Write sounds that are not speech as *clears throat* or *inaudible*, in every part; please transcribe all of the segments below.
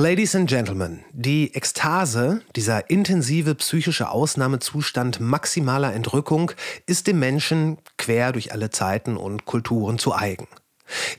Ladies and Gentlemen, die Ekstase, dieser intensive psychische Ausnahmezustand maximaler Entrückung, ist dem Menschen quer durch alle Zeiten und Kulturen zu eigen.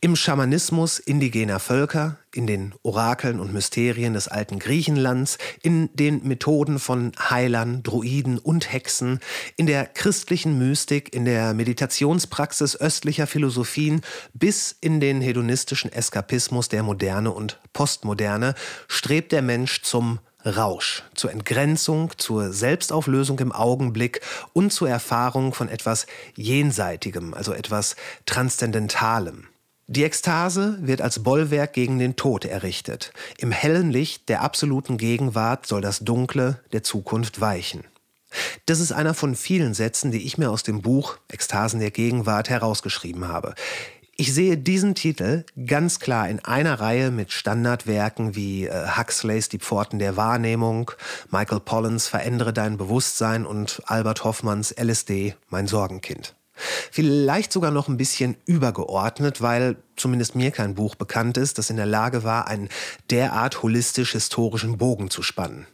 Im Schamanismus indigener Völker, in den Orakeln und Mysterien des alten Griechenlands, in den Methoden von Heilern, Druiden und Hexen, in der christlichen Mystik, in der Meditationspraxis östlicher Philosophien bis in den hedonistischen Eskapismus der Moderne und Postmoderne strebt der Mensch zum Rausch, zur Entgrenzung, zur Selbstauflösung im Augenblick und zur Erfahrung von etwas Jenseitigem, also etwas Transzendentalem. Die Ekstase wird als Bollwerk gegen den Tod errichtet. Im hellen Licht der absoluten Gegenwart soll das Dunkle der Zukunft weichen. Das ist einer von vielen Sätzen, die ich mir aus dem Buch Ekstasen der Gegenwart herausgeschrieben habe. Ich sehe diesen Titel ganz klar in einer Reihe mit Standardwerken wie äh, Huxleys Die Pforten der Wahrnehmung, Michael Pollens Verändere dein Bewusstsein und Albert Hoffmanns LSD Mein Sorgenkind. Vielleicht sogar noch ein bisschen übergeordnet, weil zumindest mir kein Buch bekannt ist, das in der Lage war, einen derart holistisch-historischen Bogen zu spannen.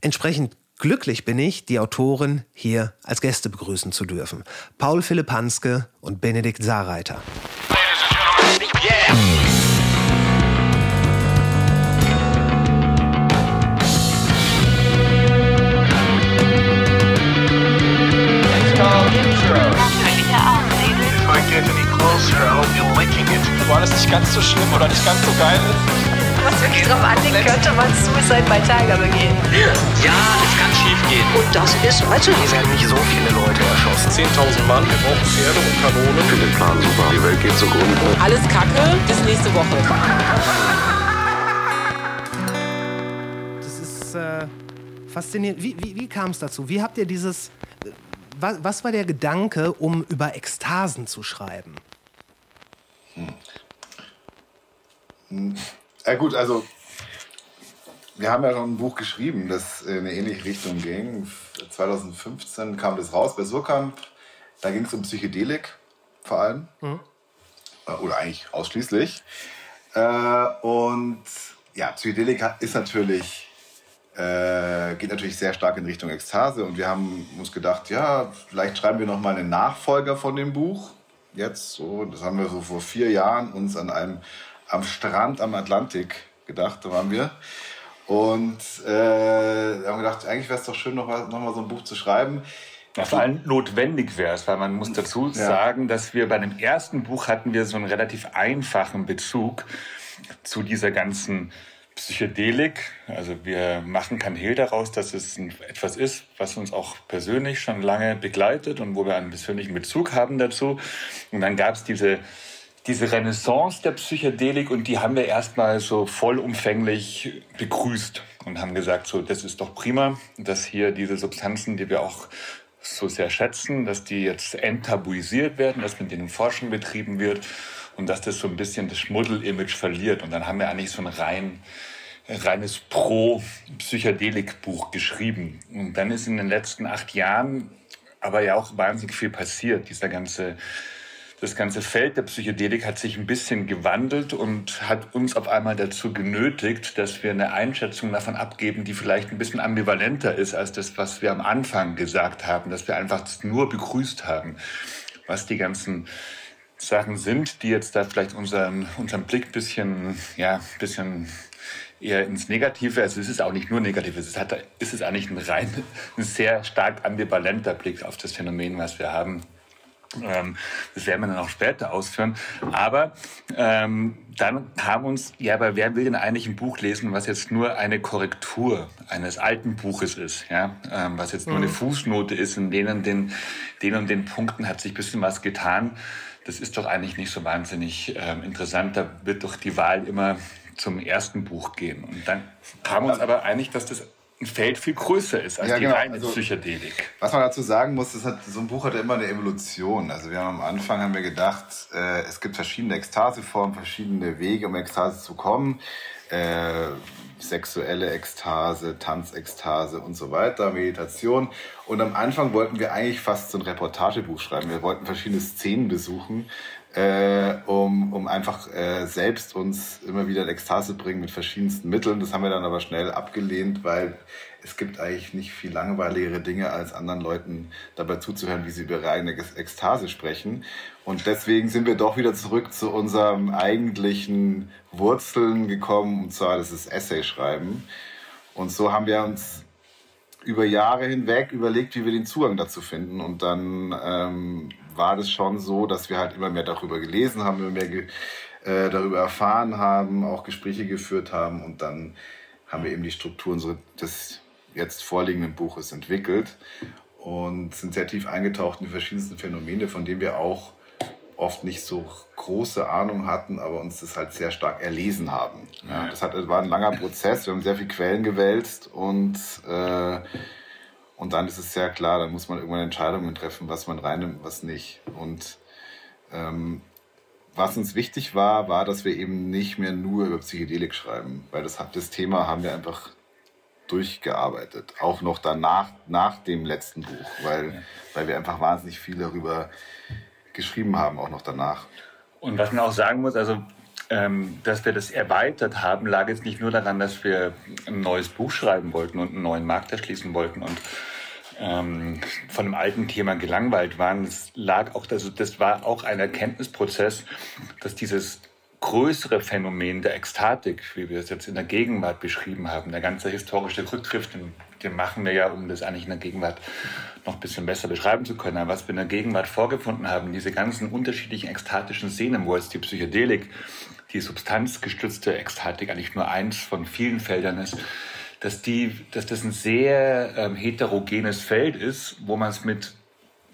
Entsprechend glücklich bin ich, die Autoren hier als Gäste begrüßen zu dürfen. Paul Philipp Hanske und Benedikt Saarreiter. Yeah. War das nicht ganz so schlimm oder nicht ganz so geil. Was wirklich drauf anlegt, könnte man Suicide bei Tiger begehen. Ja, es kann schief gehen. Und das ist heute. Hier werden nicht so viele Leute erschossen. 10.000 Mann, wir brauchen Pferde und Kanonen. Ich finde den Plan super. Die Welt geht zugrunde. Alles Kacke, bis nächste Woche. Das ist äh, faszinierend. Wie, wie, wie kam es dazu? Wie habt ihr dieses... Äh, was, was war der Gedanke, um über Ekstasen zu schreiben? Hm. Ja gut, also wir haben ja schon ein Buch geschrieben, das in eine ähnliche Richtung ging. 2015 kam das raus bei Surkamp. Da ging es um Psychedelik vor allem. Mhm. Oder eigentlich ausschließlich. Äh, und ja, Psychedelik ist natürlich, äh, geht natürlich sehr stark in Richtung Ekstase. Und wir haben uns gedacht, ja, vielleicht schreiben wir noch mal einen Nachfolger von dem Buch. Jetzt so, das haben wir so vor vier Jahren uns an einem am Strand am Atlantik gedacht, da waren wir. Und äh, haben gedacht, eigentlich wäre es doch schön, noch mal, noch mal so ein Buch zu schreiben. Ja, vor allem notwendig wäre es, weil man muss dazu ja. sagen, dass wir bei dem ersten Buch hatten wir so einen relativ einfachen Bezug zu dieser ganzen Psychedelik. Also wir machen kein Hehl daraus, dass es etwas ist, was uns auch persönlich schon lange begleitet und wo wir einen persönlichen Bezug haben dazu. Und dann gab es diese diese Renaissance der Psychedelik und die haben wir erstmal so vollumfänglich begrüßt und haben gesagt, so, das ist doch prima, dass hier diese Substanzen, die wir auch so sehr schätzen, dass die jetzt enttabuisiert werden, dass mit denen Forschung betrieben wird und dass das so ein bisschen das Schmuddel-Image verliert. Und dann haben wir eigentlich so ein rein, reines Pro-Psychedelik-Buch geschrieben. Und dann ist in den letzten acht Jahren aber ja auch wahnsinnig viel passiert. Dieser ganze das ganze Feld der Psychedelik hat sich ein bisschen gewandelt und hat uns auf einmal dazu genötigt, dass wir eine Einschätzung davon abgeben, die vielleicht ein bisschen ambivalenter ist als das, was wir am Anfang gesagt haben, dass wir einfach nur begrüßt haben, was die ganzen Sachen sind, die jetzt da vielleicht unseren, unseren Blick ein bisschen, ja, bisschen eher ins Negative. Also es ist auch nicht nur negativ, es ist, hat, es ist eigentlich ein rein, ein sehr stark ambivalenter Blick auf das Phänomen, was wir haben. Ähm, das werden wir dann auch später ausführen. Aber ähm, dann kam uns, ja, aber wer will denn eigentlich ein Buch lesen, was jetzt nur eine Korrektur eines alten Buches ist, ja, ähm, was jetzt nur eine mhm. Fußnote ist, in denen den, den und den Punkten hat sich ein bisschen was getan. Das ist doch eigentlich nicht so wahnsinnig ähm, interessant. Da wird doch die Wahl immer zum ersten Buch gehen. Und dann kam uns aber einig, dass das ein Feld viel größer ist als ja, genau. die reine also, Psychedelik. Was man dazu sagen muss, das hat, so ein Buch hat ja immer eine Evolution. Also wir haben am Anfang haben wir gedacht, äh, es gibt verschiedene Ekstaseformen, verschiedene Wege, um Ekstase zu kommen. Äh, sexuelle Ekstase, Tanzekstase und so weiter, Meditation. Und am Anfang wollten wir eigentlich fast so ein Reportagebuch schreiben. Wir wollten verschiedene Szenen besuchen äh, um, um einfach äh, selbst uns immer wieder in Ekstase bringen mit verschiedensten Mitteln. Das haben wir dann aber schnell abgelehnt, weil es gibt eigentlich nicht viel langweiligere Dinge, als anderen Leuten dabei zuzuhören, wie sie über ihre eigene Ekstase sprechen. Und deswegen sind wir doch wieder zurück zu unserem eigentlichen Wurzeln gekommen, und zwar das ist Essay schreiben. Und so haben wir uns über Jahre hinweg überlegt, wie wir den Zugang dazu finden. Und dann ähm, war das schon so, dass wir halt immer mehr darüber gelesen haben, immer mehr ge äh, darüber erfahren haben, auch Gespräche geführt haben. Und dann haben wir eben die Strukturen so des jetzt vorliegenden Buches entwickelt und sind sehr tief eingetaucht in die verschiedensten Phänomene, von denen wir auch oft nicht so große Ahnung hatten, aber uns das halt sehr stark erlesen haben. Ja, das, hat, war ein langer Prozess, wir haben sehr viele Quellen gewälzt und, äh, und dann ist es sehr klar, dann muss man irgendwann Entscheidungen treffen, was man reinnimmt, was nicht. Und ähm, was uns wichtig war, war, dass wir eben nicht mehr nur über Psychedelik schreiben, weil das, das Thema haben wir einfach durchgearbeitet. Auch noch danach, nach dem letzten Buch, weil, ja. weil wir einfach wahnsinnig viel darüber geschrieben haben, auch noch danach. Und was man auch sagen muss, also ähm, dass wir das erweitert haben, lag jetzt nicht nur daran, dass wir ein neues Buch schreiben wollten und einen neuen Markt erschließen wollten und ähm, von einem alten Thema gelangweilt waren. Es lag auch, also das war auch ein Erkenntnisprozess, dass dieses größere Phänomen der Ekstatik, wie wir es jetzt in der Gegenwart beschrieben haben, der ganze historische Rückgriff, den, den machen wir ja, um das eigentlich in der Gegenwart noch ein bisschen besser beschreiben zu können. Aber was wir in der Gegenwart vorgefunden haben, diese ganzen unterschiedlichen ekstatischen Szenen, wo jetzt die Psychedelik, die substanzgestützte Ekstatik eigentlich nur eins von vielen Feldern ist, dass, die, dass das ein sehr ähm, heterogenes Feld ist, wo man es mit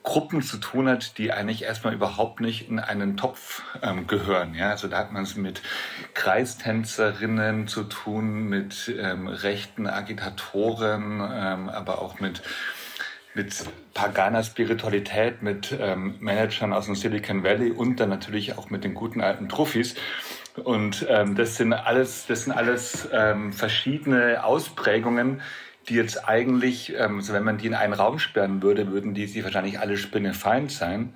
Gruppen zu tun hat, die eigentlich erstmal überhaupt nicht in einen Topf ähm, gehören. Ja? Also da hat man es mit Kreistänzerinnen zu tun, mit ähm, rechten Agitatoren, ähm, aber auch mit mit paganer Spiritualität, mit ähm, Managern aus dem Silicon Valley und dann natürlich auch mit den guten alten Trophys. Und ähm, das sind alles, das sind alles ähm, verschiedene Ausprägungen, die jetzt eigentlich, ähm, also wenn man die in einen Raum sperren würde, würden die sie wahrscheinlich alle spinnefeind sein.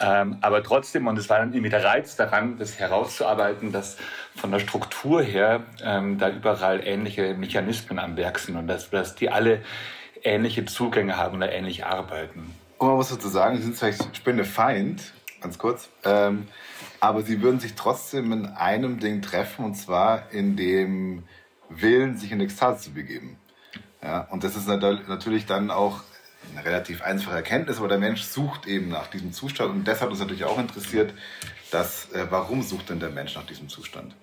Ähm, aber trotzdem, und es war dann irgendwie der Reiz daran, das herauszuarbeiten, dass von der Struktur her ähm, da überall ähnliche Mechanismen am Werk sind und dass, dass die alle ähnliche Zugänge haben oder ähnlich arbeiten. Und man muss dazu sagen, sie sind vielleicht Spinnefeind, ganz kurz, ähm, aber sie würden sich trotzdem in einem Ding treffen, und zwar in dem Willen, sich in Ekstase zu begeben. Ja, und das ist natürlich dann auch eine relativ einfache Erkenntnis, aber der Mensch sucht eben nach diesem Zustand und das hat uns natürlich auch interessiert, dass, äh, warum sucht denn der Mensch nach diesem Zustand?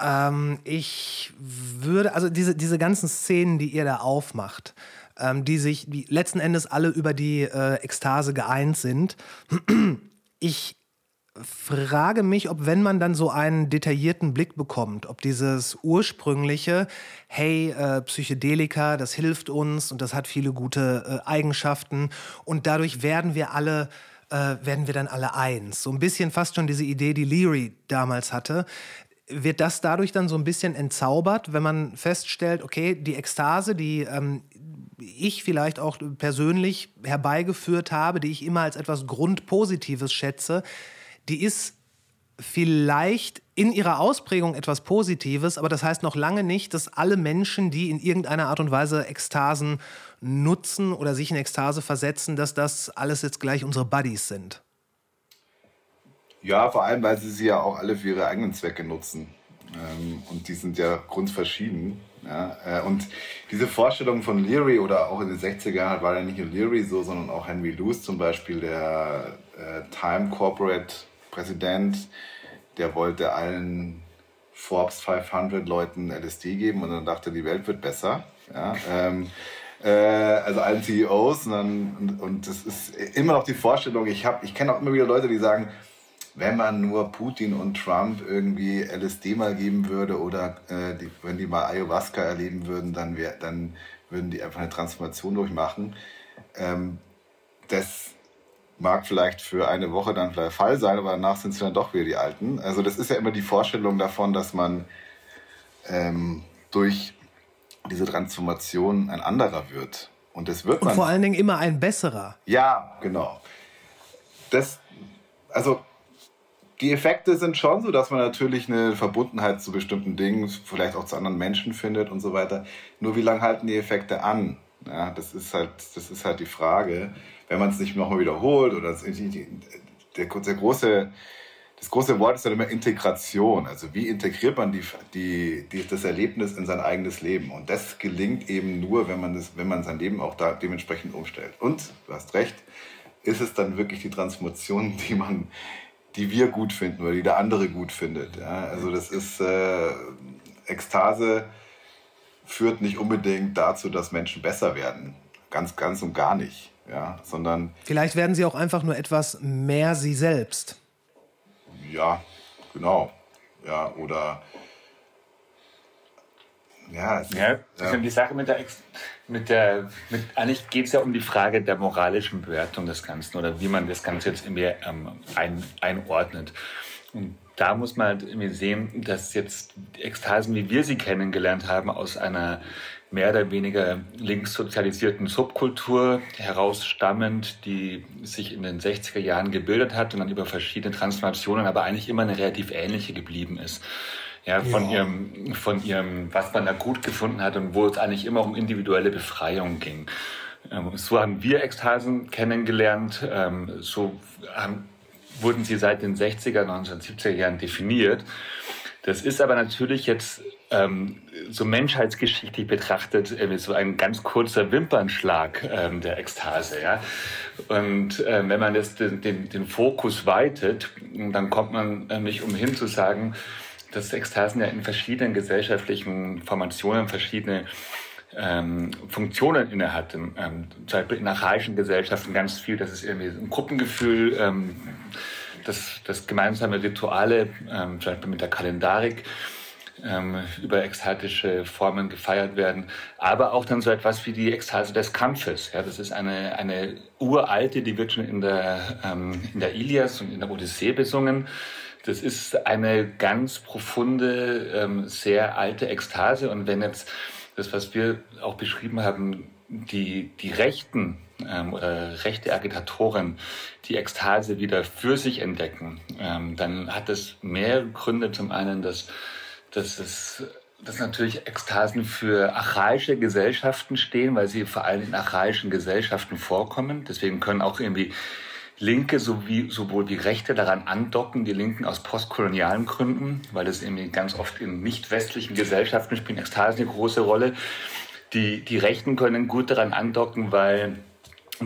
Ähm, ich würde, also diese, diese ganzen Szenen, die ihr da aufmacht, ähm, die sich die letzten Endes alle über die äh, Ekstase geeint sind, *clears throat* ich frage mich, ob wenn man dann so einen detaillierten Blick bekommt, ob dieses ursprüngliche, hey, äh, Psychedelika, das hilft uns und das hat viele gute äh, Eigenschaften und dadurch werden wir alle äh, werden wir dann alle eins. So ein bisschen fast schon diese Idee, die Leary damals hatte. Wird das dadurch dann so ein bisschen entzaubert, wenn man feststellt, okay, die Ekstase, die ähm, ich vielleicht auch persönlich herbeigeführt habe, die ich immer als etwas Grundpositives schätze, die ist vielleicht in ihrer Ausprägung etwas Positives, aber das heißt noch lange nicht, dass alle Menschen, die in irgendeiner Art und Weise Ekstasen nutzen oder sich in Ekstase versetzen, dass das alles jetzt gleich unsere Buddies sind. Ja, vor allem, weil sie sie ja auch alle für ihre eigenen Zwecke nutzen. Ähm, und die sind ja grundverschieden. Äh, und diese Vorstellung von Leary oder auch in den 60er Jahren war ja nicht nur Leary so, sondern auch Henry Luce zum Beispiel, der äh, Time Corporate Präsident, der wollte allen Forbes 500 Leuten LSD geben und dann dachte, die Welt wird besser. Ja, ähm, äh, also allen CEOs und, dann, und, und, das ist immer noch die Vorstellung, ich, ich kenne auch immer wieder Leute, die sagen, wenn man nur Putin und Trump irgendwie LSD mal geben würde oder äh, die, wenn die mal Ayahuasca erleben würden, dann, wär, dann würden die einfach eine Transformation durchmachen. Ähm, das mag vielleicht für eine Woche dann vielleicht Fall sein, aber danach sind sie dann doch wieder die Alten. Also das ist ja immer die Vorstellung davon, dass man ähm, durch diese Transformation ein anderer wird. Und das wird Und man. vor allen Dingen immer ein besserer. Ja, genau. Das also die Effekte sind schon so, dass man natürlich eine Verbundenheit zu bestimmten Dingen, vielleicht auch zu anderen Menschen findet und so weiter. Nur wie lange halten die Effekte an? Ja, das ist halt, das ist halt die Frage. Wenn man es nicht nochmal wiederholt oder das, der, der große, das große Wort ist dann immer Integration. Also wie integriert man die, die, die, das Erlebnis in sein eigenes Leben? Und das gelingt eben nur, wenn man, das, wenn man sein Leben auch da dementsprechend umstellt. Und, du hast recht, ist es dann wirklich die Transformation, *laughs* die man, die wir gut finden oder die der andere gut findet. Ja? Also das ist äh, Ekstase führt nicht unbedingt dazu, dass Menschen besser werden. Ganz, ganz und gar nicht. Ja, sondern. Vielleicht werden sie auch einfach nur etwas mehr sie selbst. Ja, genau. Ja, oder. Ja, ja, ja. die Sache mit der, mit der, mit, eigentlich geht es ja um die Frage der moralischen Bewertung des Ganzen oder wie man das Ganze jetzt irgendwie ähm, ein, einordnet. Und da muss man halt irgendwie sehen, dass jetzt Ekstasen, wie wir sie kennengelernt haben, aus einer mehr oder weniger linkssozialisierten Subkultur herausstammend, die sich in den 60er Jahren gebildet hat und dann über verschiedene Transformationen aber eigentlich immer eine relativ ähnliche geblieben ist. Ja, von ja. ihrem, von ihrem, was man da gut gefunden hat und wo es eigentlich immer um individuelle Befreiung ging. Ähm, so haben wir Ekstasen kennengelernt, ähm, so haben wurden sie seit den 60er, 1970er Jahren definiert. Das ist aber natürlich jetzt so menschheitsgeschichtlich betrachtet äh, so ein ganz kurzer Wimpernschlag ähm, der Ekstase. Ja? Und äh, wenn man jetzt den, den, den, Fokus weitet, dann kommt man äh, nicht umhin zu sagen, dass Ekstasen ja in verschiedenen gesellschaftlichen Formationen verschiedene ähm, Funktionen inne hatte. Ähm, zum Beispiel in archaischen Gesellschaften ganz viel, das ist irgendwie ein Gruppengefühl, ähm, das, das gemeinsame Rituale, ähm, zum Beispiel mit der Kalendarik, ähm, über ekstatische Formen gefeiert werden, aber auch dann so etwas wie die Ekstase des Kampfes. Ja, das ist eine, eine uralte, die wird schon in der, ähm, in der Ilias und in der Odyssee besungen. Das ist eine ganz profunde, ähm, sehr alte Ekstase und wenn jetzt das, was wir auch beschrieben haben, die, die Rechten ähm, oder rechte Agitatoren die Ekstase wieder für sich entdecken, ähm, dann hat das mehrere Gründe. Zum einen, dass, dass es dass natürlich Ekstasen für archaische Gesellschaften stehen, weil sie vor allem in archaischen Gesellschaften vorkommen. Deswegen können auch irgendwie Linke sowie sowohl die Rechte daran andocken, die Linken aus postkolonialen Gründen, weil das irgendwie ganz oft in nicht westlichen Gesellschaften spielen Ekstasen eine große Rolle. Die, die Rechten können gut daran andocken, weil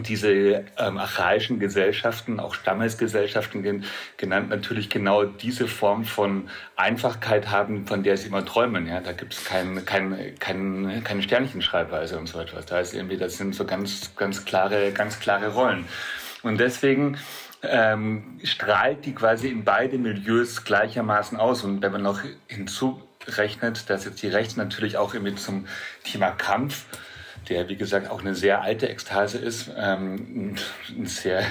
diese ähm, archaischen Gesellschaften, auch Stammesgesellschaften genannt, natürlich genau diese Form von Einfachkeit haben, von der sie immer träumen. Ja, da gibt es kein, kein, kein, keine Sternchenschreibweise und so etwas. Da ist irgendwie, das sind so ganz, ganz klare, ganz klare Rollen. Und deswegen ähm, strahlt die quasi in beide Milieus gleichermaßen aus. Und wenn man noch hinzurechnet, dass jetzt die Rechten natürlich auch irgendwie zum Thema Kampf der wie gesagt auch eine sehr alte Ekstase ist, ähm, ein sehr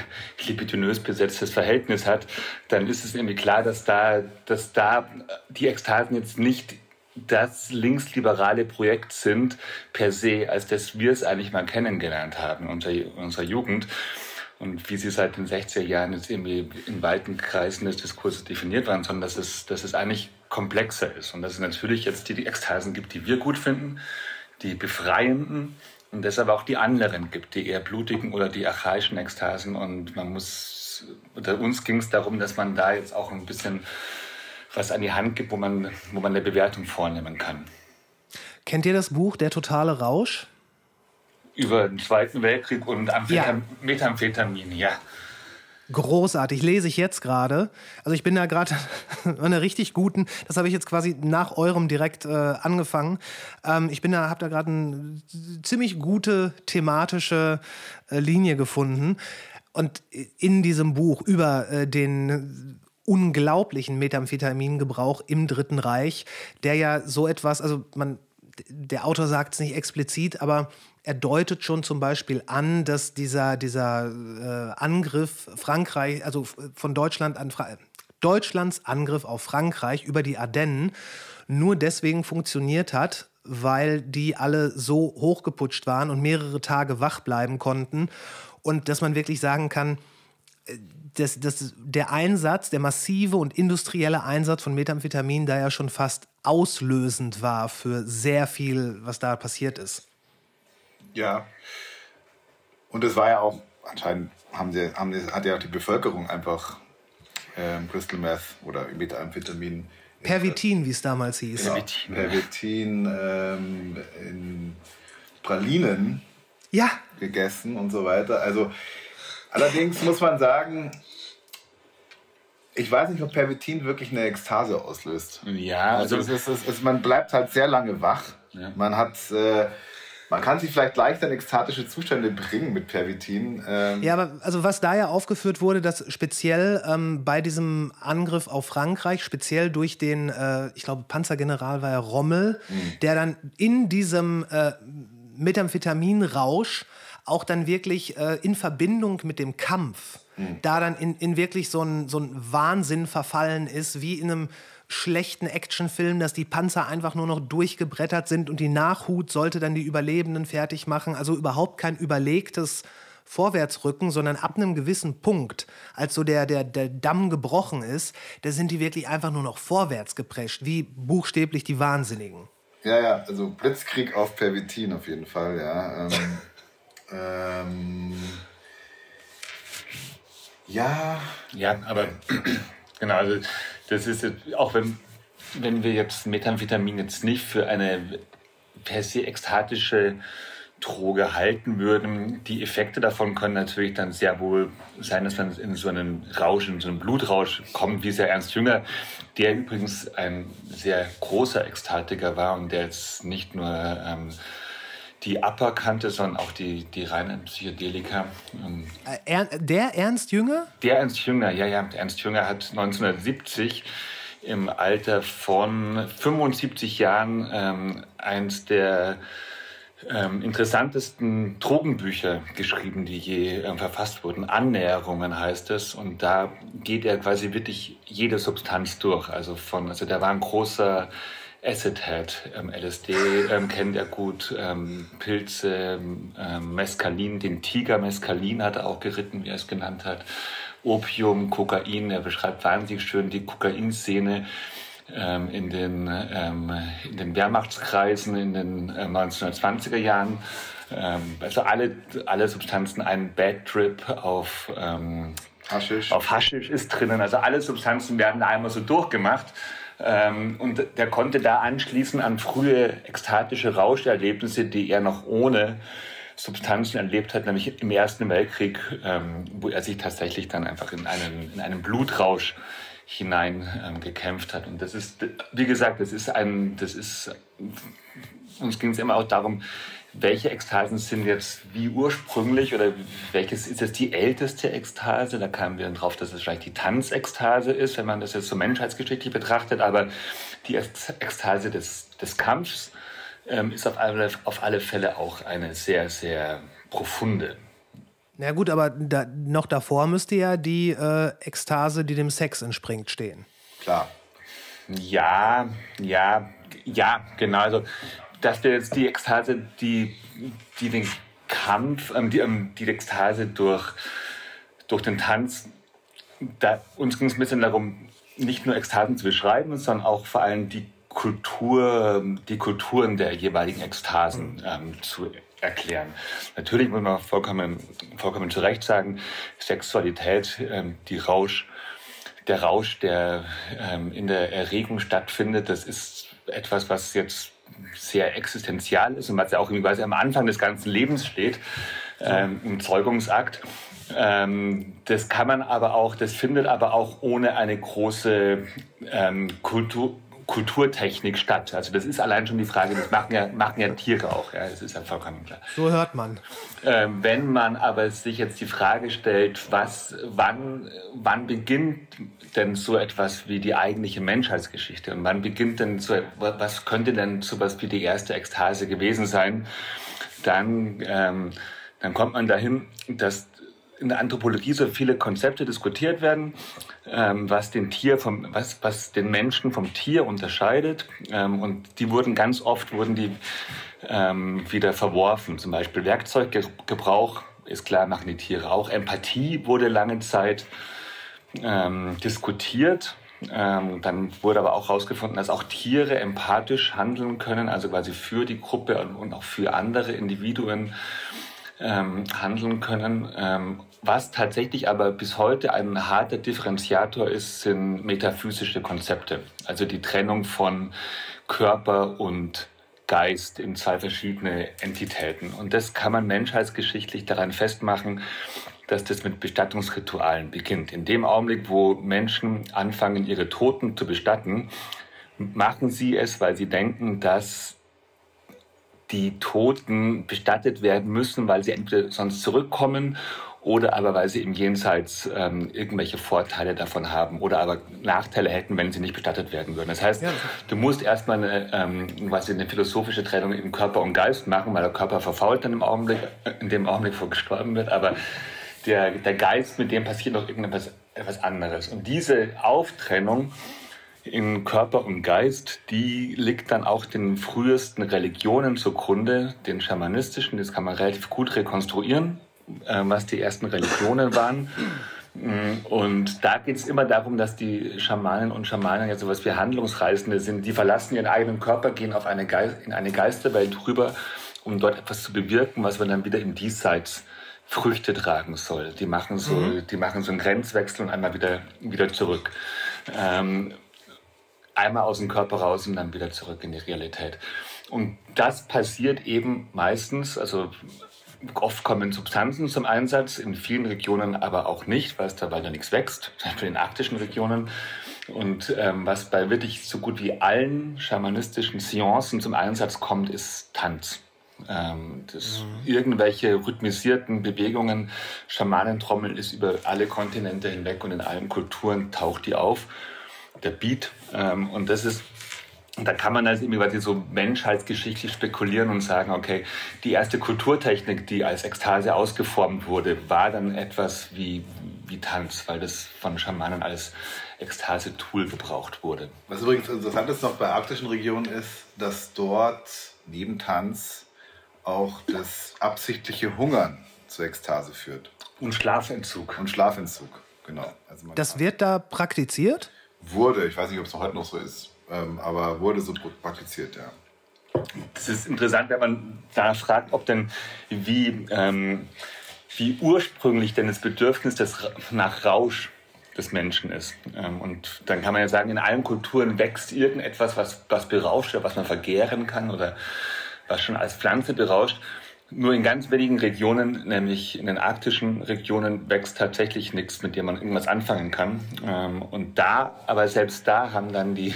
libidinös besetztes Verhältnis hat, dann ist es irgendwie klar, dass da, dass da die Ekstasen jetzt nicht das linksliberale Projekt sind per se, als dass wir es eigentlich mal kennengelernt haben in unserer, Jugend. Und wie sie seit den 60er Jahren jetzt irgendwie in weiten Kreisen des Diskurses definiert waren, sondern dass es, dass es eigentlich komplexer ist. Und dass es natürlich jetzt die, die Ekstasen gibt, die wir gut finden die befreienden und deshalb auch die anderen gibt, die eher blutigen oder die archaischen Ekstasen. Und man muss, unter uns ging es darum, dass man da jetzt auch ein bisschen was an die Hand gibt, wo man, wo man eine Bewertung vornehmen kann. Kennt ihr das Buch Der totale Rausch? Über den Zweiten Weltkrieg und Amphetam ja. Methamphetamin, ja. Großartig, lese ich jetzt gerade. Also ich bin da gerade *laughs* an einer richtig guten, das habe ich jetzt quasi nach eurem direkt äh, angefangen. Ähm, ich bin da, habe da gerade eine ziemlich gute thematische äh, Linie gefunden. Und in diesem Buch über äh, den unglaublichen Methamphetamingebrauch im Dritten Reich, der ja so etwas, also man, der Autor sagt es nicht explizit, aber er deutet schon zum Beispiel an, dass dieser, dieser äh, Angriff Frankreich, also von Deutschland an Fra Deutschlands Angriff auf Frankreich über die Ardennen nur deswegen funktioniert hat, weil die alle so hochgeputscht waren und mehrere Tage wach bleiben konnten. Und dass man wirklich sagen kann, äh, das, das, der Einsatz, der massive und industrielle Einsatz von Methamphetamin da ja schon fast auslösend war für sehr viel, was da passiert ist. Ja. Und es war ja auch, anscheinend haben sie, haben sie, hat ja auch die Bevölkerung einfach ähm, Crystal Meth oder Methamphetamin. Pervitin, wie es damals hieß. Genau, Pervitin ähm, in Pralinen ja. gegessen und so weiter. Also allerdings muss man sagen, ich weiß nicht, ob Pervitin wirklich eine Ekstase auslöst. Ja, also, also es ist, es ist, man bleibt halt sehr lange wach. Ja. Man hat äh, man kann sich vielleicht leichter in ekstatische Zustände bringen mit Pervitin. Ähm ja, aber also was da ja aufgeführt wurde, dass speziell ähm, bei diesem Angriff auf Frankreich, speziell durch den, äh, ich glaube, Panzergeneral war ja Rommel, mhm. der dann in diesem äh, Methamphetaminrausch auch dann wirklich äh, in Verbindung mit dem Kampf, mhm. da dann in, in wirklich so ein, so ein Wahnsinn verfallen ist, wie in einem schlechten Actionfilm, dass die Panzer einfach nur noch durchgebrettert sind und die Nachhut sollte dann die Überlebenden fertig machen. Also überhaupt kein überlegtes Vorwärtsrücken, sondern ab einem gewissen Punkt, als so der, der, der Damm gebrochen ist, da sind die wirklich einfach nur noch vorwärts geprescht, wie buchstäblich die Wahnsinnigen. Ja, ja, also Blitzkrieg auf Pervitin auf jeden Fall, ja. Ähm, *laughs* ähm, ja. Ja, aber *clears throat* genau, also das ist auch wenn, wenn wir jetzt Methamphetamin jetzt nicht für eine per se ekstatische Droge halten würden, die Effekte davon können natürlich dann sehr wohl sein, dass man in so einen Rausch, in so einen Blutrausch kommt, wie sehr Ernst Jünger, der übrigens ein sehr großer Ekstatiker war und der jetzt nicht nur ähm, die Upper kannte, sondern auch die, die reinen Psychedelika. Äh, der Ernst Jünger? Der Ernst Jünger, ja, ja. Ernst Jünger hat 1970 im Alter von 75 Jahren ähm, eins der ähm, interessantesten Drogenbücher geschrieben, die je äh, verfasst wurden. Annäherungen heißt es. Und da geht er quasi wirklich jede Substanz durch. Also von, also der war ein großer Acid Head, ähm, LSD ähm, kennt er gut, ähm, Pilze, ähm, Mescalin, den Tiger Mescalin hat er auch geritten, wie er es genannt hat. Opium, Kokain, er beschreibt wahnsinnig schön die Kokainszene ähm, in, den, ähm, in den Wehrmachtskreisen in den äh, 1920er Jahren. Ähm, also alle, alle Substanzen, ein Bad Trip auf, ähm, Haschisch. auf Haschisch ist drinnen. Also alle Substanzen werden da einmal so durchgemacht. Ähm, und der konnte da anschließen an frühe ekstatische Rauscherlebnisse, die er noch ohne Substanzen erlebt hat, nämlich im Ersten Weltkrieg, ähm, wo er sich tatsächlich dann einfach in einen, in einen Blutrausch hinein ähm, gekämpft hat. Und das ist, wie gesagt, das ist ein, das ist, uns ging es immer auch darum, welche Ekstasen sind jetzt wie ursprünglich oder welches ist jetzt die älteste Ekstase? Da kamen wir dann drauf, dass es vielleicht die Tanzekstase ist, wenn man das jetzt so menschheitsgeschichtlich betrachtet. Aber die Ekstase des, des Kampfs ähm, ist auf alle, auf alle Fälle auch eine sehr, sehr profunde. Na gut, aber da, noch davor müsste ja die äh, Ekstase, die dem Sex entspringt, stehen. Klar. Ja, ja, ja, genau. Also dass wir jetzt die Ekstase, die, die den Kampf, ähm, die, ähm, die Ekstase durch, durch den Tanz, da, uns ging es ein bisschen darum, nicht nur Ekstasen zu beschreiben, sondern auch vor allem die Kultur, die Kulturen der jeweiligen Ekstasen ähm, zu erklären. Natürlich muss man vollkommen, vollkommen zu Recht sagen, Sexualität, ähm, die Rausch, der Rausch, der ähm, in der Erregung stattfindet, das ist etwas, was jetzt sehr existenzial ist und was ja auch quasi am Anfang des ganzen Lebens steht, ähm, im Zeugungsakt. Ähm, das kann man aber auch, das findet aber auch ohne eine große ähm, Kultur, Kulturtechnik statt. Also das ist allein schon die Frage, das machen ja, machen ja Tiere auch, ja, das ist ja vollkommen klar. So hört man. Ähm, wenn man aber sich jetzt die Frage stellt, was, wann, wann beginnt denn so etwas wie die eigentliche Menschheitsgeschichte und wann beginnt denn so, was könnte denn so was wie die erste Ekstase gewesen sein, dann, ähm, dann kommt man dahin, dass in der Anthropologie so viele Konzepte diskutiert werden, ähm, was den Tier vom, was, was den Menschen vom Tier unterscheidet. Ähm, und die wurden ganz oft wurden die ähm, wieder verworfen. Zum Beispiel Werkzeuggebrauch ist klar, machen die Tiere auch. Empathie wurde lange Zeit ähm, diskutiert. Ähm, dann wurde aber auch herausgefunden, dass auch Tiere empathisch handeln können, also quasi für die Gruppe und auch für andere Individuen ähm, handeln können. Ähm, was tatsächlich aber bis heute ein harter Differenziator ist, sind metaphysische Konzepte, also die Trennung von Körper und Geist in zwei verschiedene Entitäten. Und das kann man menschheitsgeschichtlich daran festmachen, dass das mit Bestattungsritualen beginnt. In dem Augenblick, wo Menschen anfangen, ihre Toten zu bestatten, machen sie es, weil sie denken, dass die Toten bestattet werden müssen, weil sie entweder sonst zurückkommen oder aber weil sie im Jenseits ähm, irgendwelche Vorteile davon haben oder aber Nachteile hätten, wenn sie nicht bestattet werden würden. Das heißt, ja. du musst erstmal eine, ähm, was eine philosophische Trennung in Körper und Geist machen, weil der Körper verfault dann im Augenblick, in dem Augenblick, wo gestorben wird, aber der, der Geist, mit dem passiert noch irgendetwas etwas anderes. Und diese Auftrennung in Körper und Geist, die liegt dann auch den frühesten Religionen zugrunde, den schamanistischen, das kann man relativ gut rekonstruieren äh, was die ersten Religionen waren. Mm, und da geht es immer darum, dass die Schamanen und Schamanen ja sowas wie Handlungsreisende sind. Die verlassen ihren eigenen Körper, gehen auf eine Geist, in eine Geisterwelt rüber, um dort etwas zu bewirken, was man dann wieder im Diesseits Früchte tragen soll. Die machen so, mhm. die machen so einen Grenzwechsel und einmal wieder, wieder zurück. Ähm, einmal aus dem Körper raus und dann wieder zurück in die Realität. Und das passiert eben meistens, also Oft kommen Substanzen zum Einsatz, in vielen Regionen aber auch nicht, weil es da weiter nichts wächst, *laughs* zum Beispiel in arktischen Regionen. Und ähm, was bei wirklich so gut wie allen schamanistischen Seancen zum Einsatz kommt, ist Tanz. Ähm, das, mhm. Irgendwelche rhythmisierten Bewegungen, Schamanentrommel ist über alle Kontinente hinweg und in allen Kulturen taucht die auf. Der Beat. Ähm, und das ist da kann man also irgendwie so menschheitsgeschichtlich spekulieren und sagen, okay, die erste Kulturtechnik, die als Ekstase ausgeformt wurde, war dann etwas wie, wie Tanz, weil das von Schamanen als Ekstase-Tool gebraucht wurde. Was übrigens interessant ist noch bei arktischen Regionen ist, dass dort neben Tanz auch das absichtliche Hungern zur Ekstase führt. Und Schlafentzug. Und Schlafentzug, genau. Also das wird da praktiziert? Wurde, ich weiß nicht, ob es heute noch so ist ähm, aber wurde so praktiziert, ja. Das ist interessant, wenn man da fragt, ob denn wie, ähm, wie ursprünglich denn das Bedürfnis des, nach Rausch des Menschen ist. Ähm, und dann kann man ja sagen, in allen Kulturen wächst irgendetwas, was, was berauscht oder was man vergären kann oder was schon als Pflanze berauscht. Nur in ganz wenigen Regionen, nämlich in den arktischen Regionen, wächst tatsächlich nichts, mit dem man irgendwas anfangen kann. Ähm, und da, aber selbst da haben dann die,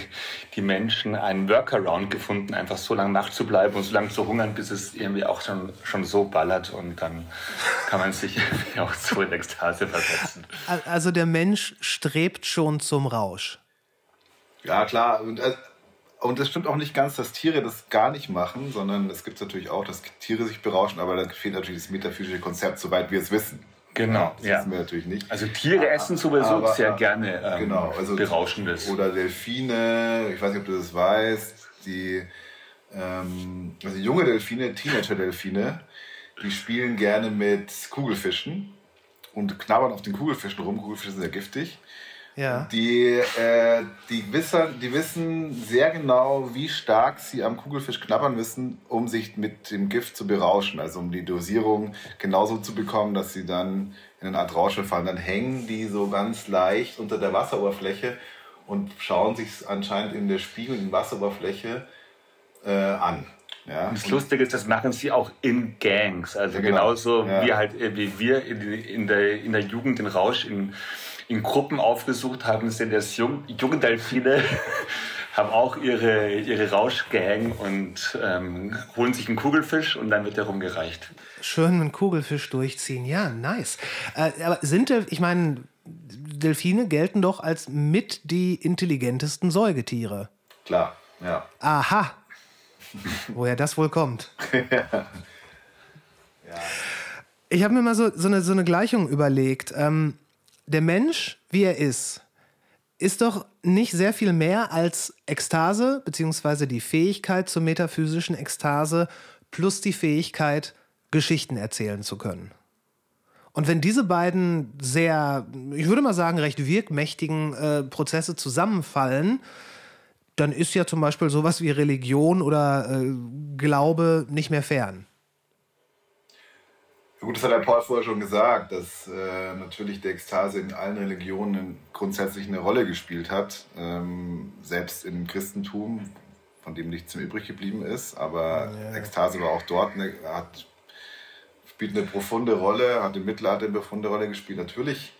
die Menschen einen Workaround gefunden, einfach so lange wach zu bleiben und so lange zu hungern, bis es irgendwie auch schon, schon so ballert und dann kann man sich *laughs* auch so in Ekstase versetzen. Also der Mensch strebt schon zum Rausch. Ja, klar. Und, es stimmt auch nicht ganz, dass Tiere das gar nicht machen, sondern es gibt natürlich auch, dass Tiere sich berauschen, aber da fehlt natürlich das metaphysische Konzept, soweit wir es wissen. Genau, das ja. wissen wir natürlich nicht. Also Tiere aber, essen sowieso aber, sehr gerne ähm, genau, also Berauschendes. Oder Delfine, ich weiß nicht, ob du das weißt, die ähm, also junge Delfine, Teenager-Delfine, die spielen gerne mit Kugelfischen und knabbern auf den Kugelfischen rum. Kugelfische sind sehr giftig. Ja. Die, äh, die, wissen, die wissen sehr genau, wie stark sie am Kugelfisch knabbern müssen, um sich mit dem Gift zu berauschen. Also um die Dosierung genauso zu bekommen, dass sie dann in eine Art Rausch fallen. Dann hängen die so ganz leicht unter der Wasseroberfläche und schauen sich anscheinend in der spiegelnden Wasseroberfläche äh, an. Ja, das Lustige ist, das machen sie auch in Gangs. Also ja, genau. genauso ja. wie halt äh, wie wir in, in, der, in der Jugend den Rausch in in Gruppen aufgesucht haben, sind das Jung, junge Delfine, *laughs* haben auch ihre, ihre Rauschgang und ähm, holen sich einen Kugelfisch und dann wird der rumgereicht. Schön einen Kugelfisch durchziehen, ja, nice. Äh, aber sind, ich meine, Delfine gelten doch als mit die intelligentesten Säugetiere. Klar, ja. Aha. Woher das wohl kommt. *laughs* ja. Ich habe mir mal so, so, eine, so eine Gleichung überlegt. Ähm, der Mensch, wie er ist, ist doch nicht sehr viel mehr als Ekstase, beziehungsweise die Fähigkeit zur metaphysischen Ekstase plus die Fähigkeit, Geschichten erzählen zu können. Und wenn diese beiden sehr, ich würde mal sagen, recht wirkmächtigen äh, Prozesse zusammenfallen, dann ist ja zum Beispiel sowas wie Religion oder äh, Glaube nicht mehr fern. Gut, das hat der Paul vorher schon gesagt, dass äh, natürlich die Ekstase in allen Religionen grundsätzlich eine Rolle gespielt hat. Ähm, selbst im Christentum, von dem nichts mehr übrig geblieben ist. Aber ja. Ekstase war auch dort, eine, hat, spielt eine profunde Rolle, hat im Mittelalter eine profunde Rolle gespielt, natürlich.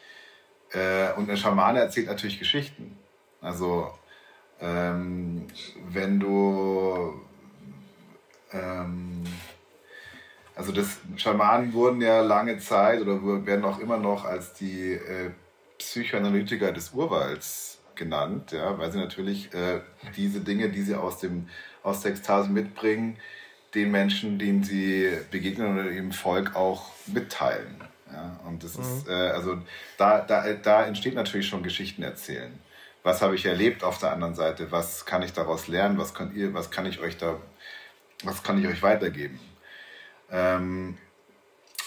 Äh, und ein Schamane erzählt natürlich Geschichten. Also, ähm, wenn du. Ähm, also das Schamanen wurden ja lange Zeit oder werden auch immer noch als die äh, Psychoanalytiker des Urwalds genannt, ja, weil sie natürlich äh, diese Dinge, die sie aus, dem, aus der Ekstase mitbringen, den Menschen, denen sie begegnen oder dem Volk auch mitteilen. Ja, und das mhm. ist, äh, also da, da, da entsteht natürlich schon Geschichten erzählen. Was habe ich erlebt auf der anderen Seite? Was kann ich daraus lernen? Was könnt ihr, was kann ich euch da, was kann ich euch weitergeben? Ähm,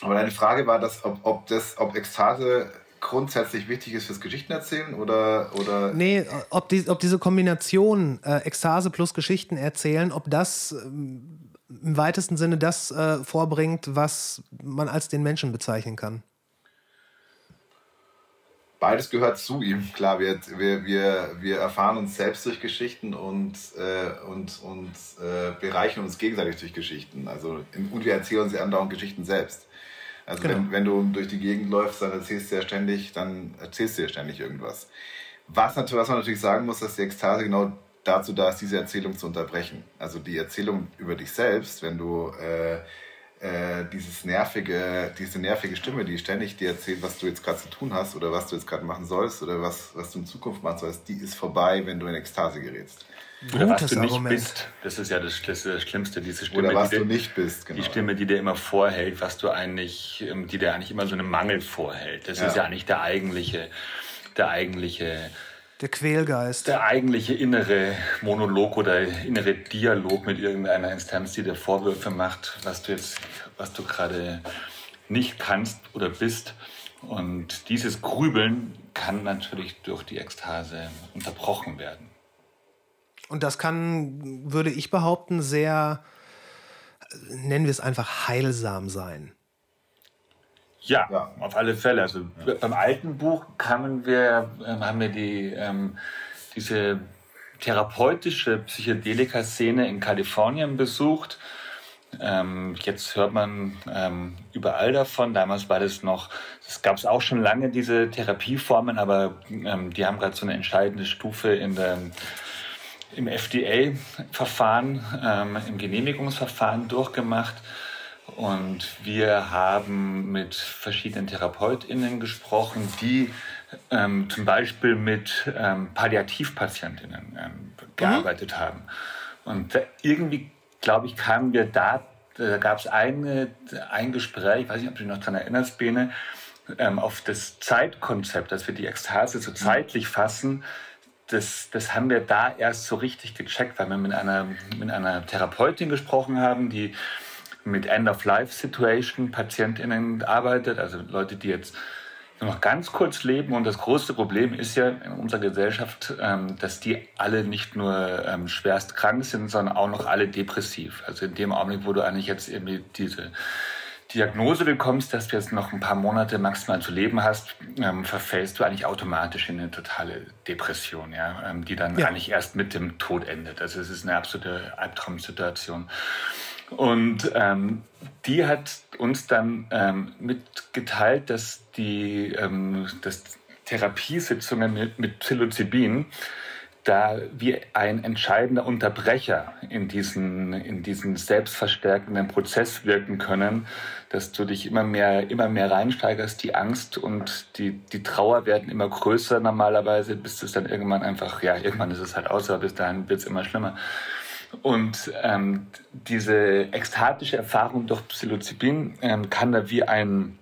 aber deine Frage war, dass, ob, ob, das, ob Ekstase grundsätzlich wichtig ist fürs Geschichtenerzählen oder, oder? Nee, ob, die, ob diese Kombination äh, Ekstase plus Geschichten erzählen, ob das ähm, im weitesten Sinne das äh, vorbringt, was man als den Menschen bezeichnen kann beides gehört zu ihm. Klar, wir, wir, wir, wir erfahren uns selbst durch Geschichten und, äh, und, und äh, bereichern uns gegenseitig durch Geschichten. Also, und wir erzählen uns ja andauernd Geschichten selbst. Also genau. wenn, wenn du durch die Gegend läufst, dann erzählst du ja ständig, dann erzählst du ja ständig irgendwas. Was, natürlich, was man natürlich sagen muss, dass die Ekstase genau dazu da ist, diese Erzählung zu unterbrechen. Also die Erzählung über dich selbst, wenn du äh, äh, dieses nervige, diese nervige Stimme, die ständig dir erzählt, was du jetzt gerade zu tun hast oder was du jetzt gerade machen sollst oder was, was du in Zukunft machen sollst, die ist vorbei, wenn du in Ekstase gerätst. Oder was du nicht Argument. bist, das ist ja das, das, das Schlimmste, diese Stimme. Oder was die du nicht bist, genau. Die Stimme, die dir immer vorhält, was du eigentlich, ähm, die dir eigentlich immer so einen Mangel vorhält. Das ja. ist ja eigentlich der eigentliche, der eigentliche der Quälgeist. Der eigentliche innere Monolog oder innere Dialog mit irgendeiner Instanz, die dir Vorwürfe macht, was du jetzt, was du gerade nicht kannst oder bist. Und dieses Grübeln kann natürlich durch die Ekstase unterbrochen werden. Und das kann, würde ich behaupten, sehr, nennen wir es einfach, heilsam sein. Ja, ja, auf alle Fälle. Also ja. beim alten Buch kamen wir, ähm, haben wir die, ähm, diese therapeutische Psychedelika-Szene in Kalifornien besucht. Ähm, jetzt hört man ähm, überall davon. Damals war das noch, es gab es auch schon lange, diese Therapieformen, aber ähm, die haben gerade so eine entscheidende Stufe in der, im FDA-Verfahren, im Genehmigungsverfahren durchgemacht. Und wir haben mit verschiedenen TherapeutInnen gesprochen, die ähm, zum Beispiel mit ähm, Palliativpatientinnen ähm, gearbeitet mhm. haben. Und da, irgendwie, glaube ich, kamen wir da, da gab es ein Gespräch, ich weiß nicht, ob du dich noch daran erinnerst, Bene, ähm, auf das Zeitkonzept, dass wir die Ekstase so zeitlich fassen, das, das haben wir da erst so richtig gecheckt, weil wir mit einer, mit einer Therapeutin gesprochen haben, die mit End-of-Life-Situation PatientInnen arbeitet, also Leute, die jetzt nur noch ganz kurz leben. Und das größte Problem ist ja in unserer Gesellschaft, ähm, dass die alle nicht nur ähm, schwerst krank sind, sondern auch noch alle depressiv. Also in dem Augenblick, wo du eigentlich jetzt irgendwie diese Diagnose bekommst, dass du jetzt noch ein paar Monate maximal zu leben hast, ähm, verfällst du eigentlich automatisch in eine totale Depression, ja, ähm, die dann ja. eigentlich erst mit dem Tod endet. Also es ist eine absolute Albtraumsituation. Und ähm, die hat uns dann ähm, mitgeteilt, dass die ähm, dass Therapiesitzungen mit, mit Psilocybin da wie ein entscheidender Unterbrecher in diesen, in diesen selbstverstärkenden Prozess wirken können, dass du dich immer mehr, immer mehr reinsteigerst, die Angst und die, die Trauer werden immer größer normalerweise, bis es dann irgendwann einfach, ja, irgendwann ist es halt aus, aber bis dahin wird es immer schlimmer. Und ähm, diese ekstatische Erfahrung durch Psilocybin ähm, kann da wie ein,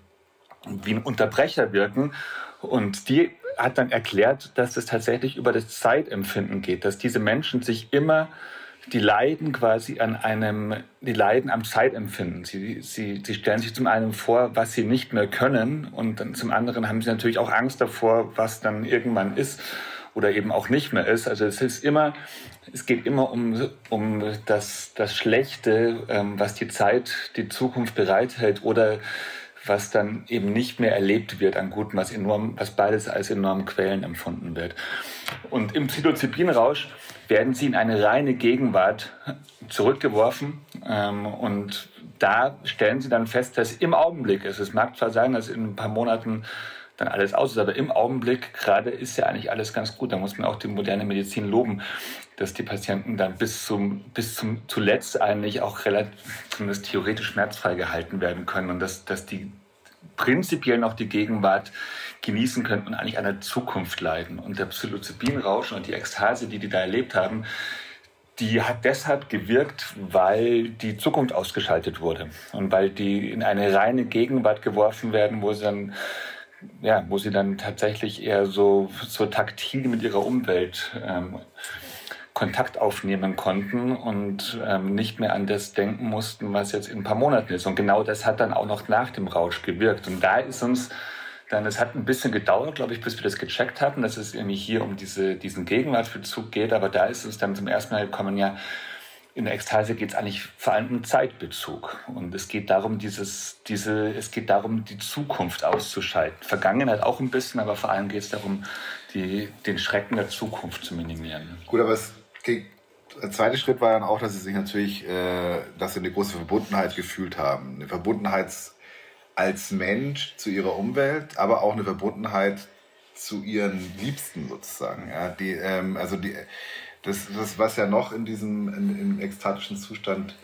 wie ein Unterbrecher wirken. Und die hat dann erklärt, dass es tatsächlich über das Zeitempfinden geht, dass diese Menschen sich immer die leiden quasi an einem, die leiden am Zeitempfinden. Sie, sie, sie stellen sich zum einen vor, was sie nicht mehr können und dann zum anderen haben sie natürlich auch Angst davor, was dann irgendwann ist oder eben auch nicht mehr ist. Also es ist immer, es geht immer um, um das, das Schlechte, ähm, was die Zeit, die Zukunft bereithält oder was dann eben nicht mehr erlebt wird an Guten, was enorm, was beides als enorm Quellen empfunden wird. Und im Psilocybinrausch werden sie in eine reine Gegenwart zurückgeworfen ähm, und da stellen sie dann fest, dass im Augenblick ist. Es mag zwar sein, dass in ein paar Monaten dann alles aus ist, aber im Augenblick gerade ist ja eigentlich alles ganz gut. Da muss man auch die moderne Medizin loben, dass die Patienten dann bis zum, bis zum zuletzt eigentlich auch relativ, zumindest theoretisch schmerzfrei gehalten werden können und dass, dass die prinzipiell noch die Gegenwart genießen können und eigentlich an der Zukunft leiden. Und der Psilocybinrausch und die Ekstase, die die da erlebt haben, die hat deshalb gewirkt, weil die Zukunft ausgeschaltet wurde und weil die in eine reine Gegenwart geworfen werden, wo sie dann ja, wo sie dann tatsächlich eher so, so taktil mit ihrer Umwelt ähm, Kontakt aufnehmen konnten und ähm, nicht mehr an das denken mussten, was jetzt in ein paar Monaten ist. Und genau das hat dann auch noch nach dem Rausch gewirkt. Und da ist uns dann, es hat ein bisschen gedauert, glaube ich, bis wir das gecheckt hatten, dass es irgendwie hier um diese, diesen Gegenwartsbezug geht. Aber da ist es dann zum ersten Mal gekommen, ja, in der Ekstase geht es eigentlich vor allem um Zeitbezug. Und es geht darum, dieses, diese, es geht darum, die Zukunft auszuschalten. Vergangenheit auch ein bisschen, aber vor allem geht es darum, die, den Schrecken der Zukunft zu minimieren. Gut, aber es geht, der zweite Schritt war dann auch, dass sie sich natürlich, äh, dass sie eine große Verbundenheit gefühlt haben. Eine Verbundenheit als Mensch zu ihrer Umwelt, aber auch eine Verbundenheit zu ihren Liebsten sozusagen. Ja, die, ähm, also die, das, das, was ja noch in diesem in, im ekstatischen Zustand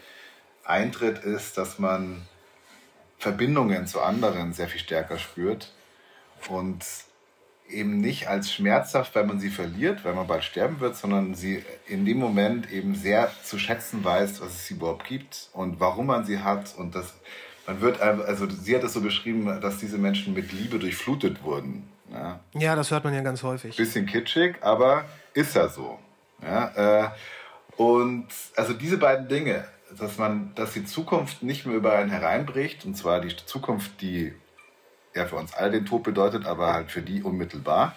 eintritt, ist, dass man Verbindungen zu anderen sehr viel stärker spürt und eben nicht als schmerzhaft, weil man sie verliert, weil man bald sterben wird, sondern sie in dem Moment eben sehr zu schätzen weiß, was es sie überhaupt gibt und warum man sie hat und das man wird also sie hat es so beschrieben, dass diese Menschen mit Liebe durchflutet wurden. Ja, ja das hört man ja ganz häufig. Bisschen kitschig, aber ist ja so. Ja, äh, und also diese beiden Dinge, dass man, dass die Zukunft nicht mehr über einen hereinbricht, und zwar die Zukunft, die ja für uns alle den Tod bedeutet, aber halt für die unmittelbar,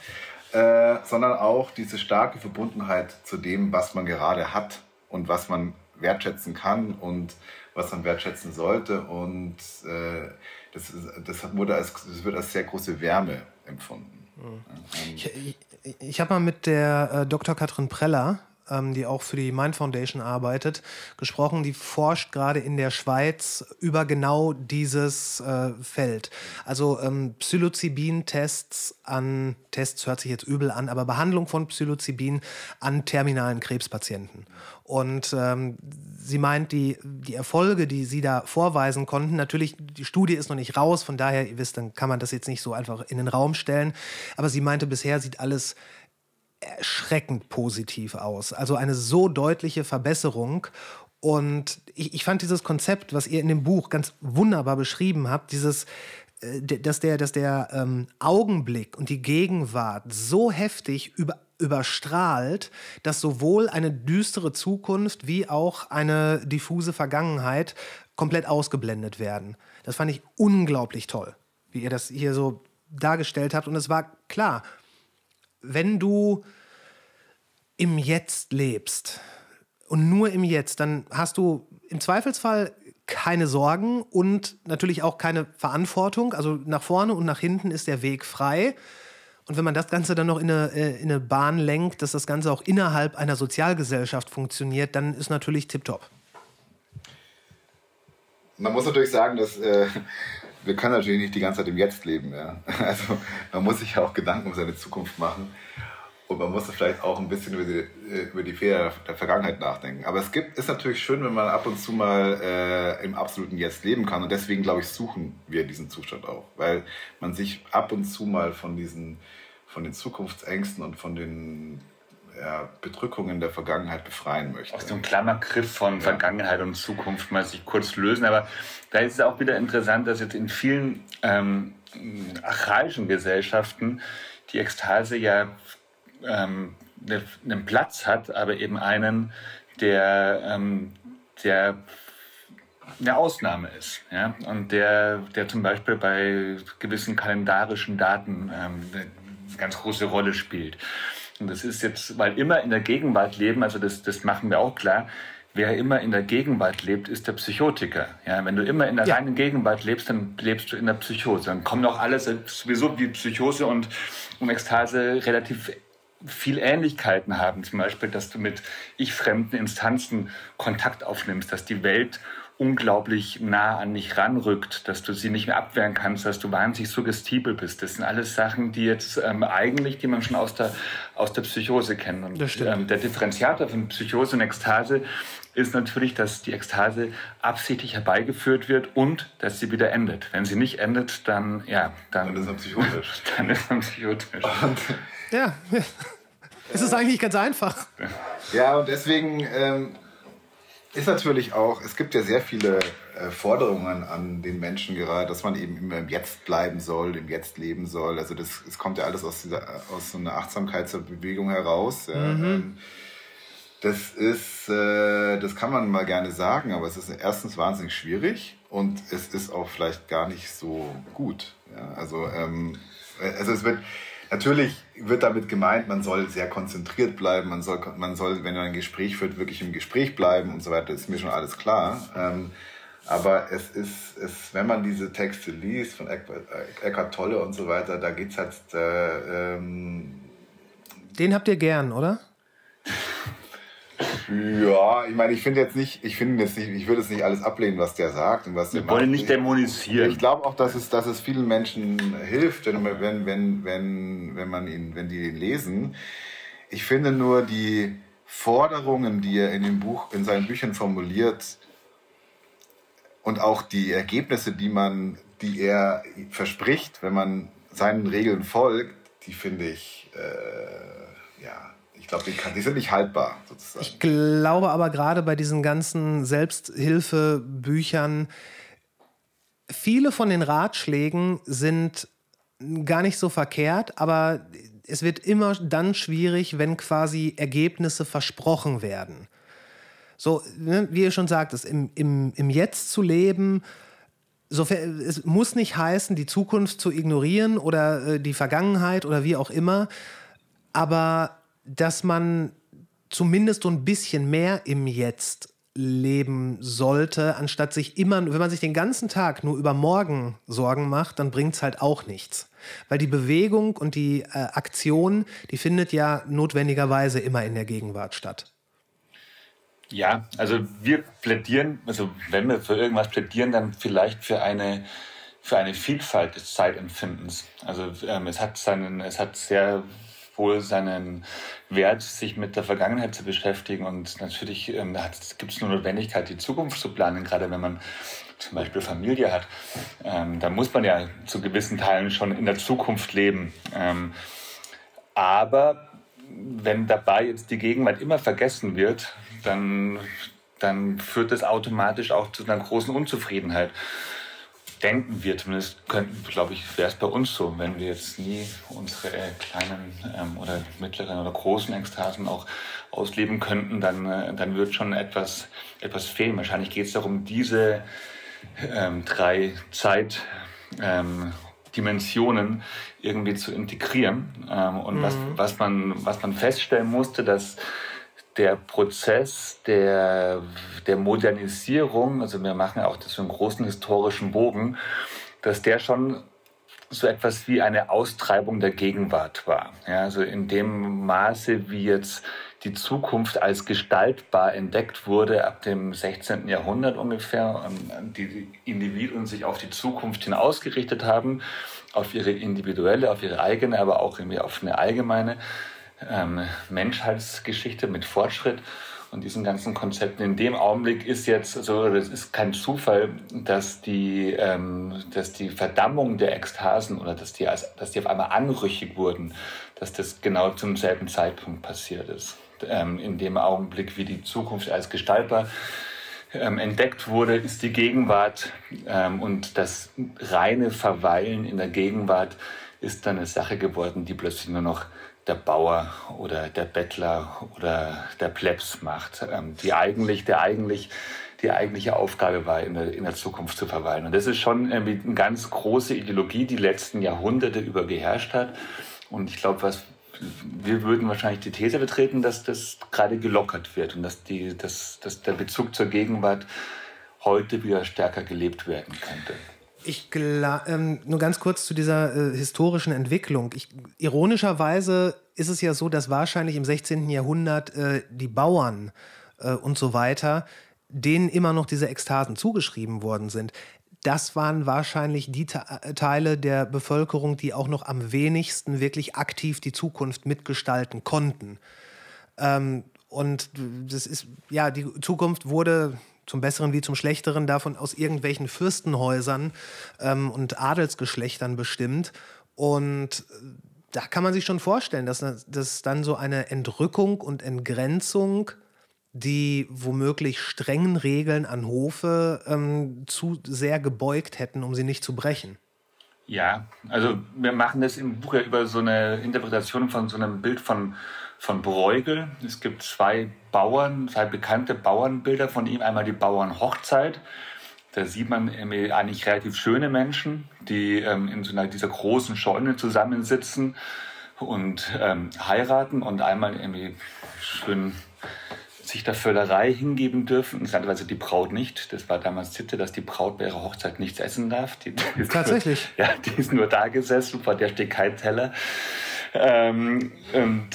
äh, sondern auch diese starke Verbundenheit zu dem, was man gerade hat und was man wertschätzen kann und was man wertschätzen sollte. Und äh, das, das, wurde als, das wird als sehr große Wärme empfunden. Mhm. Ich, ich, ich habe mal mit der äh, Dr. Katrin Preller ähm, die auch für die Mind Foundation arbeitet, gesprochen. Die forscht gerade in der Schweiz über genau dieses äh, Feld. Also ähm, Psilocybin-Tests an, Tests hört sich jetzt übel an, aber Behandlung von Psilocybin an terminalen Krebspatienten. Und ähm, sie meint, die, die Erfolge, die sie da vorweisen konnten, natürlich, die Studie ist noch nicht raus, von daher, ihr wisst, dann kann man das jetzt nicht so einfach in den Raum stellen. Aber sie meinte, bisher sieht alles erschreckend positiv aus. Also eine so deutliche Verbesserung. Und ich, ich fand dieses Konzept, was ihr in dem Buch ganz wunderbar beschrieben habt, dieses, äh, dass der, dass der ähm, Augenblick und die Gegenwart so heftig über, überstrahlt, dass sowohl eine düstere Zukunft wie auch eine diffuse Vergangenheit komplett ausgeblendet werden. Das fand ich unglaublich toll, wie ihr das hier so dargestellt habt. Und es war klar, wenn du im Jetzt lebst und nur im Jetzt, dann hast du im Zweifelsfall keine Sorgen und natürlich auch keine Verantwortung. Also nach vorne und nach hinten ist der Weg frei. Und wenn man das Ganze dann noch in eine, äh, in eine Bahn lenkt, dass das Ganze auch innerhalb einer Sozialgesellschaft funktioniert, dann ist natürlich tipptopp. Man muss natürlich sagen, dass äh, wir können natürlich nicht die ganze Zeit im Jetzt leben. Ja? *laughs* Also man muss sich ja auch Gedanken um seine Zukunft machen. Und man muss vielleicht auch ein bisschen über die, äh, über die Fehler der Vergangenheit nachdenken. Aber es gibt, ist natürlich schön, wenn man ab und zu mal äh, im absoluten Jetzt leben kann. Und deswegen, glaube ich, suchen wir diesen Zustand auch. Weil man sich ab und zu mal von diesen, von den Zukunftsängsten und von den ja, Bedrückungen der Vergangenheit befreien möchte. Aus dem Klammergriff von ja. Vergangenheit und Zukunft mal sich kurz lösen. Aber da ist es auch wieder interessant, dass jetzt in vielen ähm, archaischen Gesellschaften die Ekstase ja ähm, ne, einen Platz hat, aber eben einen, der, ähm, der eine Ausnahme ist. Ja? Und der, der zum Beispiel bei gewissen kalendarischen Daten ähm, ganz große Rolle spielt. Und das ist jetzt, weil immer in der Gegenwart leben, also das, das machen wir auch klar, wer immer in der Gegenwart lebt, ist der Psychotiker. Ja, wenn du immer in der ja. reinen Gegenwart lebst, dann lebst du in der Psychose. Dann kommen auch alles sowieso wie Psychose und, und Ekstase relativ viel Ähnlichkeiten haben. Zum Beispiel, dass du mit ich fremden Instanzen Kontakt aufnimmst, dass die Welt unglaublich nah an dich ranrückt, dass du sie nicht mehr abwehren kannst, dass du wahnsinnig suggestibel bist. Das sind alles Sachen, die jetzt ähm, eigentlich, die man schon aus der, aus der Psychose kennt. Und ähm, der Differenziator von Psychose und Ekstase ist natürlich, dass die Ekstase absichtlich herbeigeführt wird und dass sie wieder endet. Wenn sie nicht endet, dann, ja, dann, dann ist man psychotisch. *laughs* dann ist man psychotisch. ja, es ist eigentlich ganz einfach. Ja, und deswegen... Ähm ist natürlich auch, es gibt ja sehr viele äh, Forderungen an den Menschen gerade, dass man eben immer im Jetzt bleiben soll, im Jetzt leben soll. Also das, es kommt ja alles aus, dieser, aus so einer Achtsamkeitsbewegung heraus. Mhm. Ähm, das ist, äh, das kann man mal gerne sagen, aber es ist erstens wahnsinnig schwierig und es ist auch vielleicht gar nicht so gut. Ja? Also, ähm, also es wird, Natürlich wird damit gemeint, man soll sehr konzentriert bleiben, man soll, man soll, wenn man ein Gespräch führt, wirklich im Gespräch bleiben und so weiter, ist mir schon alles klar. Ähm, aber es ist, es, wenn man diese Texte liest von Eckhart Tolle und so weiter, da geht's halt. Äh, ähm, Den habt ihr gern, oder? Ja, ich meine, ich finde jetzt nicht, ich finde jetzt nicht, ich würde es nicht alles ablehnen, was der sagt und was der Wir macht. wollen nicht dämonisieren. Ich glaube auch, dass es, dass es vielen Menschen hilft, wenn, wenn, wenn, wenn, wenn man ihn, wenn die ihn lesen. Ich finde nur die Forderungen, die er in dem Buch, in seinen Büchern formuliert und auch die Ergebnisse, die man, die er verspricht, wenn man seinen Regeln folgt, die finde ich, äh, ja, glaube, die, die, sind nicht haltbar sozusagen. Ich glaube aber gerade bei diesen ganzen Selbsthilfebüchern, viele von den Ratschlägen sind gar nicht so verkehrt, aber es wird immer dann schwierig, wenn quasi Ergebnisse versprochen werden. So, ne, wie ihr schon sagt, im, im, im Jetzt zu leben, sofern, es muss nicht heißen, die Zukunft zu ignorieren oder äh, die Vergangenheit oder wie auch immer, aber dass man zumindest so ein bisschen mehr im Jetzt leben sollte, anstatt sich immer, wenn man sich den ganzen Tag nur über morgen Sorgen macht, dann bringt es halt auch nichts. Weil die Bewegung und die äh, Aktion, die findet ja notwendigerweise immer in der Gegenwart statt. Ja, also wir plädieren, also wenn wir für irgendwas plädieren, dann vielleicht für eine für eine Vielfalt des Zeitempfindens. Also ähm, es hat seinen, es hat sehr wohl seinen Wert, sich mit der Vergangenheit zu beschäftigen. Und natürlich ähm, gibt es eine Notwendigkeit, die Zukunft zu planen, gerade wenn man zum Beispiel Familie hat. Ähm, da muss man ja zu gewissen Teilen schon in der Zukunft leben. Ähm, aber wenn dabei jetzt die Gegenwart immer vergessen wird, dann, dann führt das automatisch auch zu einer großen Unzufriedenheit denken wir zumindest, könnten, glaube ich, wäre es bei uns so, wenn wir jetzt nie unsere äh, kleinen ähm, oder mittleren oder großen Ekstasen auch ausleben könnten, dann, äh, dann wird schon etwas, etwas fehlen. Wahrscheinlich geht es darum, diese ähm, drei Zeitdimensionen ähm, irgendwie zu integrieren. Ähm, und mhm. was, was, man, was man feststellen musste, dass der Prozess der, der Modernisierung, also wir machen auch das so einen großen historischen Bogen, dass der schon so etwas wie eine Austreibung der Gegenwart war. Ja, also in dem Maße, wie jetzt die Zukunft als gestaltbar entdeckt wurde ab dem 16. Jahrhundert ungefähr die Individuen sich auf die Zukunft hin ausgerichtet haben, auf ihre individuelle, auf ihre eigene, aber auch irgendwie auf eine allgemeine ähm, Menschheitsgeschichte mit Fortschritt und diesen ganzen Konzepten. In dem Augenblick ist jetzt, also es ist kein Zufall, dass die, ähm, dass die Verdammung der Ekstasen oder dass die, als, dass die auf einmal anrüchig wurden, dass das genau zum selben Zeitpunkt passiert ist. Ähm, in dem Augenblick, wie die Zukunft als gestaltbar ähm, entdeckt wurde, ist die Gegenwart ähm, und das reine Verweilen in der Gegenwart ist dann eine Sache geworden, die plötzlich nur noch der Bauer oder der Bettler oder der Plebs macht, ähm, die eigentlich, der eigentlich die eigentliche Aufgabe war, in der, in der Zukunft zu verweilen. Und das ist schon eine ganz große Ideologie, die letzten Jahrhunderte über geherrscht hat. Und ich glaube, was wir würden wahrscheinlich die These vertreten, dass das gerade gelockert wird und dass, die, dass, dass der Bezug zur Gegenwart heute wieder stärker gelebt werden könnte. Ich ähm, nur ganz kurz zu dieser äh, historischen Entwicklung. Ich, ironischerweise ist es ja so, dass wahrscheinlich im 16. Jahrhundert äh, die Bauern äh, und so weiter, denen immer noch diese Ekstasen zugeschrieben worden sind. Das waren wahrscheinlich die äh, Teile der Bevölkerung, die auch noch am wenigsten wirklich aktiv die Zukunft mitgestalten konnten. Ähm, und das ist, ja, die Zukunft wurde zum Besseren wie zum Schlechteren davon aus irgendwelchen Fürstenhäusern ähm, und Adelsgeschlechtern bestimmt. Und äh, da kann man sich schon vorstellen, dass, dass dann so eine Entrückung und Entgrenzung, die womöglich strengen Regeln an Hofe ähm, zu sehr gebeugt hätten, um sie nicht zu brechen. Ja, also wir machen das im Buch ja über so eine Interpretation von so einem Bild von von Bruegel. Es gibt zwei Bauern, zwei bekannte Bauernbilder von ihm. Einmal die Bauernhochzeit. Da sieht man eigentlich relativ schöne Menschen, die ähm, in so einer, dieser großen Scheune zusammensitzen und ähm, heiraten und einmal irgendwie schön sich der Völlerei hingeben dürfen. Interessanterweise die Braut nicht. Das war damals Sitte, dass die Braut bei ihrer Hochzeit nichts essen darf. Die, *laughs* die Tatsächlich? Nur, ja, die ist nur da gesessen, vor der steht kein Teller. Ähm, und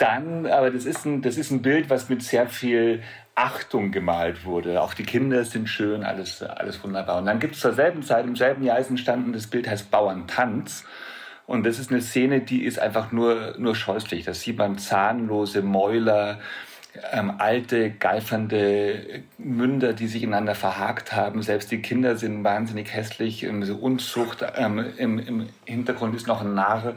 dann, aber das ist ein, das ist ein Bild, was mit sehr viel Achtung gemalt wurde. Auch die Kinder sind schön, alles, alles wunderbar. Und dann gibt es zur selben Zeit, im selben Jahr ist entstanden, das Bild heißt Bauerntanz. Und das ist eine Szene, die ist einfach nur, nur scheußlich. Da sieht man zahnlose Mäuler, ähm, alte, geifernde Münder, die sich ineinander verhakt haben. Selbst die Kinder sind wahnsinnig hässlich. So Unzucht. Ähm, im, Im Hintergrund ist noch ein Narr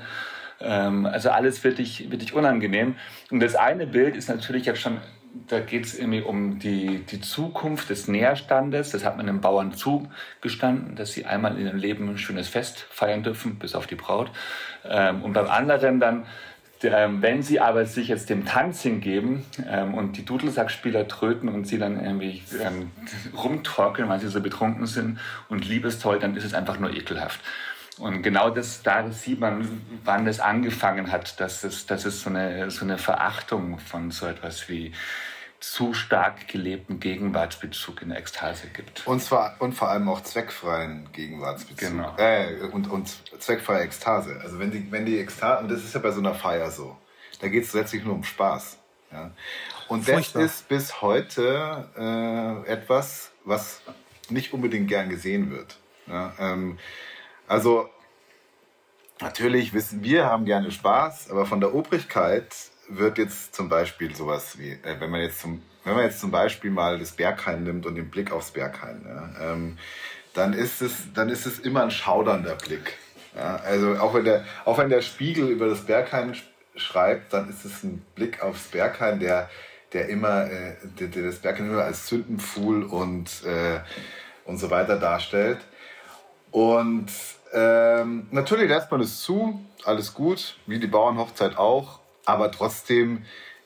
ähm, also alles wirklich, wirklich unangenehm. Und das eine Bild ist natürlich jetzt schon, da geht es irgendwie um die, die Zukunft des Nährstandes. Das hat man den Bauern zugestanden, dass sie einmal in ihrem Leben ein schönes Fest feiern dürfen, bis auf die Braut. Ähm, und beim anderen dann, ähm, wenn sie aber sich jetzt dem Tanz hingeben ähm, und die Dudelsackspieler tröten und sie dann irgendwie ähm, rumtorkeln, weil sie so betrunken sind und liebestoll, dann ist es einfach nur ekelhaft. Und genau das, da sieht man, wann das angefangen hat, dass es, dass es so, eine, so eine Verachtung von so etwas wie zu stark gelebten Gegenwartsbezug in der Ekstase gibt. Und zwar und vor allem auch zweckfreien Gegenwartsbezug. Genau. Äh, und, und zweckfreie Ekstase. Also wenn die, wenn die Ekstase, und das ist ja bei so einer Feier so, da geht es letztlich nur um Spaß. Ja? Und Furchtbar. das ist bis heute äh, etwas, was nicht unbedingt gern gesehen wird. Ja? Ähm, also natürlich wissen wir, haben gerne Spaß, aber von der Obrigkeit wird jetzt zum Beispiel sowas wie, äh, wenn man jetzt zum, wenn man jetzt zum Beispiel mal das Berghain nimmt und den Blick aufs Berghain, ja, ähm, dann ist es, dann ist es immer ein schaudernder Blick. Ja, also auch wenn der, auch wenn der Spiegel über das Berghain schreibt, dann ist es ein Blick aufs Berghain, der, der immer, äh, der, der das Berghain immer als Sündenpfuhl und äh, und so weiter darstellt. Und ähm, natürlich lässt man es zu, alles gut, wie die Bauernhochzeit auch, aber trotzdem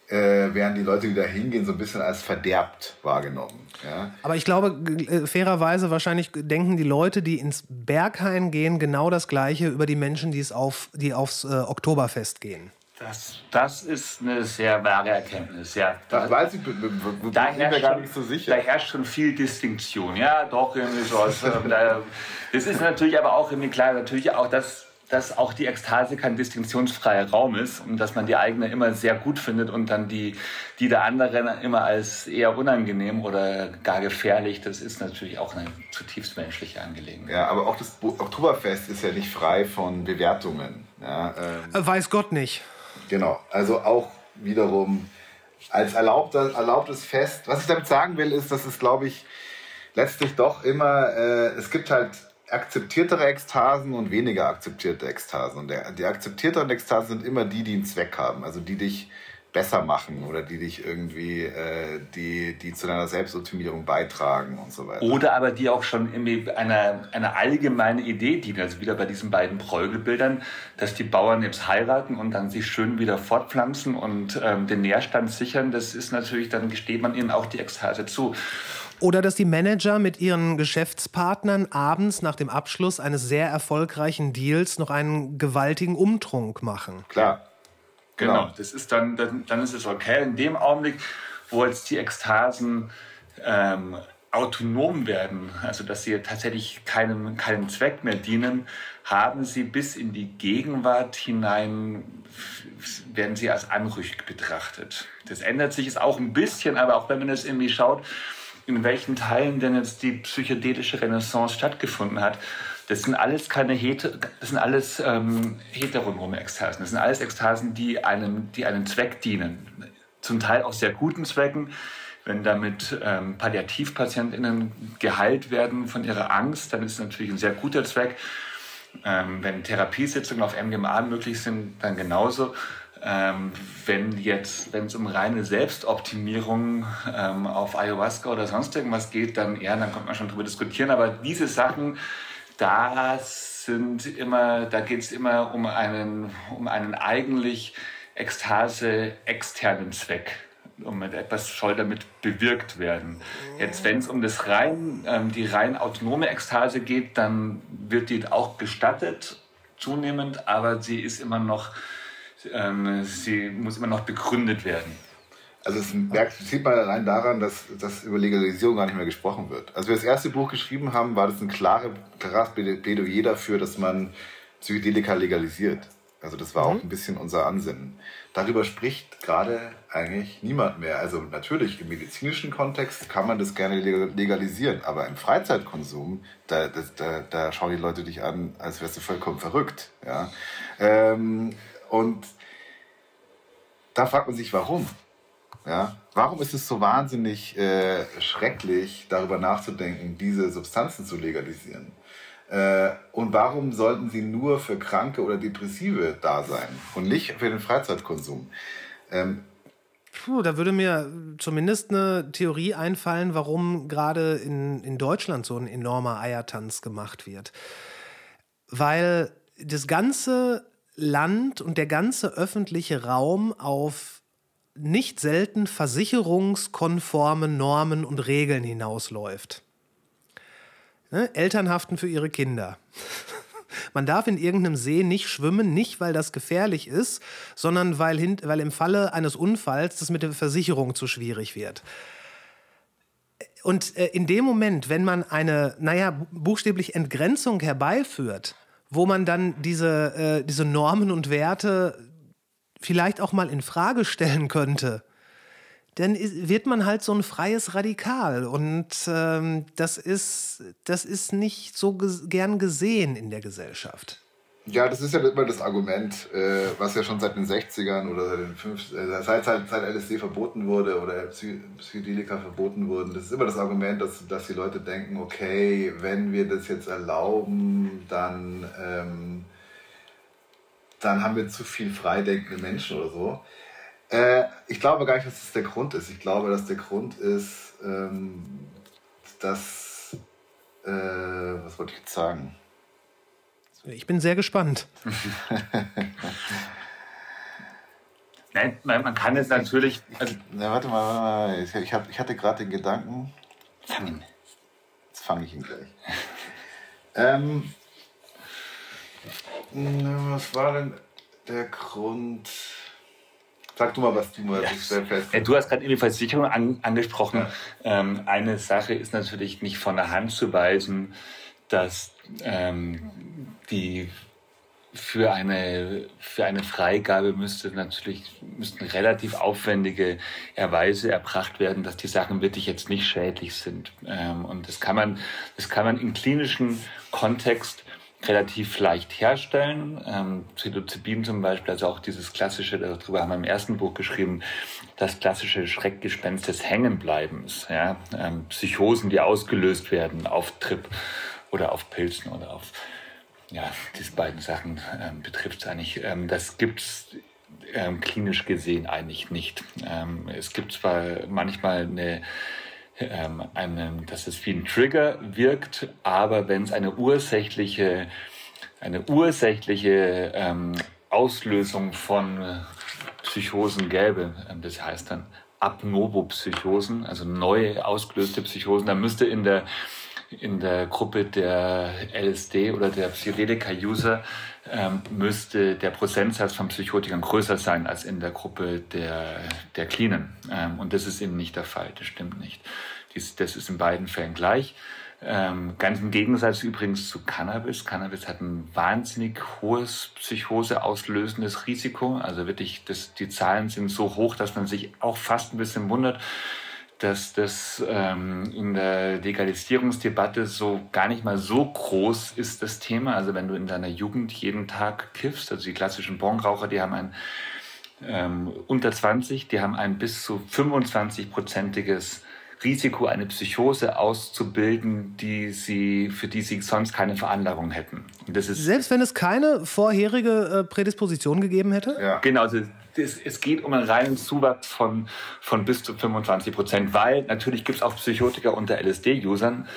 äh, werden die Leute, die da hingehen, so ein bisschen als verderbt wahrgenommen. Ja? Aber ich glaube, äh, fairerweise wahrscheinlich denken die Leute, die ins Berghain gehen, genau das Gleiche über die Menschen, die, es auf, die aufs äh, Oktoberfest gehen. Das, das ist eine sehr wahre Erkenntnis, ja. Das weiß ich, da herrscht gar nicht so sicher. Da herrscht schon viel Distinktion, ja, doch. Also, *laughs* das ist natürlich aber auch irgendwie klar, natürlich auch, dass, dass auch die Ekstase kein distinktionsfreier Raum ist und dass man die eigene immer sehr gut findet und dann die, die der anderen immer als eher unangenehm oder gar gefährlich, das ist natürlich auch eine zutiefst menschliche Angelegenheit. Ja, aber auch das Oktoberfest ist ja nicht frei von Bewertungen. Ja, ähm. Weiß Gott nicht. Genau, also auch wiederum als erlaubter, erlaubtes Fest. Was ich damit sagen will, ist, dass es, glaube ich, letztlich doch immer, äh, es gibt halt akzeptiertere Ekstasen und weniger akzeptierte Ekstasen. Und der, die akzeptierteren Ekstasen sind immer die, die einen Zweck haben, also die dich besser machen oder die dich irgendwie, äh, die, die zu deiner Selbstoptimierung beitragen und so weiter. Oder aber die auch schon irgendwie einer, einer allgemeinen Idee dienen, also wieder bei diesen beiden Bräugelbildern, dass die Bauern jetzt heiraten und dann sich schön wieder fortpflanzen und ähm, den Nährstand sichern, das ist natürlich, dann gesteht man ihnen auch die Ekstase zu. Oder dass die Manager mit ihren Geschäftspartnern abends nach dem Abschluss eines sehr erfolgreichen Deals noch einen gewaltigen Umtrunk machen. Klar. Genau, Genau. das ist dann, dann, dann ist es okay. In dem Augenblick, wo jetzt die Ekstasen ähm, autonom werden, also dass sie tatsächlich keinem, keinem Zweck mehr dienen, haben sie bis in die Gegenwart hinein, werden sie als anrüchig betrachtet. Das ändert sich jetzt auch ein bisschen, aber auch wenn man das irgendwie schaut, in welchen Teilen denn jetzt die psychedelische Renaissance stattgefunden hat, das sind alles keine Heter, das sind alles ähm, heteronome Ekstasen. Das sind alles Ekstasen, die einem, die einem Zweck dienen. Zum Teil auch sehr guten Zwecken. Wenn damit ähm, PalliativpatientInnen geheilt werden von ihrer Angst, dann ist es natürlich ein sehr guter Zweck. Ähm, wenn Therapiesitzungen auf MDMA möglich sind, dann genauso. Ähm, wenn jetzt, wenn es um reine Selbstoptimierung ähm, auf Ayahuasca oder sonst irgendwas geht, dann eher, dann kommt man schon drüber diskutieren. Aber diese Sachen, da sind immer, da geht es immer um einen, um einen eigentlich Ekstase externen Zweck. Um etwas soll damit bewirkt werden. Jetzt, wenn es um das rein, ähm, die rein autonome Ekstase geht, dann wird die auch gestattet zunehmend, aber sie ist immer noch, ähm, sie muss immer noch begründet werden. Also es merkt, sieht man allein daran, dass, dass über Legalisierung gar nicht mehr gesprochen wird. Als wir das erste Buch geschrieben haben, war das ein klare, klares Plädoyer dafür, dass man Psychedelika legalisiert. Also das war auch ein bisschen unser Ansinnen. Darüber spricht gerade eigentlich niemand mehr. Also natürlich im medizinischen Kontext kann man das gerne legal- legalisieren, aber im Freizeitkonsum, da, da, da schauen die Leute dich an, als wärst du vollkommen verrückt. Ja? Ähm, und da fragt man sich, warum? Ja? Warum ist es so wahnsinnig äh, schrecklich, darüber nachzudenken, diese Substanzen zu legalisieren? Äh, und warum sollten sie nur für Kranke oder Depressive da sein und nicht für den Freizeitkonsum? Ähm, Puh, da würde mir zumindest eine Theorie einfallen, warum gerade in, in Deutschland so ein enormer Eiertanz gemacht wird. Weil das ganze Land und der ganze öffentliche Raum auf nicht selten versicherungskonforme Normen und Regeln hinausläuft. Ne? Eltern haften für ihre Kinder. *laughs* Man darf in irgendeinem See nicht schwimmen, nicht weil das gefährlich ist, sondern weil, weil im Falle eines Unfalls das mit der Versicherung zu schwierig wird. Und äh, in dem Moment, wenn man eine, naja, bu- buchstäblich Entgrenzung herbeiführt, wo man dann diese, äh, diese Normen und Werte vielleicht auch mal in Frage stellen könnte, dann wird man halt so ein freies Radikal. Und ähm, das, ist, das ist nicht so gern gesehen in der Gesellschaft. Ja, das ist ja immer das Argument, äh, was ja schon seit den 60ern oder seit, den 50, äh, seit, seit, seit LSD verboten wurde oder Psy Psychedelika verboten wurden. Das ist immer das Argument, dass, dass die Leute denken, okay, wenn wir das jetzt erlauben, dann, ähm, dann haben wir zu viel freidenkende Menschen oder so. Äh, ich glaube gar nicht, dass das der Grund ist. Ich glaube, dass der Grund ist, ähm, dass, äh, was wollte ich jetzt sagen? Ich bin sehr gespannt. *laughs* Nein, man man kann es natürlich, also Na, warte mal, warte mal. Ich, ich, hab, ich hatte gerade den Gedanken. fangen. Jetzt fange ich ihn gleich. *laughs* ähm, na, was war denn der Grund? Sag du mal, was du mal sehr fest. Ja, du hast gerade irgendwie Versicherung an, angesprochen. Ähm, eine Sache ist natürlich nicht von der Hand zu weisen, dass ähm, die für eine, für eine Freigabe müsste natürlich, müssten relativ aufwendige Erweise erbracht werden, dass die Sachen wirklich jetzt nicht schädlich sind. Ähm, und das kann man, das kann man im klinischen Kontext relativ leicht herstellen. Ähm, Psilocybin zum Beispiel, also auch dieses klassische, darüber haben wir im ersten Buch geschrieben, das klassische Schreckgespenst des Hängenbleibens. Ja? Ähm, Psychosen, die ausgelöst werden auf Trip oder auf Pilzen oder auf ja, diese beiden Sachen ähm, betrifft es eigentlich. Ähm, das gibt's ähm, klinisch gesehen eigentlich nicht. Ähm, es gibt zwar manchmal eine ähm, eine, dass es wie ein Trigger wirkt, aber wenn es eine ursächliche, eine ursächliche ähm, Auslösung von Psychosen gäbe, ähm, das heißt dann Abnovo-Psychosen, also neu ausgelöste Psychosen, dann müsste in der in der Gruppe der LSD oder der Psychedelika-User ähm, müsste der Prozentsatz von Psychotikern größer sein als in der Gruppe der, der Cleanen. Ähm, und das ist eben nicht der Fall, das stimmt nicht. Dies, das ist in beiden Fällen gleich. Ähm, ganz im Gegensatz übrigens zu Cannabis. Cannabis hat ein wahnsinnig hohes Psychose auslösendes Risiko. Also wirklich, das, die Zahlen sind so hoch, dass man sich auch fast ein bisschen wundert, dass das ähm, in der Legalisierungsdebatte so gar nicht mal so groß ist, das Thema. Also wenn du in deiner Jugend jeden Tag kiffst, also die klassischen Bonraucher, die haben ein ähm, unter 20, die haben ein bis zu 25-prozentiges Risiko, eine Psychose auszubilden, die sie, für die sie sonst keine Veranlagung hätten. Selbst wenn es keine vorherige äh, Prädisposition gegeben hätte? Ja. Genau, also es, es geht um einen reinen Zuwachs von, von bis zu 25 Prozent, weil natürlich gibt es auch Psychotiker unter LSD-Usern.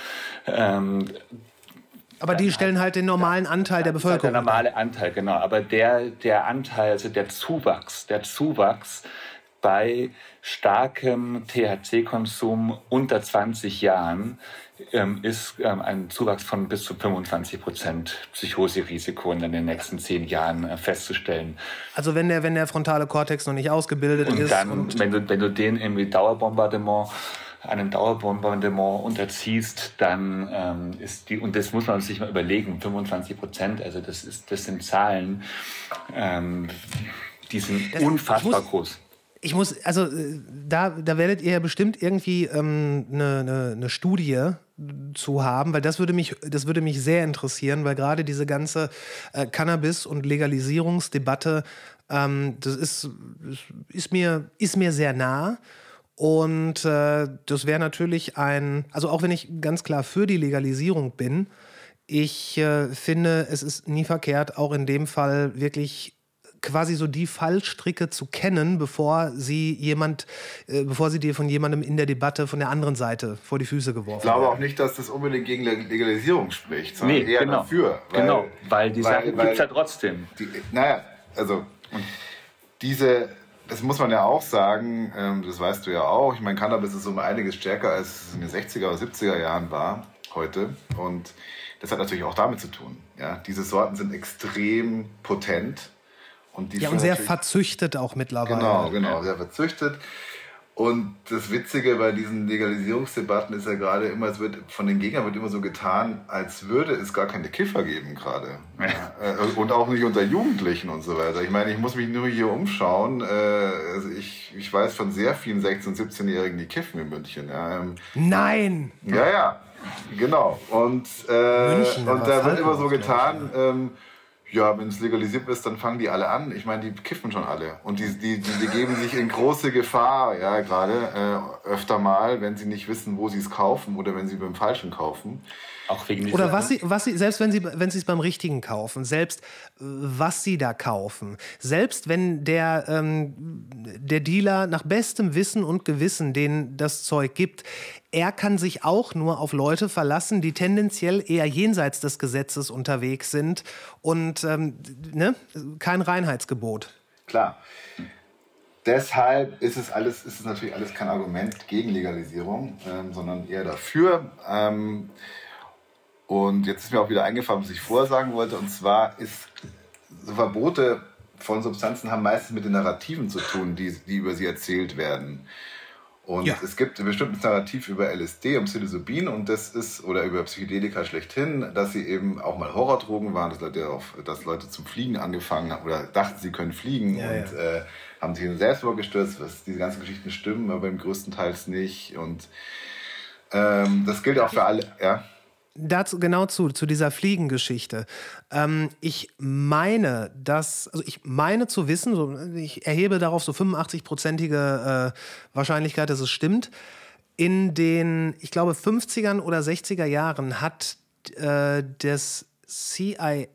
Ähm, aber die stellen halt den normalen Anteil der Bevölkerung. Der normale Anteil, genau. Aber der, der Anteil, also der Zuwachs, der Zuwachs bei starkem THC-Konsum unter 20 Jahren ist ähm, ein Zuwachs von bis zu 25 Prozent Psychoserisiko in den nächsten zehn Jahren äh, festzustellen. Also wenn der, wenn der frontale Kortex noch nicht ausgebildet und ist. Dann, und wenn du, wenn du den irgendwie Dauerbombardement einem Dauerbombardement unterziehst, dann ähm, ist die, und das muss man sich mal überlegen, 25 Prozent, also das, ist, das sind Zahlen, ähm, die sind das, unfassbar muss, groß. Ich muss, also äh, da, da werdet ihr ja bestimmt irgendwie ähm, eine, eine, eine Studie zu haben, weil das würde mich, das würde mich sehr interessieren, weil gerade diese ganze äh, Cannabis- und Legalisierungsdebatte, ähm, das ist, ist, mir, ist mir sehr nah. Und äh, das wäre natürlich ein, also auch wenn ich ganz klar für die Legalisierung bin, ich äh, finde, es ist nie verkehrt, auch in dem Fall wirklich quasi so die Fallstricke zu kennen, bevor sie jemand, äh, bevor sie dir von jemandem in der Debatte von der anderen Seite vor die Füße geworfen Ich glaube auch nicht, dass das unbedingt gegen Legalisierung spricht, sondern nee, eher genau. dafür. Weil, genau, weil die Sache gibt es ja trotzdem. Die, naja, also diese, das muss man ja auch sagen, ähm, das weißt du ja auch, ich meine, Cannabis ist um einiges stärker, als es in den 60er oder 70er Jahren war, heute. Und das hat natürlich auch damit zu tun. Ja? Diese Sorten sind extrem potent und ja, und sehr verzüchtet auch mittlerweile. Genau, genau, sehr verzüchtet. Und das Witzige bei diesen Legalisierungsdebatten ist ja gerade immer, es wird von den Gegnern wird immer so getan, als würde es gar keine Kiffer geben gerade. Ja. Äh, und auch nicht unter Jugendlichen und so weiter. Ich meine, ich muss mich nur hier umschauen. Äh, also ich, ich weiß von sehr vielen 16- und 17-Jährigen, die kiffen in München. Ähm, Nein! Ja, ja, genau. Und, äh, München, und da wird immer so getan, ähm, ja, wenn es legalisiert ist, dann fangen die alle an. Ich meine, die kiffen schon alle. Und die, die, die, die geben sich in große Gefahr, ja, gerade äh, öfter mal, wenn sie nicht wissen, wo sie es kaufen oder wenn sie beim Falschen kaufen. Auch wegen Oder was sie, was sie, selbst wenn sie, wenn sie es beim Richtigen kaufen, selbst äh, was sie da kaufen, selbst wenn der, ähm, der Dealer nach bestem Wissen und Gewissen denen das Zeug gibt, er kann sich auch nur auf Leute verlassen, die tendenziell eher jenseits des Gesetzes unterwegs sind und ähm, ne? kein Reinheitsgebot. Klar. Deshalb ist es alles, ist es natürlich alles kein Argument gegen Legalisierung, ähm, sondern eher dafür. Ähm, und jetzt ist mir auch wieder eingefallen, was ich vorher sagen wollte. Und zwar ist so Verbote von Substanzen haben meistens mit den Narrativen zu tun, die, die über sie erzählt werden. Und ja. es gibt ein bestimmtes Narrativ über LSD und Psilocybin und das ist, oder über Psychedelika schlechthin, dass sie eben auch mal Horrordrogen waren, dass Leute, auf, dass Leute zum Fliegen angefangen haben oder dachten, sie können fliegen ja, und ja. Äh, haben sich in Selbstmord gestürzt, was diese ganzen Geschichten stimmen, aber im größten Teils nicht. Und ähm, das gilt auch für alle, ja dazu genau zu, zu dieser Fliegengeschichte. Ähm, ich meine, dass, also ich meine zu wissen, so, ich erhebe darauf so 85-prozentige äh, Wahrscheinlichkeit, dass es stimmt. In den, ich glaube, 50ern oder 60er Jahren hat äh, das CIA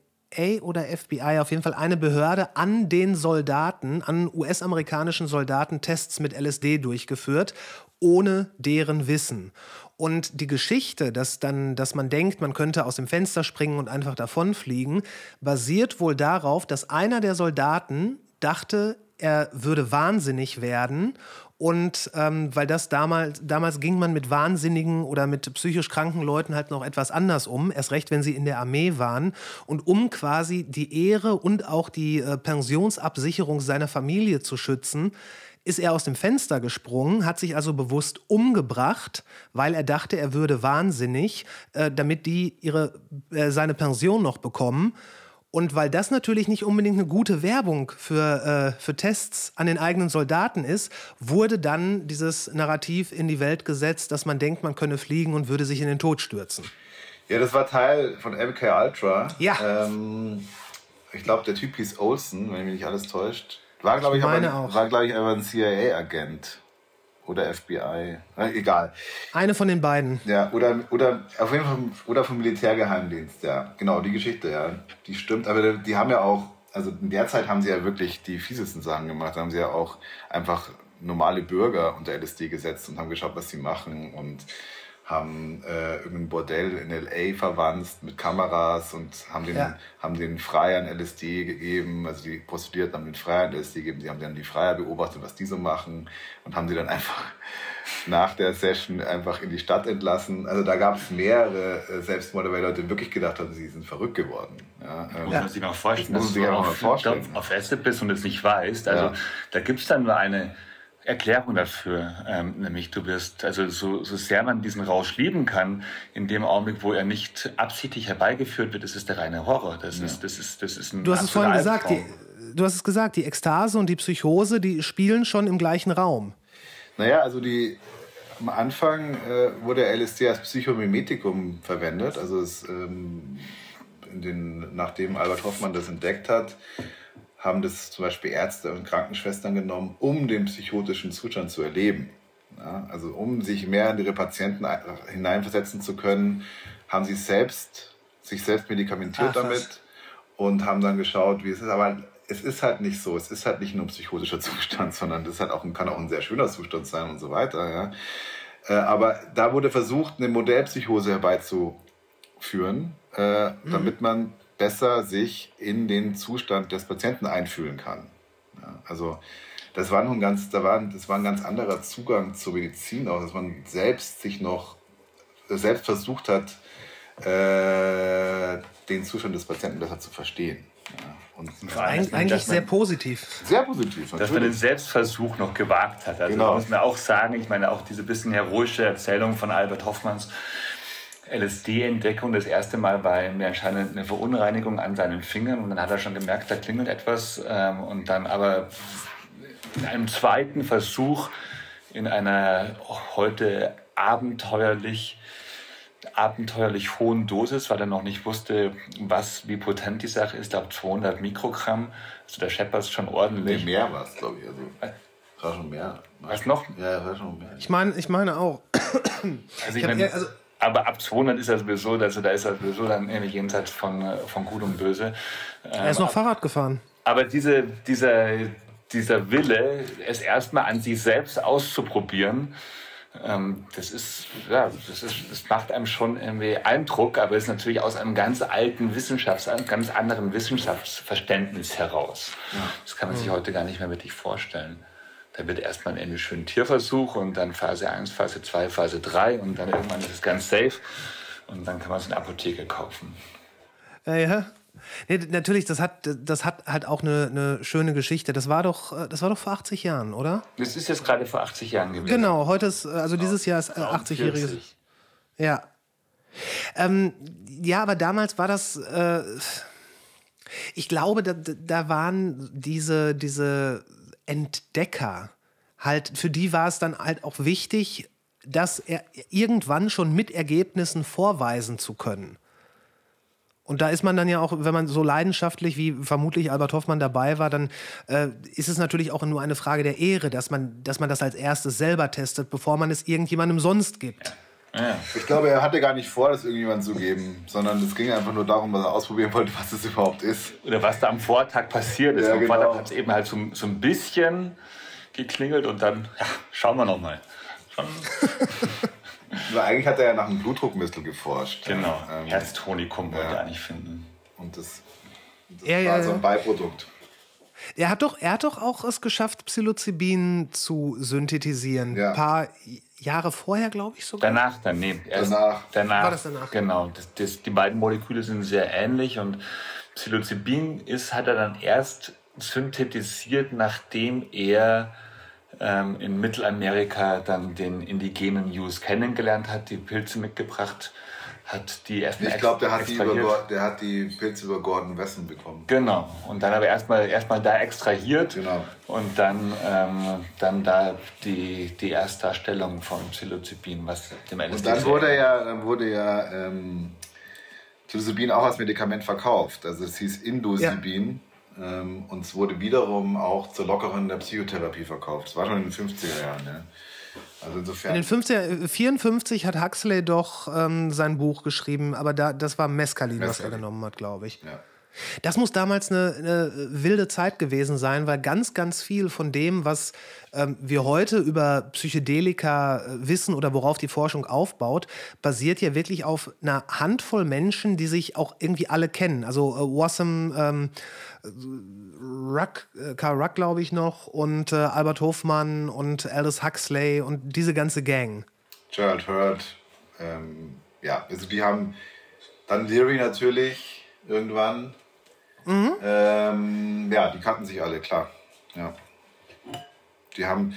oder FBI, auf jeden Fall eine Behörde, an den Soldaten, an US-amerikanischen Soldaten Tests mit LSD durchgeführt, ohne deren Wissen. Und die Geschichte, dass, dann, dass man denkt, man könnte aus dem Fenster springen und einfach davonfliegen, basiert wohl darauf, dass einer der Soldaten dachte, er würde wahnsinnig werden und ähm, weil das damals, damals ging man mit wahnsinnigen oder mit psychisch kranken Leuten halt noch etwas anders um, erst recht, wenn sie in der Armee waren. Und um quasi die Ehre und auch die äh, Pensionsabsicherung seiner Familie zu schützen, ist er aus dem Fenster gesprungen, hat sich also bewusst umgebracht, weil er dachte, er würde wahnsinnig, äh, damit die ihre, äh, seine Pension noch bekommen. Und weil das natürlich nicht unbedingt eine gute Werbung für, äh, für Tests an den eigenen Soldaten ist, wurde dann dieses Narrativ in die Welt gesetzt, dass man denkt, man könne fliegen und würde sich in den Tod stürzen. Ja, das war Teil von MK Ultra. Ja. Ähm, ich glaube, der Typ hieß Olsen, wenn mich nicht alles täuscht. War, glaube ich, Ich aber, war, glaube ich, aber ein CIA-Agent. Oder FBI. Egal. Eine von den beiden. Ja, oder, oder auf jeden Fall oder vom Militärgeheimdienst, ja. Genau, die Geschichte, ja. Die stimmt, aber die haben ja auch, also in der Zeit haben sie ja wirklich die fiesesten Sachen gemacht. Da haben sie ja auch einfach normale Bürger unter LSD gesetzt und haben geschaut, was sie machen und haben äh, irgendein Bordell in L.A. verwandt mit Kameras und haben den, Ja. haben den Freiern LSD gegeben, also die Prostituierten haben den Freiern LSD gegeben, sie haben dann die Freier beobachtet, was die so machen und haben sie dann einfach *laughs* nach der Session einfach in die Stadt entlassen. Also da gab es mehrere äh, Selbstmorde, weil Leute wirklich gedacht haben, sie sind verrückt geworden. Ja, ähm, Muss man sich mal vorstellen, dass du mal auf, Acid bist und es nicht weißt. Also Ja. da gibt es dann nur eine Erklärung dafür, ähm, nämlich du wirst, also so, so sehr man diesen Rausch lieben kann, in dem Augenblick, wo er nicht absichtlich herbeigeführt wird, ist es der reine Horror. Das ist, das ist, das ist ein Du hast es vorhin gesagt, die, du hast es gesagt, die Ekstase und die Psychose, die spielen schon im gleichen Raum. Naja, also die, am Anfang äh, wurde LSD als Psychomimetikum verwendet. Also es, ähm, in den, nachdem Albert Hoffmann das entdeckt hat, haben das zum Beispiel Ärzte und Krankenschwestern genommen, um den psychotischen Zustand zu erleben. Ja, also um sich mehr in ihre Patienten ein- hineinversetzen zu können, haben sie selbst, sich selbst medikamentiert Ach, damit und haben dann geschaut, wie es ist. Aber es ist halt nicht so. Es ist halt nicht nur ein psychotischer *laughs* Zustand, sondern das halt auch, kann auch ein sehr schöner Zustand sein und so weiter. Ja. Äh, aber da wurde versucht, eine Modellpsychose herbeizuführen, äh, damit man besser sich in den Zustand des Patienten einfühlen kann. Ja, also das war nun ganz, da war, das war ein ganz anderer Zugang zur Medizin, auch dass man selbst sich noch selbst versucht hat, äh, den Zustand des Patienten besser zu verstehen. Ja, und dass man- eigentlich man- sehr positiv. sehr positiv. dass man den natürlich. Selbstversuch noch gewagt hat. Also Genau. muss man auch sagen, ich meine auch diese bisschen heroische Erzählung von Albert Hoffmanns LSD-Entdeckung. Das erste Mal war ihm anscheinend eine Verunreinigung an seinen Fingern und dann hat er schon gemerkt, da klingelt etwas ähm, und dann aber in einem zweiten Versuch in einer heute abenteuerlich abenteuerlich hohen Dosis, weil er noch nicht wusste, was, wie potent die Sache ist. Ich glaube 200 Mikrogramm. Also der scheppert schon Nee, ordentlich. mehr war es, glaube ich. Also, war schon mehr. Was noch? Ja, war schon mehr. Ich meine, ich meine auch. Also ich Ich mein, eher- also- aber ab 200 ist er sowieso, also da ist er sowieso dann irgendwie jenseits von, äh, von Gut und Böse. Er ist noch Fahrrad gefahren. Aber diese, dieser, dieser Wille, es erstmal an sich selbst auszuprobieren, ähm, das ist, ja, das ist, das macht einem schon irgendwie Eindruck, aber ist natürlich aus einem ganz alten Wissenschafts-, einem ganz anderen Wissenschaftsverständnis heraus. Das kann man sich heute gar nicht mehr wirklich vorstellen. Da wird erstmal ein irgendwie schön Tierversuch und dann Phase 1, Phase 2, Phase 3 und dann irgendwann ist es ganz safe und dann kann man es in der Apotheke kaufen. Ja, ja. Nee, natürlich, das hat, das hat halt auch eine, eine schöne Geschichte. Das war doch, äh, das war doch vor 80 Jahren, oder? Das ist jetzt gerade vor 80 Jahren gewesen. Genau, heute ist, äh, also dieses Jahr ist äh, 80-jähriges. 40. Ja. Ähm, ja, aber damals war das. Äh, ich glaube, da, da waren diese, diese Entdecker halt, für die war es dann halt auch wichtig, das er irgendwann schon mit Ergebnissen vorweisen zu können. Und da ist man dann ja auch, wenn man so leidenschaftlich wie vermutlich Albert Hoffmann dabei war, dann äh, ist es natürlich auch nur eine Frage der Ehre, dass man, dass man das als erstes selber testet, bevor man es irgendjemandem sonst gibt. Ja. Ich glaube, er hatte gar nicht vor, das irgendjemand zu geben, sondern es ging einfach nur darum, dass er ausprobieren wollte, was es überhaupt ist. Oder was da am Vortag passiert ist. Ja, am genau. Vortag hat es eben halt so, so ein bisschen geklingelt und dann, ja, schauen wir nochmal. Also *laughs* eigentlich hat er ja nach einem Blutdruckmittel geforscht. Genau. Ähm, Herztonikum wollte er eigentlich finden. Und das, das Ja, war ja, so ein Beiprodukt. Er hat doch, er hat doch auch es geschafft, Psilocybin zu synthetisieren. Ja. Ein paar Jahre vorher, glaube ich sogar. Danach, dann, nee, erst Danach. danach. War das danach? Genau. Das, das, die beiden Moleküle sind sehr ähnlich und Psilocybin ist, hat er dann erst synthetisiert, nachdem er ähm, in Mittelamerika dann den indigenen Use kennengelernt hat, die Pilze mitgebracht hat, die erst Ich glaube, der, hat die über der hat die Pilze über Gordon Wesson bekommen. Genau. Und dann aber erstmal erstmal da extrahiert Genau. und dann, ähm, dann da die, die Erstdarstellung von Psilocybin, was dem LSD Und dann wurde ja, dann wurde ja ähm, Psilocybin auch als Medikament verkauft. Also es hieß Indosibin. Ähm, und es wurde wiederum auch zur Lockerung der Psychotherapie verkauft. Das war schon in den 50er Jahren. Ja. Also insofern. In den 50er, 54 hat Huxley doch ähm, sein Buch geschrieben, aber da, das war Mescalin, was er Mescalin. genommen hat, glaube ich. ja. Das muss damals eine, eine wilde Zeit gewesen sein, weil ganz, ganz viel von dem, was ähm, wir heute über Psychedelika äh, wissen oder worauf die Forschung aufbaut, basiert ja wirklich auf einer Handvoll Menschen, die sich auch irgendwie alle kennen. Also äh, Wassam ähm, Ruck, äh, Karl Ruck, glaube ich noch, und äh, Albert Hofmann und Aldous Huxley und diese ganze Gang. Gerald Hurt. Ähm, ja, also die haben dann Leary natürlich irgendwann. Ähm, ja, die kannten sich alle, klar. Ja. Die haben,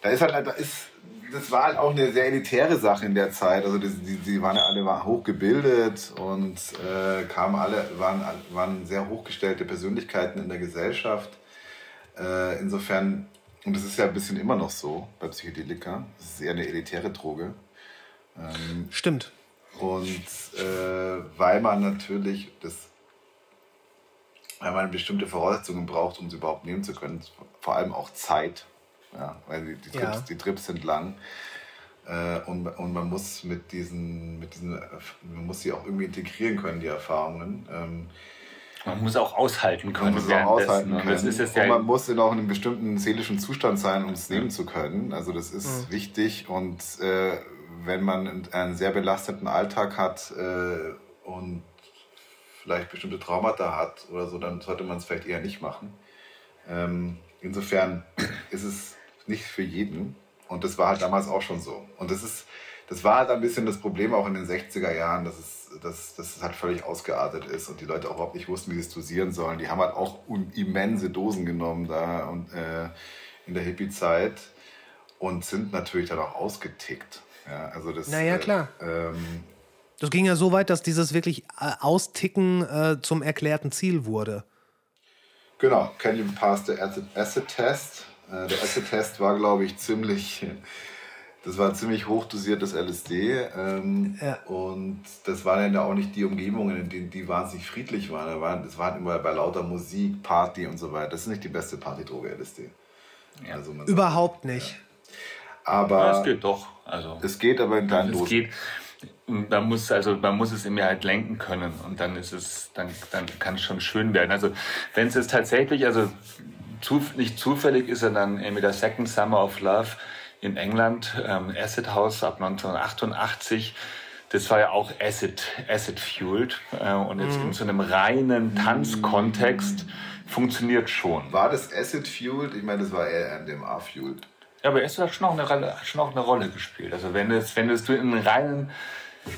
da ist halt, da ist, das war halt auch eine sehr elitäre Sache in der Zeit. Also die, die, die waren ja alle waren hochgebildet und äh, kamen alle, waren, waren sehr hochgestellte Persönlichkeiten in der Gesellschaft. Äh, insofern, und das ist ja ein bisschen immer noch so bei Psychedelika, das ist eher eine elitäre Droge. Stimmt. Und äh, weil man natürlich das, weil man bestimmte Voraussetzungen braucht, um sie überhaupt nehmen zu können, vor allem auch Zeit, ja, weil die, die, Trips, Ja. die Trips sind lang. Äh, und, und man muss mit diesen, mit diesen, man muss sie auch irgendwie integrieren können, die Erfahrungen. Ähm, Man muss auch aushalten man können muss es auch aushalten Und können. das ist und ja man muss in auch in einem bestimmten seelischen Zustand sein, um es nehmen zu können. Also das ist wichtig. Und äh, wenn man einen sehr belasteten Alltag hat äh, und vielleicht bestimmte Traumata hat oder so, dann sollte man es vielleicht eher nicht machen. Ähm, insofern *clears throat* ist es nicht für jeden. Und das war halt damals auch schon so. Und das ist, das war halt ein bisschen das Problem auch in den 60er Jahren, dass es, dass, dass es halt völlig ausgeartet ist und die Leute auch überhaupt nicht wussten, wie sie es dosieren sollen. Die haben halt auch immense Dosen genommen da und äh, in der Hippie-Zeit und sind natürlich dann auch ausgetickt. Ja, also das, Naja, klar. Äh, ähm, Das ging ja so weit, dass dieses wirklich äh, Austicken äh, zum erklärten Ziel wurde. Genau, can you pass the acid, test? Äh, der Acid Test war, glaube ich, ziemlich, das war ein ziemlich hochdosiertes LSD. Ähm, Ja. Und das waren dann ja auch nicht die Umgebungen, in denen die wahnsinnig friedlich waren. Da waren das waren immer bei lauter Musik, Party und so weiter. Das ist nicht die beste Partydroge, LSD. Also man Überhaupt nicht. aber Ja, es geht doch. Also es geht aber in kleinen es Dosen. geht. Man muss, also man muss es immer halt lenken können und dann ist es, dann, dann kann es schon schön werden. Also wenn es jetzt tatsächlich, also zu, nicht zufällig ist er dann äh, mit der Second Summer of Love in England, ähm, Acid House ab 1988. Das war ja auch Acid, Acid fueled äh, und jetzt in so einem reinen Tanzkontext funktioniert schon. War das Acid Fueled? Ich meine, das war eher MDMA Fueled. Ja, aber es hat schon auch eine, Rolle- hat schon auch eine Rolle gespielt. Also wenn es, wenn es du in einen reinen,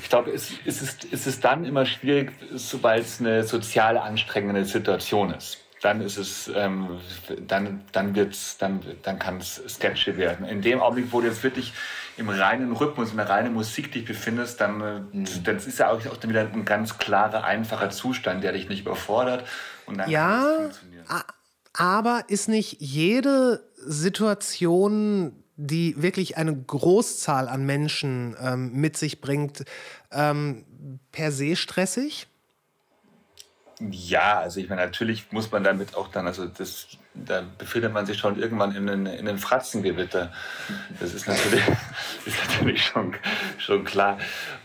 ich glaube, es, es, ist, es ist dann immer schwierig, sobald es eine sozial anstrengende Situation ist. Dann ist es, ähm, dann, dann wird's, dann, dann kann es sketchy werden. In dem Augenblick, wo du jetzt wirklich im reinen Rhythmus, in der reinen Musik dich befindest, dann, äh, dann ist ja auch, auch dann wieder ein ganz klarer, einfacher Zustand, der dich nicht überfordert. Und dann Ja, kann es funktionieren. aber ist nicht jede Situation, die wirklich eine Großzahl an Menschen ähm, mit sich bringt, ähm, per se stressig? Ja, also ich meine, natürlich muss man damit auch dann, also das, da befindet man sich schon irgendwann in den, in den Fratzengewitter. Das ist natürlich, *laughs* ist natürlich schon, schon klar.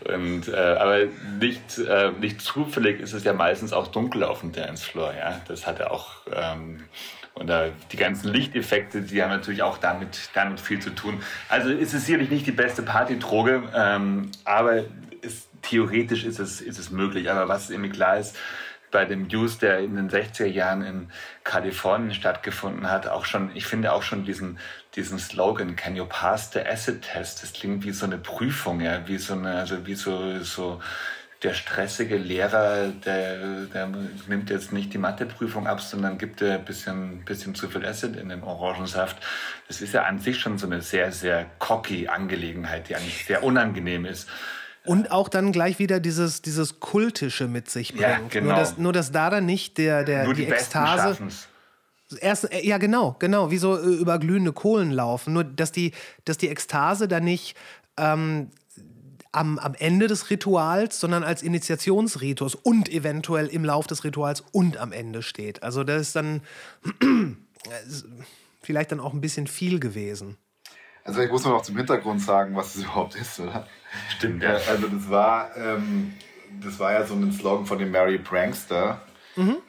Und, äh, aber nicht, äh, nicht zufällig ist es ja meistens auch dunkel auf dem Dancefloor. Ja? Das hat ja auch, ähm, und äh, die ganzen Lichteffekte, die haben natürlich auch damit, damit viel zu tun. Also ist es sicherlich nicht die beste Partydroge, ähm, aber ist, theoretisch ist es, ist es möglich. Aber was irgendwie klar ist, bei dem Use, der in den 60er Jahren in Kalifornien stattgefunden hat, auch schon, ich finde auch schon diesen, diesen Slogan, can you pass the acid test? Das klingt wie so eine Prüfung, ja, wie so eine, also wie so, so, der stressige Lehrer, der, der nimmt jetzt nicht die Matheprüfung ab, sondern gibt ein bisschen, bisschen zu viel Acid in den Orangensaft. Das ist ja an sich schon so eine sehr, sehr cocky Angelegenheit, die eigentlich sehr unangenehm ist. Und auch dann gleich wieder dieses, dieses Kultische mit sich bringt. Ja, genau. Nur, dass, nur, dass da dann nicht der, der, Nur die, die, Ekstase. schaffen's. Erst, äh, ja, genau, genau, wie so äh, über glühende Kohlen laufen. Nur, dass die, dass die Ekstase dann nicht ähm, am, am Ende des Rituals, sondern als Initiationsritus und eventuell im Lauf des Rituals und am Ende steht. Also, das ist dann *clears throat* vielleicht dann auch ein bisschen viel gewesen. Also ich muss noch zum Hintergrund sagen, was es *laughs* überhaupt ist, oder? Stimmt, Ja, ja. also das war, ähm, das war ja so ein Slogan von den Mary Prankster.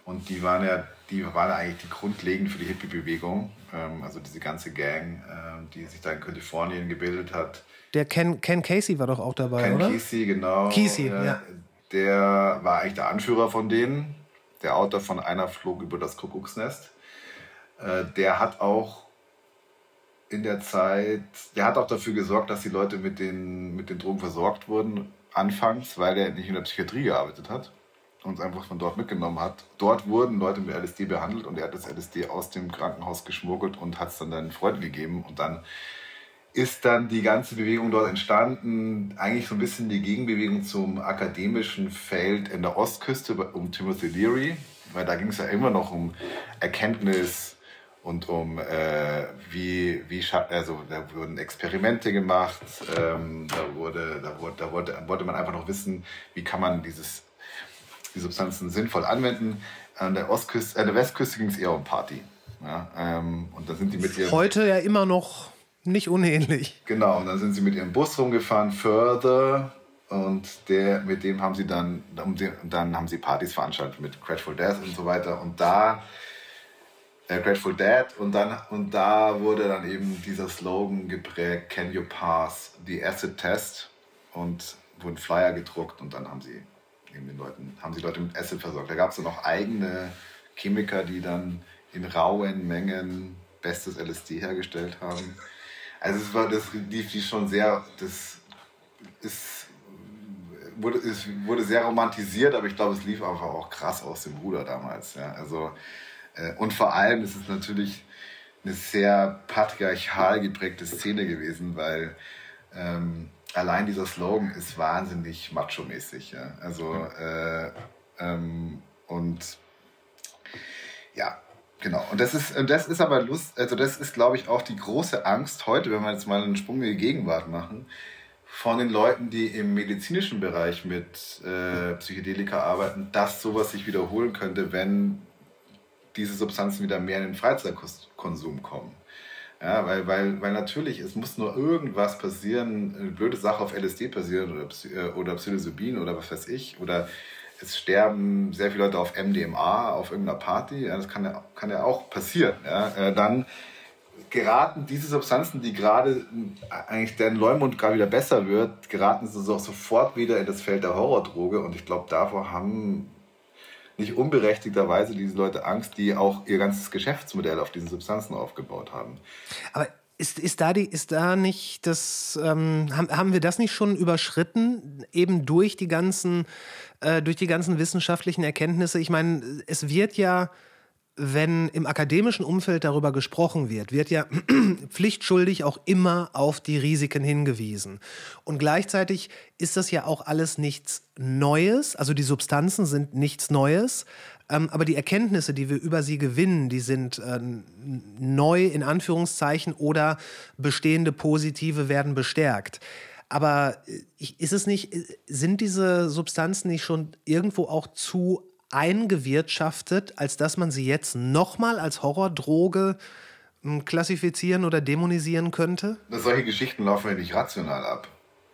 Und die waren ja, die waren ja eigentlich die grundlegend für die Hippie-Bewegung. Ähm, also diese ganze Gang, ähm, die sich da in Kalifornien gebildet hat. Der Ken, Ken Casey war doch auch dabei, Ken oder? Kesey, genau. Kesey, äh, ja. Der war eigentlich der Anführer von denen. Der Autor von Einer flog über das Kuckucksnest. Äh, der hat auch in der Zeit, der hat auch dafür gesorgt, dass die Leute mit den, mit den Drogen versorgt wurden, anfangs, weil er nicht in der Psychiatrie gearbeitet hat und es einfach von dort mitgenommen hat. Dort wurden Leute mit LSD behandelt und er hat das LSD aus dem Krankenhaus geschmuggelt und hat es dann seinen Freunden gegeben. Und dann ist dann die ganze Bewegung dort entstanden, eigentlich so ein bisschen die Gegenbewegung zum akademischen Feld in der Ostküste um Timothy Leary, weil da ging es ja immer noch um Erkenntnis und um äh, wie, wie also da wurden Experimente gemacht, ähm, da, wurde, da, wurde, da wollte, wollte man einfach noch wissen, wie kann man dieses, die Substanzen sinnvoll anwenden. An der, Ostküste, an der Westküste ging es eher um Party. Ja, ähm, und da sind die mit ihren Heute ja immer noch nicht unähnlich. Genau, und dann sind sie mit ihrem Bus rumgefahren, Further. Und der, mit dem haben sie dann, um die- dann haben sie Partys veranstaltet mit Grateful Dead und so weiter. Und da, äh, Grateful Dead, und dann, und da wurde dann eben dieser Slogan geprägt, Can you pass the acid test? Und wurden Flyer gedruckt und dann haben sie eben den Leuten, haben sie Leute mit Acid versorgt. Da gab es dann noch eigene Chemiker, die dann in rauen Mengen bestes LSD hergestellt haben. Also es war das lief die schon sehr, das ist, wurde, es wurde sehr romantisiert, aber ich glaube, es lief einfach auch krass aus dem Ruder damals. Ja. Also, äh, und vor allem ist es natürlich eine sehr patriarchal geprägte Szene gewesen, weil ähm, allein dieser Slogan ist wahnsinnig macho-mäßig. Ja. Also, äh, ähm, und ja, genau. Und das ist, das ist aber Lust, also das ist, glaube ich, auch die große Angst heute, wenn wir jetzt mal einen Sprung in die Gegenwart machen, von den Leuten, die im medizinischen Bereich mit äh, Psychedelika arbeiten, dass sowas sich wiederholen könnte, wenn diese Substanzen wieder mehr in den Freizeitkonsum kommen. Ja, weil, weil, weil natürlich, es muss nur irgendwas passieren, eine blöde Sache auf LSD passieren oder, äh, oder Psilocybin oder was weiß ich. Oder es sterben sehr viele Leute auf MDMA, auf irgendeiner Party. Ja, das kann ja, kann ja auch passieren. Ja. Äh, dann geraten diese Substanzen, die gerade äh, eigentlich deren Leumund gerade wieder besser wird, geraten sie so sofort wieder in das Feld der Horrordroge. Und ich glaube, davor haben nicht unberechtigterweise diese Leute Angst, die auch ihr ganzes Geschäftsmodell auf diesen Substanzen aufgebaut haben. Aber ist, ist, da, die, ist da nicht das, ähm, haben, haben wir das nicht schon überschritten, eben durch die ganzen, äh, durch die ganzen wissenschaftlichen Erkenntnisse? Ich meine, es wird ja, wenn im akademischen Umfeld darüber gesprochen wird, wird ja *clears throat* pflichtschuldig auch immer auf die Risiken hingewiesen. Und gleichzeitig ist das ja auch alles nichts Neues, also die Substanzen sind nichts Neues, ähm, aber die Erkenntnisse, die wir über sie gewinnen, die sind äh, neu in Anführungszeichen oder bestehende positive werden bestärkt. Aber äh, ist es nicht, äh, sind diese Substanzen nicht schon irgendwo auch zu eingewirtschaftet, als dass man sie jetzt nochmal als Horrordroge hm, klassifizieren oder dämonisieren könnte? Solche Geschichten laufen ja nicht rational ab.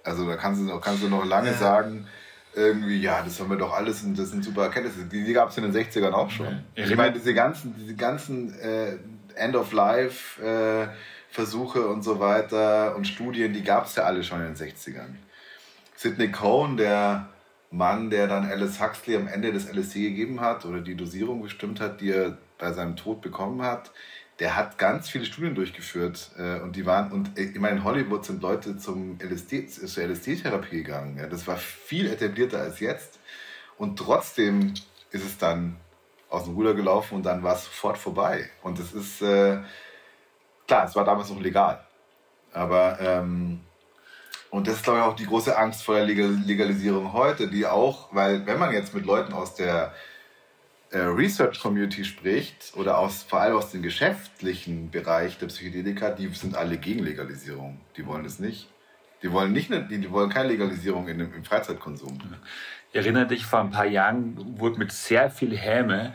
Also da kannst du, kannst du noch lange ja. sagen, irgendwie, ja, das haben wir doch alles und das sind super Erkenntnisse. Die, die gab es in den 60ern auch schon. Ja. Ich meine, diese ganzen, diese ganzen äh, End-of-Life-Versuche äh, und so weiter und Studien, die gab es ja alle schon in den 60ern. Sidney Cohn, der Mann, der dann Alice Huxley am Ende des LSD gegeben hat oder die Dosierung bestimmt hat, die er bei seinem Tod bekommen hat, der hat ganz viele Studien durchgeführt äh, und die waren, und äh, ich meine, in Hollywood sind Leute zum LSD, zur LSD-Therapie gegangen. Ja, das war viel etablierter als jetzt. Und trotzdem ist es dann aus dem Ruder gelaufen und dann war es sofort vorbei. Und es ist, äh, klar, es war damals noch legal. Aber, ähm, und das ist, glaube ich, auch die große Angst vor der Legalisierung heute, die auch, weil wenn man jetzt mit Leuten aus der äh, Research Community spricht oder aus, vor allem aus dem geschäftlichen Bereich der Psychedelika, die sind alle gegen Legalisierung. Die wollen es nicht. Die wollen nicht, die, die wollen keine Legalisierung in, im Freizeitkonsum. Ich erinnere dich, vor ein paar Jahren wurde mit sehr viel Häme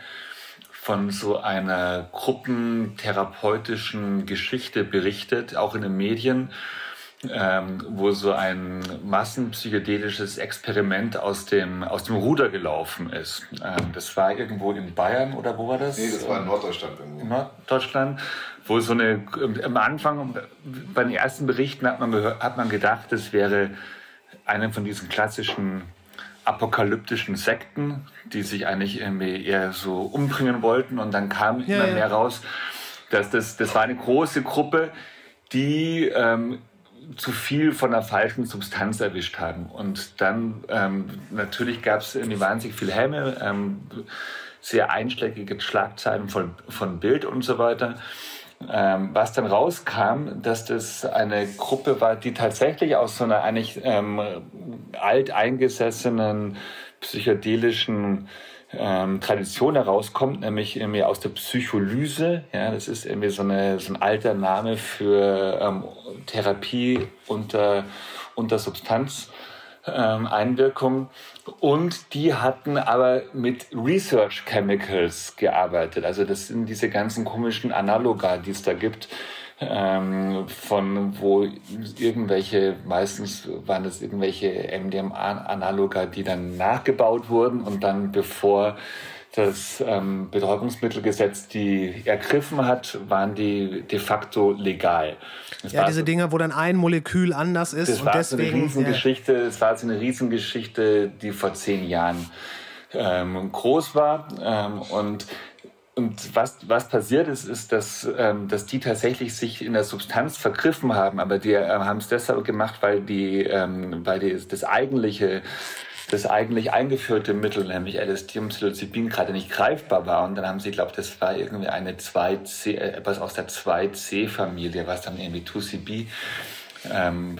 von so einer gruppentherapeutischen Geschichte berichtet, auch in den Medien ähm, wo so ein massenpsychedelisches Experiment aus dem, aus dem Ruder gelaufen ist. Ähm, das war irgendwo in Bayern oder wo war das? Nee, das war in Norddeutschland irgendwo. In Norddeutschland, wo so eine, am Anfang, bei den ersten Berichten hat man, gehört, hat man gedacht, das wäre eine von diesen klassischen apokalyptischen Sekten, die sich eigentlich irgendwie eher so umbringen wollten und dann kam ja, immer ja. mehr raus, dass das, das war eine große Gruppe, die ähm, zu viel von der falschen Substanz erwischt haben. Und dann ähm, natürlich gab es irgendwie wahnsinnig viel Hämme, ähm, sehr einschlägige Schlagzeilen von, von Bild und so weiter. Ähm, was dann rauskam, dass das eine Gruppe war, die tatsächlich aus so einer eigentlich ähm, alteingesessenen psychedelischen ähm, Tradition herauskommt, nämlich irgendwie aus der Psycholyse. Ja, das ist irgendwie so, eine, so ein alter Name für ähm, Therapie unter, unter Substanzeinwirkung. Ähm, und die hatten aber mit Research Chemicals gearbeitet. Also das sind diese ganzen komischen Analoga, die es da gibt ähm, von wo irgendwelche, meistens waren es irgendwelche MDMA-Analoga, die dann nachgebaut wurden und dann bevor das ähm, Betäubungsmittelgesetz die ergriffen hat, waren die de facto legal. Das ja, diese so, Dinger, wo dann ein Molekül anders ist das und war deswegen. So eine Riesengeschichte, Es war so eine Riesengeschichte, die vor zehn Jahren ähm, groß war. Ähm, und und was, was passiert ist, ist, dass, ähm, dass die tatsächlich sich in der Substanz vergriffen haben, aber die äh, haben es deshalb gemacht, weil, die, ähm, weil die, das eigentliche das eigentlich eingeführte Mittel, nämlich LSD und Psilocybin, gerade nicht greifbar war. Und dann haben sie, glaube das war irgendwie eine 2C, äh, etwas aus der 2C-Familie, was dann irgendwie 2CB ähm,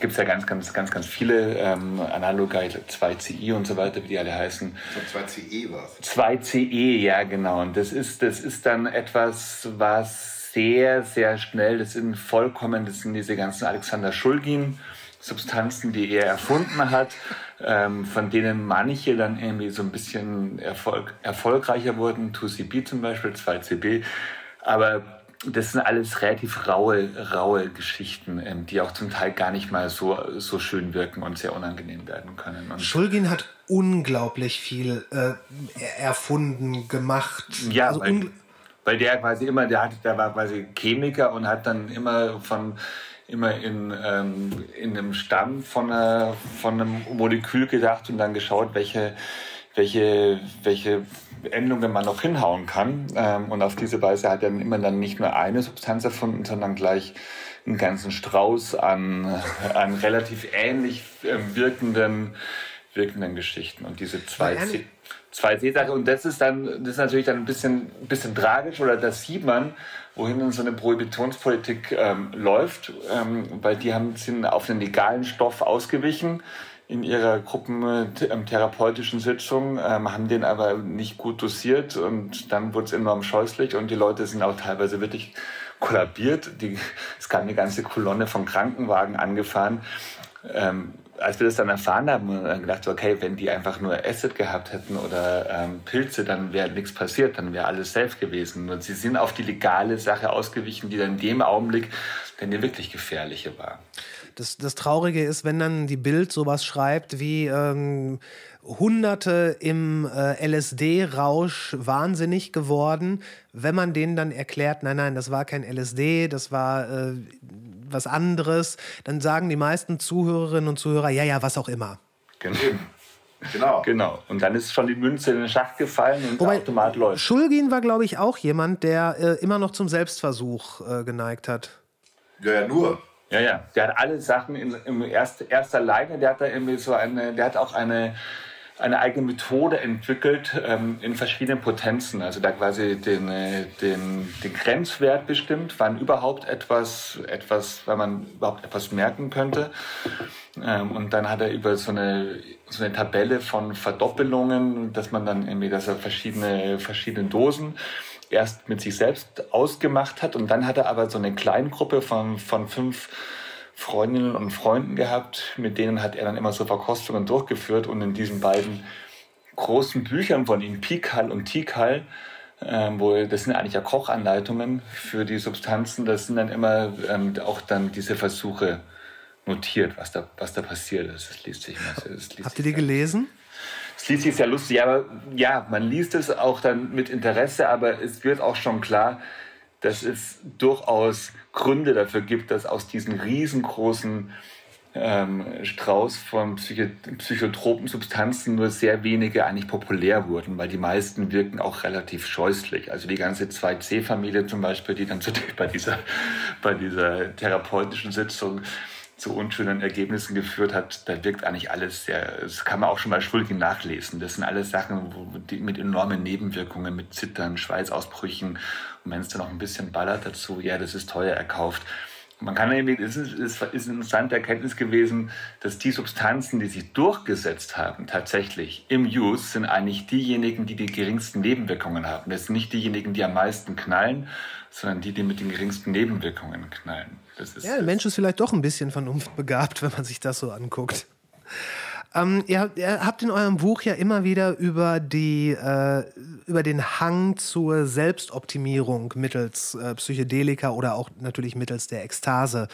gibt es ja ganz, ganz, ganz, ganz viele ähm, Analoga, 2CI und so weiter, wie die alle heißen. So 2CE war es. 2CE, ja genau. Und das ist, das ist dann etwas, was sehr, sehr schnell, das sind vollkommen, das sind diese ganzen Alexander Schulgin. Substanzen, die er erfunden hat, *laughs* ähm, von denen manche dann irgendwie so ein bisschen Erfolg, erfolgreicher wurden, 2CB zum Beispiel, 2CB. Aber das sind alles relativ raue, raue Geschichten, ähm, die auch zum Teil gar nicht mal so, so schön wirken und sehr unangenehm werden können. Und Schulgin hat unglaublich viel äh, erfunden, gemacht. Ja, also weil, weil, der quasi immer, der, hat, der war quasi Chemiker und hat dann immer von immer in, ähm, in einem Stamm von, einer, von einem Molekül gedacht und dann geschaut, welche, welche, welche Endungen man noch hinhauen kann. Ähm, und auf diese Weise hat er dann immer dann nicht nur eine Substanz erfunden, sondern gleich einen ganzen Strauß an, an relativ ähnlich ähm, wirkenden, wirkenden Geschichten. Und diese zwei, C zwei Seesachen. Und das ist dann, das ist natürlich dann ein bisschen, ein bisschen tragisch, oder das sieht man, wohin dann so eine Prohibitionspolitik ähm, läuft, ähm, weil die haben, sind auf einen legalen Stoff ausgewichen in ihrer gruppentherapeutischen Sitzung, ähm, haben den aber nicht gut dosiert und dann wurde es enorm scheußlich und die Leute sind auch teilweise wirklich kollabiert. Die, es kam eine ganze Kolonne von Krankenwagen angefahren. Ähm, als wir das dann erfahren haben, haben wir gedacht, okay, wenn die einfach nur Acid gehabt hätten oder ähm, Pilze, dann wäre nichts passiert, dann wäre alles safe gewesen. Und sie sind auf die legale Sache ausgewichen, die dann in dem Augenblick dann die wirklich gefährliche war. Das, das Traurige ist, wenn dann die Bild sowas schreibt wie ähm, Hunderte im äh, LSD-Rausch wahnsinnig geworden, wenn man denen dann erklärt, nein, nein, das war kein LSD, das war äh, was anderes, dann sagen die meisten Zuhörerinnen und Zuhörer, ja, ja, was auch immer. Genau. Genau. genau. Und dann ist schon die Münze in den Schacht gefallen und Wobei, der Automat läuft. Schulgin war, glaube ich, auch jemand, der äh, immer noch zum Selbstversuch äh, geneigt hat. Ja, ja, nur. Ja, ja. Der hat alle Sachen in, in erst, erster Leine. Der hat da irgendwie so eine, der hat auch eine, eine eigene Methode entwickelt ähm, in verschiedenen Potenzen. Also da quasi den, äh, den, den Grenzwert bestimmt, wann überhaupt etwas, etwas, wann man überhaupt etwas merken könnte. Ähm, und dann hat er über so eine, so eine Tabelle von Verdoppelungen, dass man dann irgendwie, dass er verschiedene, verschiedene Dosen erst mit sich selbst ausgemacht hat und dann hat er aber so eine Kleingruppe von, von fünf Freundinnen und Freunden gehabt, mit denen hat er dann immer so Verkostungen durchgeführt und in diesen beiden großen Büchern von ihm, Pikal und Tikal, ähm, wo das sind eigentlich ja Kochanleitungen für die Substanzen, das sind dann immer ähm, auch dann diese Versuche notiert, was da, was da passiert ist. Das liest sich. Das liest Habt ihr die gelesen? Liest sich sehr lustig, aber ja, man liest es auch dann mit Interesse, aber es wird auch schon klar, dass es durchaus Gründe dafür gibt, dass aus diesen riesengroßen ähm, Strauß von Psycho psychotropen Substanzen nur sehr wenige eigentlich populär wurden, weil die meisten wirken auch relativ scheußlich. Also die ganze 2C-Familie zum Beispiel, die dann zu, *laughs* bei, dieser, bei dieser therapeutischen Sitzung zu unschönen Ergebnissen geführt hat, da wirkt eigentlich alles sehr, das kann man auch schon bei Schuldigen nachlesen. Das sind alles Sachen wo, die, mit enormen Nebenwirkungen, mit Zittern, Schweißausbrüchen. Und wenn es dann noch ein bisschen ballert dazu, ja, das ist teuer erkauft. Man kann irgendwie, es ist, es ist eine interessante Erkenntnis gewesen, dass die Substanzen, die sich durchgesetzt haben, tatsächlich im Use, sind eigentlich diejenigen, die die geringsten Nebenwirkungen haben. Das sind nicht diejenigen, die am meisten knallen, sondern die, die mit den geringsten Nebenwirkungen knallen. Ist, ja, der Mensch ist vielleicht doch ein bisschen vernunftbegabt, *laughs* wenn man sich das so anguckt. Ähm, ihr, ihr, habt in eurem Buch ja immer wieder über, die, äh, über den Hang zur Selbstoptimierung mittels äh, Psychedelika oder auch natürlich mittels der Ekstase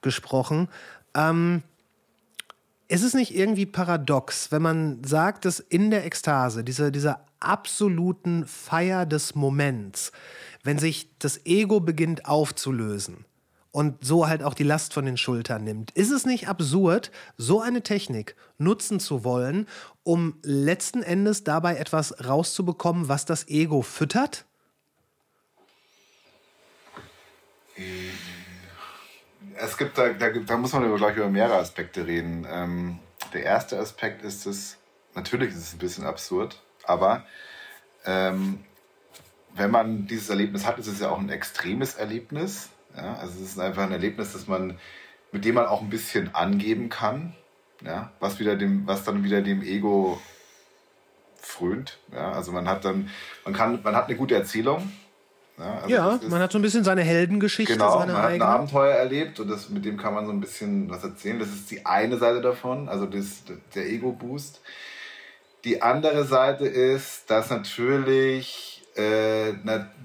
gesprochen. Ähm, ist es nicht irgendwie paradox, wenn man sagt, dass in der Ekstase, diese, dieser absoluten Feier des Moments, wenn sich das Ego beginnt aufzulösen, und so halt auch die Last von den Schultern nimmt. Ist es nicht absurd, so eine Technik nutzen zu wollen, um letzten Endes dabei etwas rauszubekommen, was das Ego füttert? Es gibt da, da, da muss man gleich über mehrere Aspekte reden. Ähm, der erste Aspekt ist es, natürlich ist es ein bisschen absurd, aber ähm, wenn man dieses Erlebnis hat, ist es ja auch ein extremes Erlebnis ja, also es ist einfach ein Erlebnis, das man, mit dem man auch ein bisschen angeben kann, ja, was, wieder dem, was dann wieder dem Ego frönt. Ja, also man hat dann, man kann, man hat eine gute Erzählung. Ja, also ja ist, man hat so ein bisschen seine Heldengeschichte. Genau, seine man eigene. hat ein Abenteuer erlebt und das, mit dem kann man so ein bisschen was erzählen. Das ist die eine Seite davon, also das, der Ego-Boost. Die andere Seite ist, dass natürlich äh,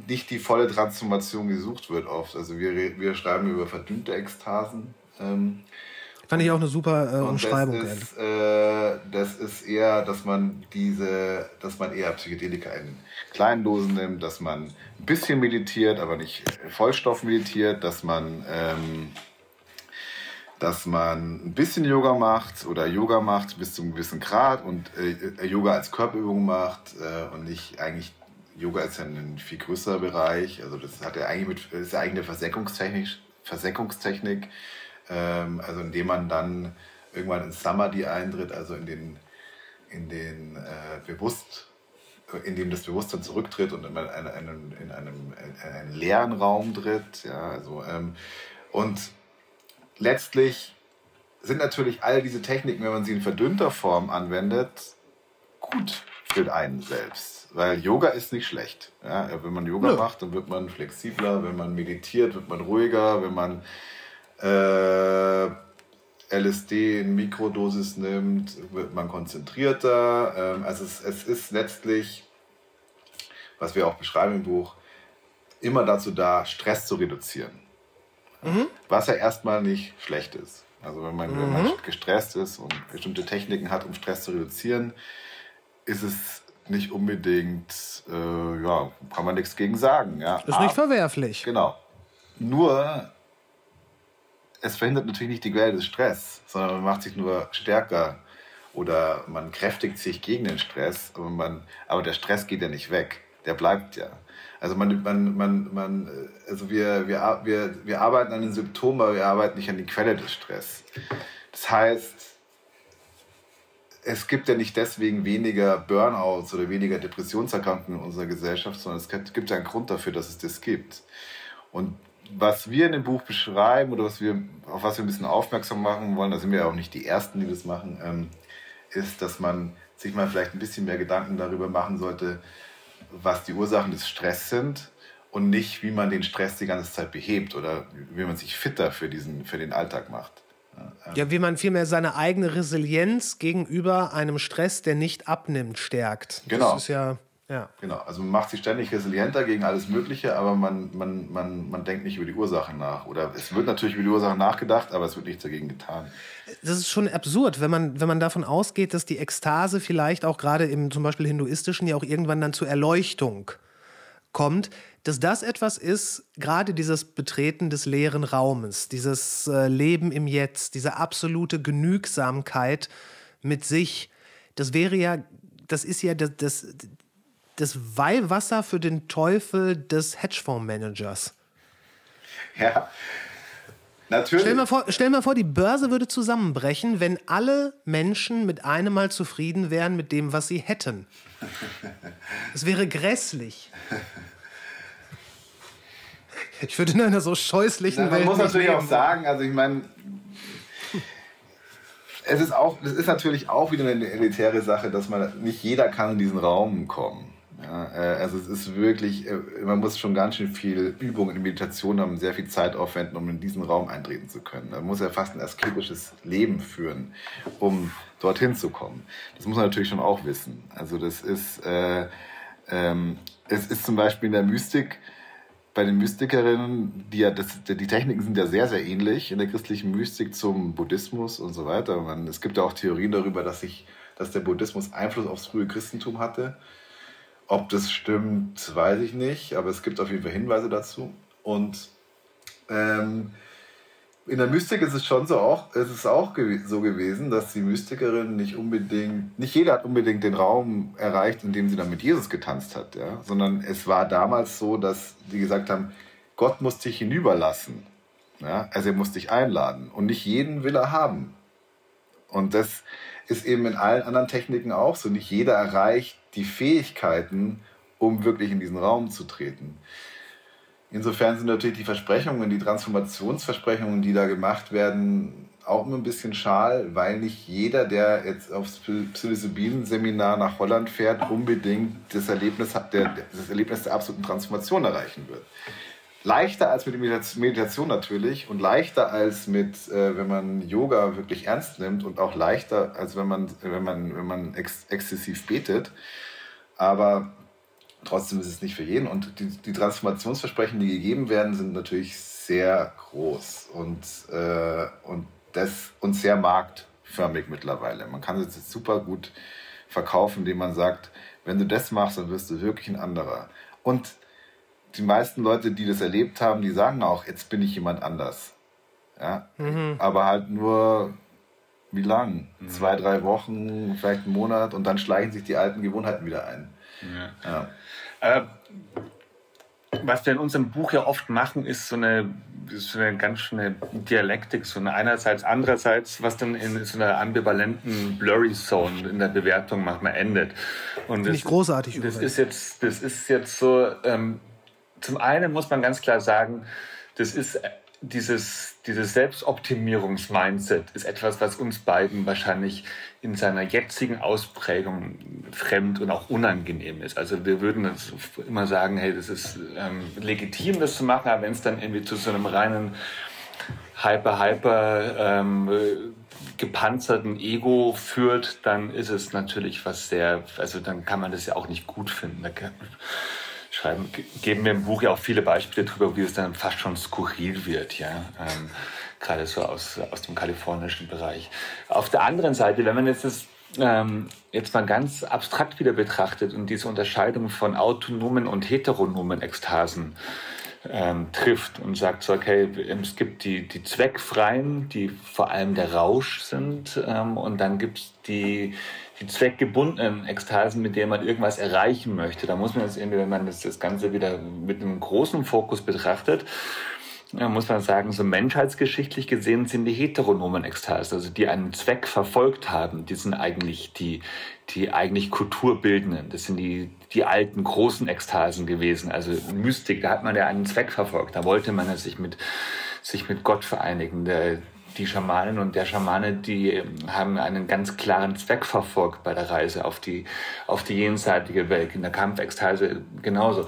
nicht die volle Transformation gesucht wird oft. Also wir, wir schreiben über verdünnte Ekstasen. Ähm, Fand ich auch eine super äh, Umschreibung. Das ist, äh, das ist eher, dass man diese, dass man eher Psychedelika in kleinen Dosen nimmt, dass man ein bisschen meditiert, aber nicht Vollstoff meditiert, dass man ähm, dass man ein bisschen Yoga macht oder Yoga macht bis zu einem gewissen Grad und äh, Yoga als Körperübung macht äh, und nicht eigentlich Yoga ist ja ein viel größerer Bereich. Also das hat ja eigentlich mit, ist ja eigentlich eine Versenkungstechnik, Versenkungstechnik ähm, also indem man dann irgendwann ins Samadhi eintritt, also in den, in den äh, bewusst, in das Bewusstsein zurücktritt und in einem, in einem, in einem leeren Raum tritt. Ja, also, ähm, und letztlich sind natürlich all diese Techniken, wenn man sie in verdünnter Form anwendet, gut für einen selbst. Weil Yoga ist nicht schlecht. Ja, wenn man Yoga Nö. macht, dann wird man flexibler. Wenn man meditiert, wird man ruhiger. Wenn man äh, LSD in Mikrodosis nimmt, wird man konzentrierter. Ähm, also es, es ist letztlich, was wir auch beschreiben im Buch, immer dazu da, Stress zu reduzieren. Mhm. Was ja erstmal nicht schlecht ist. Also wenn man, wenn man gestresst ist und bestimmte Techniken hat, um Stress zu reduzieren, ist es nicht unbedingt, äh, ja, kann man nichts gegen sagen. Ja. Ist nicht verwerflich. Genau. Nur, es verhindert natürlich nicht die Quelle des Stress, sondern man macht sich nur stärker oder man kräftigt sich gegen den Stress, aber, man, aber der Stress geht ja nicht weg, der bleibt ja. Also man, man, man, man also wir, wir, wir, wir arbeiten an den Symptomen, aber wir arbeiten nicht an die Quelle des Stress. Das heißt, es gibt ja nicht deswegen weniger Burnouts oder weniger Depressionserkrankungen in unserer Gesellschaft, sondern es gibt ja einen Grund dafür, dass es das gibt. Und was wir in dem Buch beschreiben oder was wir, auf was wir ein bisschen aufmerksam machen wollen, da sind wir ja auch nicht die Ersten, die das machen, ähm, ist, dass man sich mal vielleicht ein bisschen mehr Gedanken darüber machen sollte, was die Ursachen des Stress sind und nicht, wie man den Stress die ganze Zeit behebt oder wie man sich fitter für, diesen, für den Alltag macht. Ja, wie man vielmehr seine eigene Resilienz gegenüber einem Stress, der nicht abnimmt, stärkt. Genau. Das ist ja, ja. Genau, also man macht sich ständig resilienter gegen alles Mögliche, aber man, man, man, man denkt nicht über die Ursachen nach. Oder es wird natürlich über die Ursachen nachgedacht, aber es wird nichts dagegen getan. Das ist schon absurd, wenn man, wenn man davon ausgeht, dass die Ekstase vielleicht auch gerade im zum Beispiel hinduistischen ja auch irgendwann dann zur Erleuchtung kommt, dass das etwas ist, gerade dieses Betreten des leeren Raumes, dieses äh, Leben im Jetzt, diese absolute Genügsamkeit mit sich, das wäre ja, das ist ja das, das, das Weihwasser für den Teufel des Hedgefondsmanagers. Ja, natürlich. Stell mal, vor, stell mal vor, die Börse würde zusammenbrechen, wenn alle Menschen mit einem Mal zufrieden wären mit dem, was sie hätten. Es wäre grässlich. Ich würde in einer so scheußlichen Na, Welt man muss natürlich leben. auch sagen, also ich meine, es ist auch, es ist natürlich auch wieder eine elitäre Sache, dass man nicht jeder kann in diesen Raum kommen. Ja, äh, also es ist wirklich, äh, man muss schon ganz schön viel Übung in Meditation haben, sehr viel Zeit aufwenden, um in diesen Raum eintreten zu können. Man muss ja fast ein asketisches Leben führen, um dorthin zu kommen. Das muss man natürlich schon auch wissen. Also das ist, äh, ähm, es ist zum Beispiel in der Mystik, bei den Mystikerinnen, die ja, das, die Techniken sind ja sehr, sehr ähnlich in der christlichen Mystik zum Buddhismus und so weiter. Man, es gibt ja auch Theorien darüber, dass, sich, dass der Buddhismus Einfluss aufs frühe Christentum hatte. Ob das stimmt, weiß ich nicht, aber es gibt auf jeden Fall Hinweise dazu. Und ähm, in der Mystik ist es schon so auch, es ist auch so gewesen, dass die Mystikerin nicht unbedingt, nicht jeder hat unbedingt den Raum erreicht, in dem sie dann mit Jesus getanzt hat, ja, sondern es war damals so, dass die gesagt haben, Gott muss dich hinüberlassen, ja, also er muss dich einladen und nicht jeden will er haben. Und das ist eben in allen anderen Techniken auch so. Nicht jeder erreicht die Fähigkeiten, um wirklich in diesen Raum zu treten. Insofern sind natürlich die Versprechungen, die Transformationsversprechungen, die da gemacht werden, auch immer ein bisschen schal, weil nicht jeder, der jetzt aufs Psilocybin-Seminar nach Holland fährt, unbedingt das Erlebnis, der, das Erlebnis der absoluten Transformation erreichen wird. Leichter als mit Meditation natürlich und leichter als mit, äh, wenn man Yoga wirklich ernst nimmt und auch leichter als wenn man, wenn man, wenn man ex exzessiv betet. Aber trotzdem ist es nicht für jeden. Und die, die Transformationsversprechen, die gegeben werden, sind natürlich sehr groß und, äh, und, das, und sehr marktförmig mittlerweile. Man kann es jetzt super gut verkaufen, indem man sagt, wenn du das machst, dann wirst du wirklich ein anderer. Und die meisten Leute, die das erlebt haben, die sagen auch, jetzt bin ich jemand anders. Ja? Mhm. Aber halt nur, wie lang? Zwei, drei Wochen, vielleicht einen Monat und dann schleichen sich die alten Gewohnheiten wieder ein. Ja. Äh, was wir in unserem Buch ja oft machen, ist so eine, so eine ganz schöne Dialektik, so eine einerseits, andererseits, was dann in so einer ambivalenten Blurry Zone in der Bewertung manchmal endet. Und Finde ich großartig. Das übrigens. ist jetzt, das ist jetzt so. Ähm, zum einen muss man ganz klar sagen, das ist äh, dieses, dieses Selbstoptimierungs-Mindset ist etwas, was uns beiden wahrscheinlich in seiner jetzigen Ausprägung fremd und auch unangenehm ist. Also wir würden immer sagen, hey, das ist ähm, legitim, das zu machen, aber wenn es dann irgendwie zu so einem reinen hyper, hyper ähm, gepanzerten Ego führt, dann ist es natürlich was sehr, also dann kann man das ja auch nicht gut finden. Da kann, schreiben, geben wir im Buch ja auch viele Beispiele darüber, wie es dann fast schon skurril wird, ja. Ähm, gerade so aus, aus dem kalifornischen Bereich. Auf der anderen Seite, wenn man jetzt das ähm, jetzt mal ganz abstrakt wieder betrachtet und diese Unterscheidung von autonomen und heteronomen Ekstasen ähm, trifft und sagt so, okay, es gibt die, die zweckfreien, die vor allem der Rausch sind ähm, und dann gibt es die, die zweckgebundenen Ekstasen, mit denen man irgendwas erreichen möchte. Da muss man jetzt irgendwie, wenn man das, das Ganze wieder mit einem großen Fokus betrachtet, muss man sagen, so menschheitsgeschichtlich gesehen sind die heteronomen Ekstasen, also die einen Zweck verfolgt haben, die sind eigentlich die, die eigentlich Kulturbildenden. Das sind die, die alten großen Ekstasen gewesen. Also Mystik, da hat man ja einen Zweck verfolgt. Da wollte man sich mit, sich mit Gott vereinigen. Der, die Schamanen und der Schamane, die ähm, haben einen ganz klaren Zweck verfolgt bei der Reise auf die, auf die jenseitige Welt, in der Kampfekstase genauso.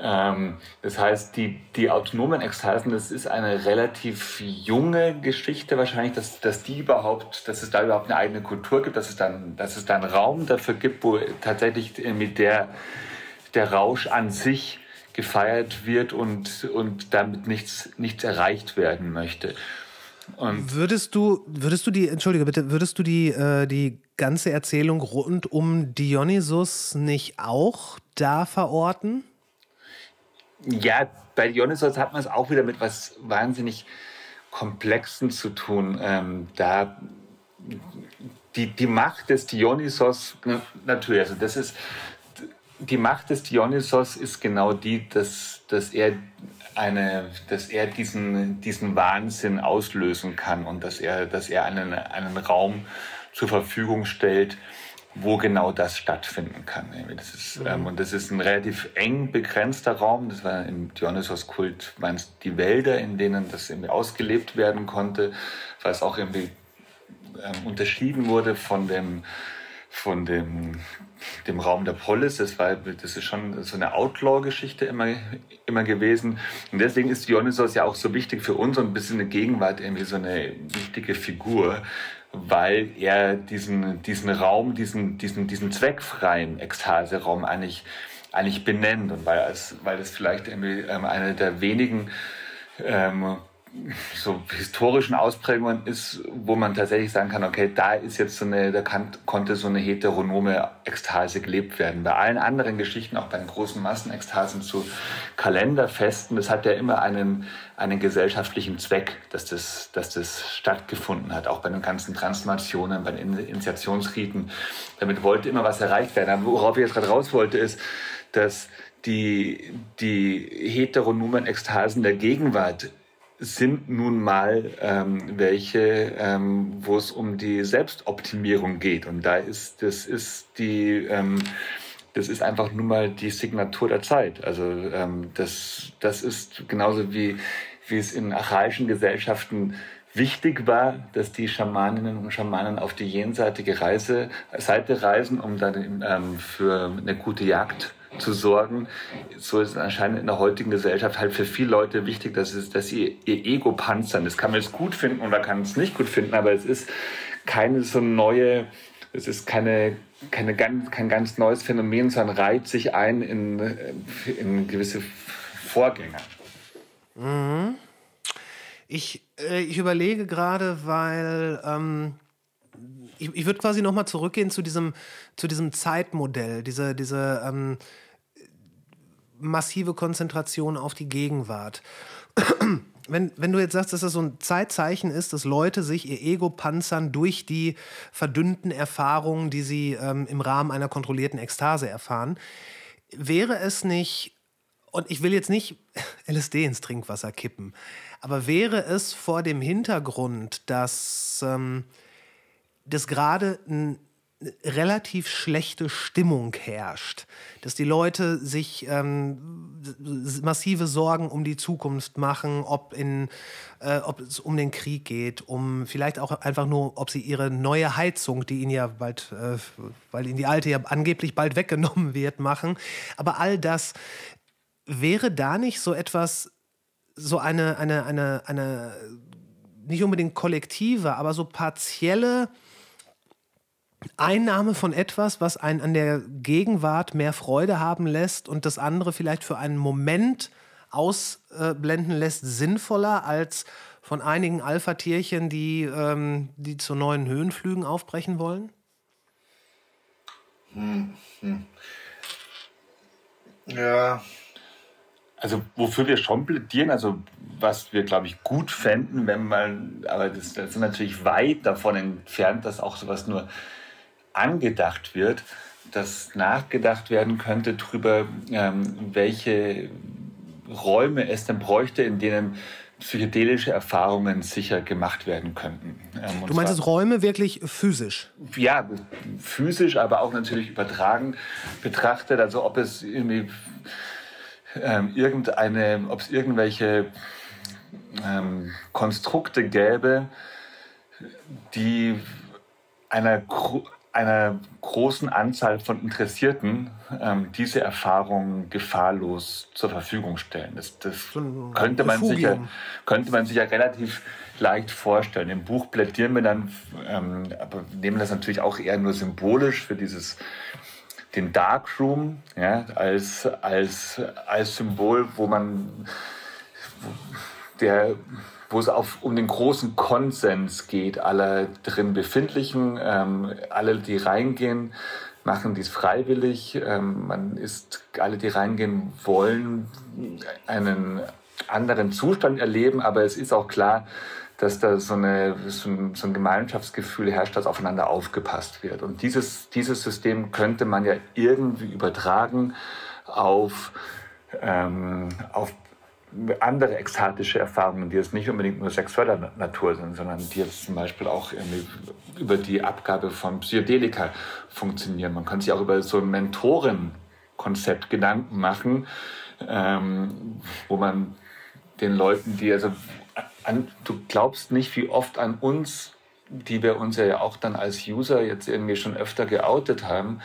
Ähm, das heißt, die, die autonomen Ekstasen, das ist eine relativ junge Geschichte wahrscheinlich, dass, dass die überhaupt, dass es da überhaupt eine eigene Kultur gibt, dass es dann, dass es da einen Raum dafür gibt, wo tatsächlich mit der, der Rausch an sich gefeiert wird und, und damit nichts, nichts erreicht werden möchte. Und würdest du, würdest du die, entschuldige bitte, würdest du die, äh, die ganze Erzählung rund um Dionysus nicht auch da verorten? Ja, bei Dionysos hat man es auch wieder mit was wahnsinnig Komplexen zu tun. Ähm, da die, die Macht des Dionysos, natürlich, also das ist, die Macht des Dionysos ist genau die, dass, dass er eine, dass er diesen, diesen Wahnsinn auslösen kann und dass er, dass er einen, einen Raum zur Verfügung stellt, wo genau das stattfinden kann. Das ist, mhm. ähm, und das ist ein relativ eng begrenzter Raum. Das war im Dionysos-Kult die Wälder, in denen das irgendwie ausgelebt werden konnte, es auch irgendwie ähm, unterschieden wurde von dem von dem, dem Raum der Polis. Das, war, das ist schon so eine Outlaw-Geschichte immer, immer gewesen. Und deswegen ist Dionysos ja auch so wichtig für uns und ein bisschen eine Gegenwart, irgendwie so eine wichtige Figur, weil er diesen, diesen Raum, diesen, diesen, diesen zweckfreien Ekstase-Raum eigentlich, eigentlich benennt und weil es, weil es vielleicht irgendwie ähm, eine der wenigen ähm, so historischen Ausprägungen ist, wo man tatsächlich sagen kann, okay, da ist jetzt so eine, da kann, konnte so eine heteronome Ekstase gelebt werden. Bei allen anderen Geschichten, auch bei den großen Massenekstasen zu Kalenderfesten, das hat ja immer einen, einen gesellschaftlichen Zweck, dass das, dass das stattgefunden hat, auch bei den ganzen Transformationen, bei den Initiationsriten. Damit wollte immer was erreicht werden. Aber worauf ich jetzt gerade raus wollte, ist, dass die, die heteronomen Ekstasen der Gegenwart sind nun mal ähm, welche, ähm, wo es um die Selbstoptimierung geht. Und da ist, das ist die, ähm, das ist einfach nun mal die Signatur der Zeit. Also ähm, das, das ist genauso wie, wie es in archaischen Gesellschaften wichtig war, dass die Schamaninnen und Schamanen auf die jenseitige Reise, Seite reisen, um dann ähm, für eine gute Jagd zu sorgen. So ist es anscheinend in der heutigen Gesellschaft halt für viele Leute wichtig, dass, es, dass sie ihr Ego panzern. Das kann man jetzt gut finden oder kann es nicht gut finden, aber es ist keine so neue, es ist keine, keine ganz, kein ganz neues Phänomen, sondern reiht sich ein in, in gewisse Vorgänge. Mhm. Ich, äh, ich überlege gerade, weil ähm, ich, ich würde quasi nochmal zurückgehen zu diesem, zu diesem Zeitmodell, diese, diese ähm, massive Konzentration auf die Gegenwart. *clears throat* Wenn, wenn du jetzt sagst, dass das so ein Zeitzeichen ist, dass Leute sich ihr Ego panzern durch die verdünnten Erfahrungen, die sie ähm, im Rahmen einer kontrollierten Ekstase erfahren, wäre es nicht, und ich will jetzt nicht *laughs* LSD ins Trinkwasser kippen, aber wäre es vor dem Hintergrund, dass, ähm, dass gerade ein relativ schlechte Stimmung herrscht, dass die Leute sich ähm, massive Sorgen um die Zukunft machen, ob, in, äh, ob es um den Krieg geht, um vielleicht auch einfach nur, ob sie ihre neue Heizung, die ihnen ja bald, äh, weil ihnen die alte ja angeblich bald weggenommen wird, machen. Aber all das wäre da nicht so etwas, so eine, eine, eine, eine nicht unbedingt kollektive, aber so partielle Einnahme von etwas, was einen an der Gegenwart mehr Freude haben lässt und das andere vielleicht für einen Moment ausblenden lässt, sinnvoller als von einigen Alpha-Tierchen, die, ähm, die zu neuen Höhenflügen aufbrechen wollen? Hm, hm. Ja. Also wofür wir schon plädieren, also was wir, glaube ich, gut fänden, wenn man, aber das, das ist natürlich weit davon entfernt, dass auch sowas nur angedacht wird, dass nachgedacht werden könnte darüber, ähm, welche Räume es denn bräuchte, in denen psychedelische Erfahrungen sicher gemacht werden könnten. Ähm, du meinst es Räume wirklich physisch? Ja, physisch, aber auch natürlich übertragen betrachtet. Also ob es irgendwie ähm, irgendeine, ob es irgendwelche ähm, Konstrukte gäbe, die einer einer großen Anzahl von Interessierten ähm, diese Erfahrung gefahrlos zur Verfügung stellen. Das, das könnte, man sich ja, könnte man sich ja relativ leicht vorstellen. Im Buch plädieren wir dann, ähm, aber nehmen das natürlich auch eher nur symbolisch für dieses den Darkroom ja, als, als, als Symbol, wo man der wo es auf, um den großen Konsens geht aller drin Befindlichen. Ähm, alle, die reingehen, machen dies freiwillig. Ähm, man ist, alle, die reingehen wollen, einen anderen Zustand erleben, aber es ist auch klar, dass da so, eine, so, ein, so ein Gemeinschaftsgefühl herrscht, dass aufeinander aufgepasst wird. Und dieses, dieses System könnte man ja irgendwie übertragen auf, ähm, auf andere ekstatische Erfahrungen, die jetzt nicht unbedingt nur sexueller Natur sind, sondern die jetzt zum Beispiel auch über die Abgabe von Psychedelika funktionieren. Man kann sich auch über so ein Mentorenkonzept Gedanken machen, ähm, wo man den Leuten, die also an, du glaubst nicht, wie oft an uns, die wir uns ja auch dann als User jetzt irgendwie schon öfter geoutet haben,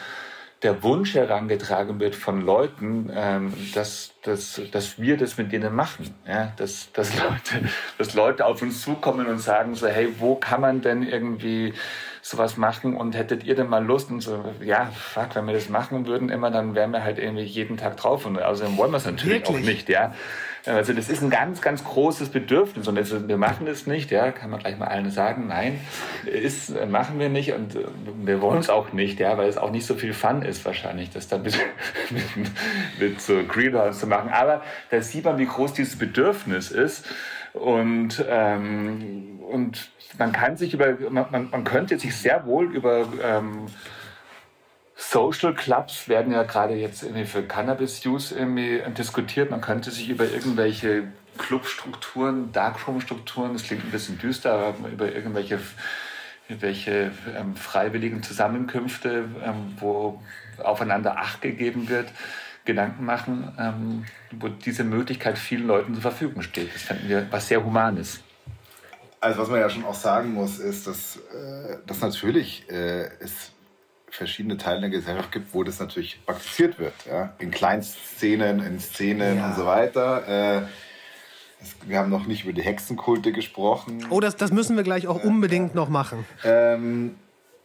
der Wunsch herangetragen wird von Leuten, ähm, dass, dass, dass wir das mit denen machen. Ja? Dass, dass, Leute, dass Leute auf uns zukommen und sagen so, hey, wo kann man denn irgendwie sowas machen und hättet ihr denn mal Lust und so, ja, fuck, wenn wir das machen würden immer, dann wären wir halt irgendwie jeden Tag drauf und außerdem wollen wir es natürlich Wirklich? auch nicht, ja. Also das ist ein ganz, ganz großes Bedürfnis und das, wir machen es nicht, ja, kann man gleich mal allen sagen, nein, ist, machen wir nicht und wir wollen es auch nicht, ja, weil es auch nicht so viel Fun ist wahrscheinlich, das dann mit, *laughs* mit, mit so Greenhouse zu machen. Aber da sieht man, wie groß dieses Bedürfnis ist und, ähm, und man kann sich über, man, man könnte sich sehr wohl über ähm, Social Clubs werden ja gerade jetzt irgendwie für Cannabis-Use irgendwie diskutiert. Man könnte sich über irgendwelche Clubstrukturen, Darkroom-Strukturen, das klingt ein bisschen düster, aber über irgendwelche welche ähm, freiwilligen Zusammenkünfte, ähm, wo aufeinander Acht gegeben wird, Gedanken machen, ähm, wo diese Möglichkeit vielen Leuten zur Verfügung steht. Das fänden wir was sehr Humanes. Also was man ja schon auch sagen muss, ist, dass, äh, dass natürlich äh, es verschiedene Teile der Gesellschaft gibt, wo das natürlich praktiziert wird. Ja? In Kleinszenen, in Szenen ja. und so weiter. Äh, es, wir haben noch nicht über die Hexenkulte gesprochen. Oh, das, das müssen wir gleich auch unbedingt noch machen. Ähm,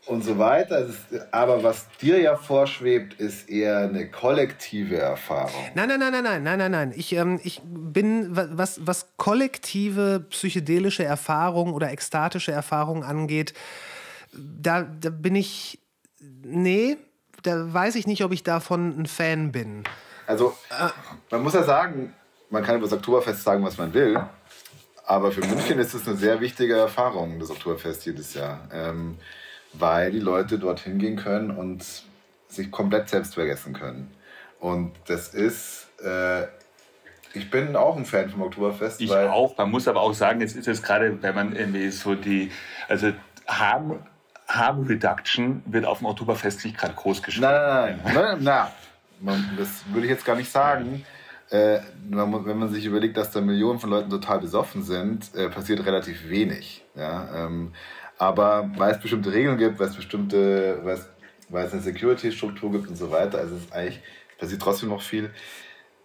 und so weiter. Aber was dir ja vorschwebt, ist eher eine kollektive Erfahrung. Nein, nein, nein, nein, nein, nein, nein, nein. Ich, ähm, ich bin, was, was kollektive psychedelische Erfahrungen oder ekstatische Erfahrungen angeht, da, da bin ich, nee, da weiß ich nicht, ob ich davon ein Fan bin. Also, man muss ja sagen, man kann über das Oktoberfest sagen, was man will. Aber für München ist es eine sehr wichtige Erfahrung, das Oktoberfest jedes Jahr. Ähm, weil die Leute dorthin gehen können und sich komplett selbst vergessen können. Und das ist, äh, ich bin auch ein Fan vom Oktoberfest. Ich auch. Man muss aber auch sagen, jetzt ist es gerade, wenn man irgendwie so die, also Harm, Harm Reduction wird auf dem Oktoberfest nicht gerade groß geschrieben. Nein, nein, nein, nein, nein. das würde ich jetzt gar nicht sagen. Äh, wenn man sich überlegt, dass da Millionen von Leuten total besoffen sind, äh, passiert relativ wenig. Ja? Ähm, aber weil es bestimmte Regeln gibt, weil es bestimmte, weil es, weil es eine Security-Struktur gibt und so weiter, also es ist eigentlich, passiert trotzdem noch viel.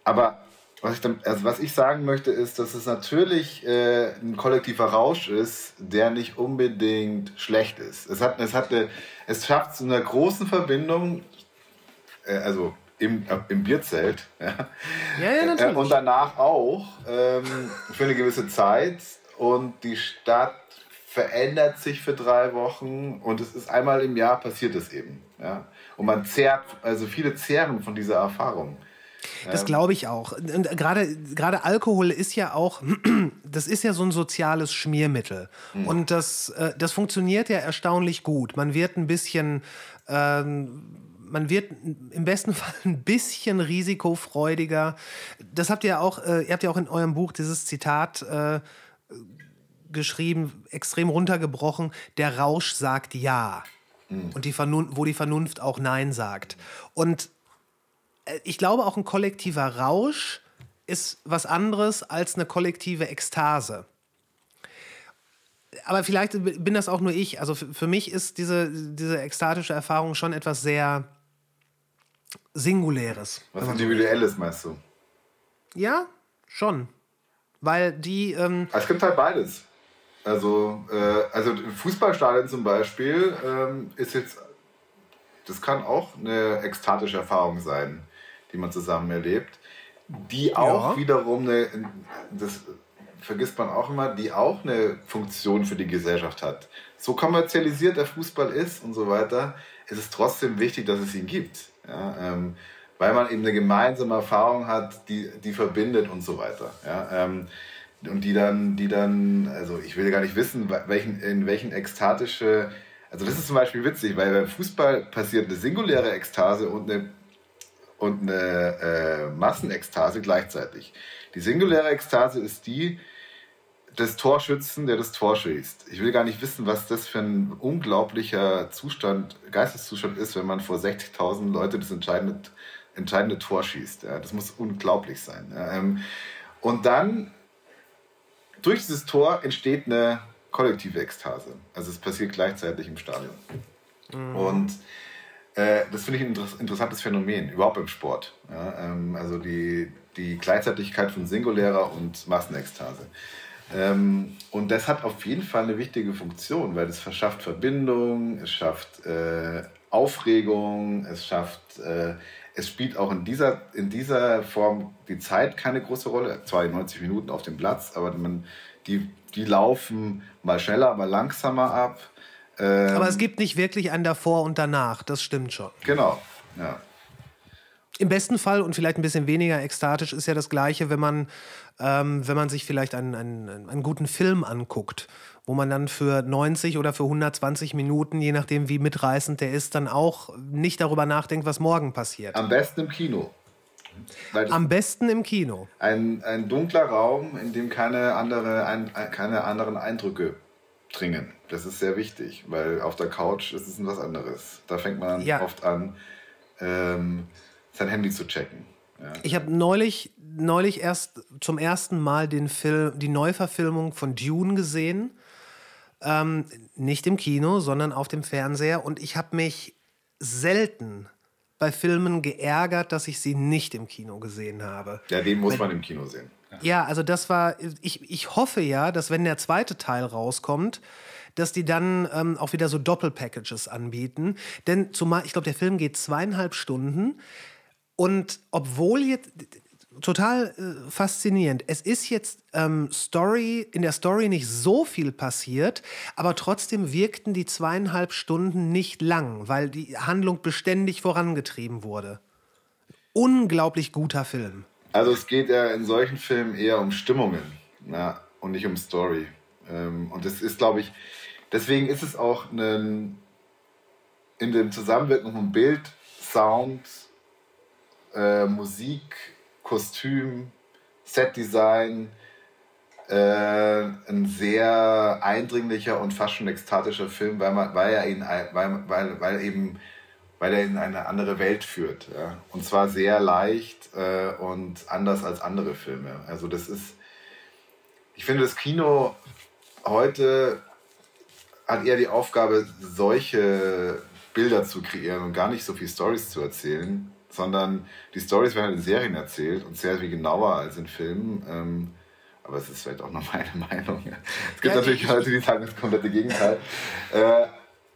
Aber was ich, dann, also was ich sagen möchte, ist, dass es natürlich äh, ein kollektiver Rausch ist, der nicht unbedingt schlecht ist. Es, hat, es, hat eine, es schafft zu einer großen Verbindung, äh, also im, äh, im Bierzelt, ja. Ja, ja, natürlich. Äh, und danach auch ähm, für eine gewisse Zeit. Und die Stadt verändert sich für drei Wochen und es ist einmal im Jahr passiert es eben. Ja? Und man zehrt, also viele zehren von dieser Erfahrung. Das glaube ich auch. Und gerade, gerade Alkohol ist ja auch, *clears throat* das ist ja so ein soziales Schmiermittel. Und das, äh, das funktioniert ja erstaunlich gut. Man wird ein bisschen, ähm, man wird im besten *laughs* Fall ein bisschen risikofreudiger. Das habt ihr auch, äh, ihr habt ja auch in eurem Buch dieses Zitat äh, geschrieben, extrem runtergebrochen. Der Rausch sagt Ja. Und die Vernunft, wo die Vernunft auch Nein sagt. Und ich glaube, auch ein kollektiver Rausch ist was anderes als eine kollektive Ekstase. Aber vielleicht bin das auch nur ich. Also für, mich ist diese, diese ekstatische Erfahrung schon etwas sehr Singuläres. Was Individuelles meinst du? Ja, schon. Weil die. Ähm, Es gibt halt beides. Also, äh, also Fußballstadion zum Beispiel ähm, ist jetzt, das kann auch eine ekstatische Erfahrung sein, die man zusammen erlebt, die auch Ja. wiederum eine, das vergisst man auch immer, die auch eine Funktion für die Gesellschaft hat. So kommerzialisiert der Fußball ist und so weiter, ist es trotzdem wichtig, dass es ihn gibt. Ja, ähm, weil man eben eine gemeinsame Erfahrung hat, die, die verbindet und so weiter. Ja, ähm, und die dann, die dann, also ich will gar nicht wissen, welchen, in welchen ekstatische, also das ist zum Beispiel witzig, weil beim Fußball passiert eine singuläre Ekstase und eine, und eine äh, Massenekstase gleichzeitig. Die singuläre Ekstase ist die des Torschützen, der das Tor schießt. Ich will gar nicht wissen, was das für ein unglaublicher Zustand, Geisteszustand ist, wenn man vor 60.000 Leute das entscheidende, entscheidende Tor schießt. Ja, das muss unglaublich sein. Ähm, und dann durch dieses Tor entsteht eine kollektive Ekstase. Also es passiert gleichzeitig im Stadion. Und äh, das finde ich ein inter- interessantes Phänomen, überhaupt im Sport. Ja, ähm, also die, die Gleichzeitigkeit von singulärer und Massenekstase. Ähm, und das hat auf jeden Fall eine wichtige Funktion, weil es verschafft Verbindung, es schafft äh, Aufregung, es schafft, äh, es spielt auch in dieser, in dieser Form die Zeit keine große Rolle. Zwar die 90 Minuten auf dem Platz, aber man, die, die laufen mal schneller, mal langsamer ab. Ähm, aber es gibt nicht wirklich ein davor und danach, das stimmt schon. Genau, ja. Im besten Fall und vielleicht ein bisschen weniger ekstatisch ist ja das Gleiche, wenn man, ähm, wenn man sich vielleicht einen, einen, einen guten Film anguckt, wo man dann für 90 oder für 120 Minuten, je nachdem wie mitreißend der ist, dann auch nicht darüber nachdenkt, was morgen passiert. Am besten im Kino. Am besten im Kino. ein, ein dunkler Raum, in dem keine, andere, ein, keine anderen Eindrücke dringen. Das ist sehr wichtig, weil auf der Couch ist es was anderes. Da fängt man Ja. oft an, ähm, sein Handy zu checken. Ja. Ich habe neulich, neulich erst zum ersten Mal den Film, die Neuverfilmung von Dune gesehen. Ähm, nicht im Kino, sondern auf dem Fernseher. Und ich habe mich selten bei Filmen geärgert, dass ich sie nicht im Kino gesehen habe. ja, den muss man im Kino sehen. Ja, also das war, ich, ich hoffe ja, dass wenn der zweite Teil rauskommt, dass die dann ähm, auch wieder so Doppelpackages anbieten. Denn zumal, ich glaube, der Film geht zweieinhalb Stunden. Und obwohl jetzt total äh, faszinierend, es ist jetzt ähm, Story, in der Story nicht so viel passiert, aber trotzdem wirkten die zweieinhalb Stunden nicht lang, weil die Handlung beständig vorangetrieben wurde. Unglaublich guter Film. Also es geht ja in solchen Filmen eher um Stimmungen ja, und nicht um Story. Ähm, und das ist, glaube ich, deswegen ist es auch ein, in dem Zusammenwirken von Bild, Sound, äh, Musik, Kostüm, Setdesign äh, ein sehr eindringlicher und fast schon ekstatischer Film, weil, man, weil, er, ihn, weil, weil, weil, eben, weil er in eine andere Welt führt. Ja? Und zwar sehr leicht äh, und anders als andere Filme. Also das ist, ich finde, das Kino heute hat eher die Aufgabe, solche Bilder zu kreieren und gar nicht so viel Stories zu erzählen, sondern die Stories werden in Serien erzählt und sehr viel genauer als in Filmen. Ähm, aber es ist vielleicht auch noch *laughs* meine Meinung. Es gibt Ja, natürlich ich- Leute, die sagen das komplette Gegenteil. Äh,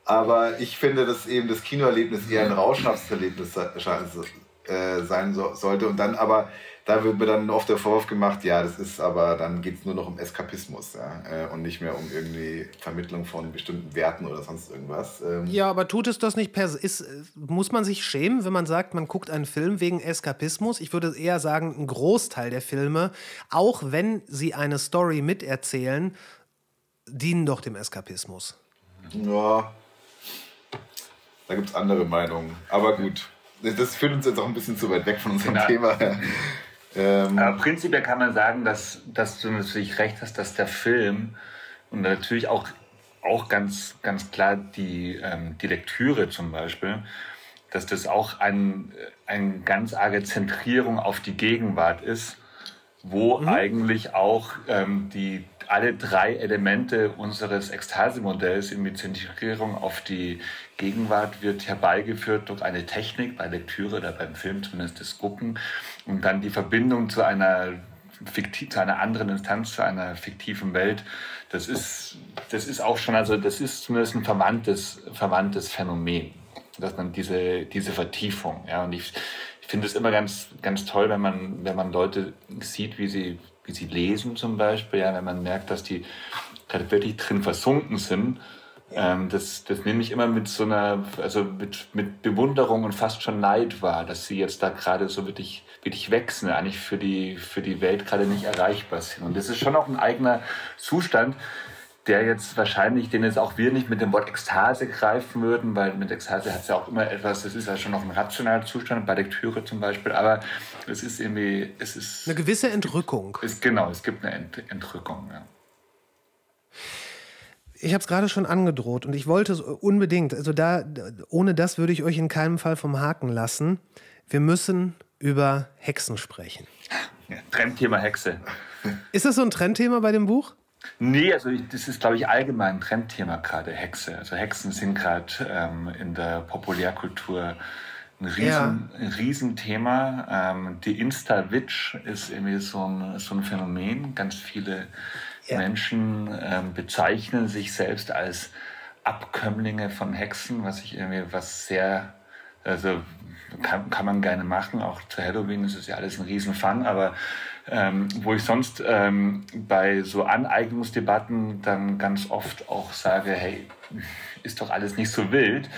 aber ich finde, dass eben das Kinoerlebnis eher ein Rauschnaftserlebnis se- äh, sein so, sollte. Und dann aber, da wird mir dann oft der Vorwurf gemacht, ja, das ist aber, dann geht es nur noch um Eskapismus ja, äh, und nicht mehr um irgendwie Vermittlung von bestimmten Werten oder sonst irgendwas. Ähm, Ja, aber tut es das nicht per ist, äh, Muss man sich schämen, wenn man sagt, man guckt einen Film wegen Eskapismus? Ich würde eher sagen, ein Großteil der Filme, auch wenn sie eine Story miterzählen, dienen doch dem Eskapismus. Ja, da gibt es andere Meinungen. Aber gut, das führt uns jetzt auch ein bisschen zu weit weg von unserem Genau. Thema. Ähm, Aber prinzipiell kann man sagen, dass, dass du natürlich recht hast, dass der Film und natürlich auch, auch ganz, ganz klar die, ähm, die Lektüre zum Beispiel, dass das auch ein, eine ganz arge Zentrierung auf die Gegenwart ist, wo eigentlich auch ähm, die, alle drei Elemente unseres Ekstasemodells in die Zentrierung auf die Gegenwart wird herbeigeführt durch eine Technik, bei Lektüre oder beim Film zumindest das Gucken und dann die Verbindung zu einer fiktiv, zu einer anderen Instanz, zu einer fiktiven Welt. Das ist, das ist auch schon, also das ist zumindest ein verwandtes, verwandtes Phänomen, dass man diese, diese Vertiefung, ja, und ich, ich finde es immer ganz, ganz toll, wenn man, wenn man Leute sieht, wie sie, wie sie lesen zum Beispiel, ja, wenn man merkt, dass die gerade wirklich drin versunken sind. Ähm, das, das nehme ich immer mit so einer, also mit, mit Bewunderung und fast schon Neid wahr, dass sie jetzt da gerade so wirklich, wirklich wechseln, eigentlich für die, für die Welt gerade nicht erreichbar sind. Und das ist schon auch ein eigener Zustand, der jetzt wahrscheinlich, den jetzt auch wir nicht mit dem Wort Ekstase greifen würden, weil mit Ekstase hat es ja auch immer etwas, das ist ja schon noch ein rationaler Zustand, bei Lektüre zum Beispiel, aber es ist irgendwie, es ist, Eine gewisse Entrückung. es, genau, es gibt eine Ent, Entrückung, ja. Ich habe es gerade schon angedroht und ich wollte es unbedingt. Also da, ohne das würde ich euch in keinem Fall vom Haken lassen. Wir müssen über Hexen sprechen. ja. Trendthema Hexe. Ist das so ein Trendthema bei dem Buch? Nee, also ich, das ist, glaube ich, allgemein ein Trendthema gerade, Hexe. Also Hexen sind gerade ähm, in der Populärkultur ein, Riesen, Ja. ein Riesenthema. Ähm, die Insta-Witch ist irgendwie so ein, so ein Phänomen. Ganz viele Ja. Menschen ähm, bezeichnen sich selbst als Abkömmlinge von Hexen, was ich irgendwie was sehr, also kann, kann man gerne machen. Auch zu Halloween ist es ja alles ein Riesenfun, aber ähm, wo ich sonst ähm, bei so Aneignungsdebatten dann ganz oft auch sage, hey, ist doch alles nicht so wild,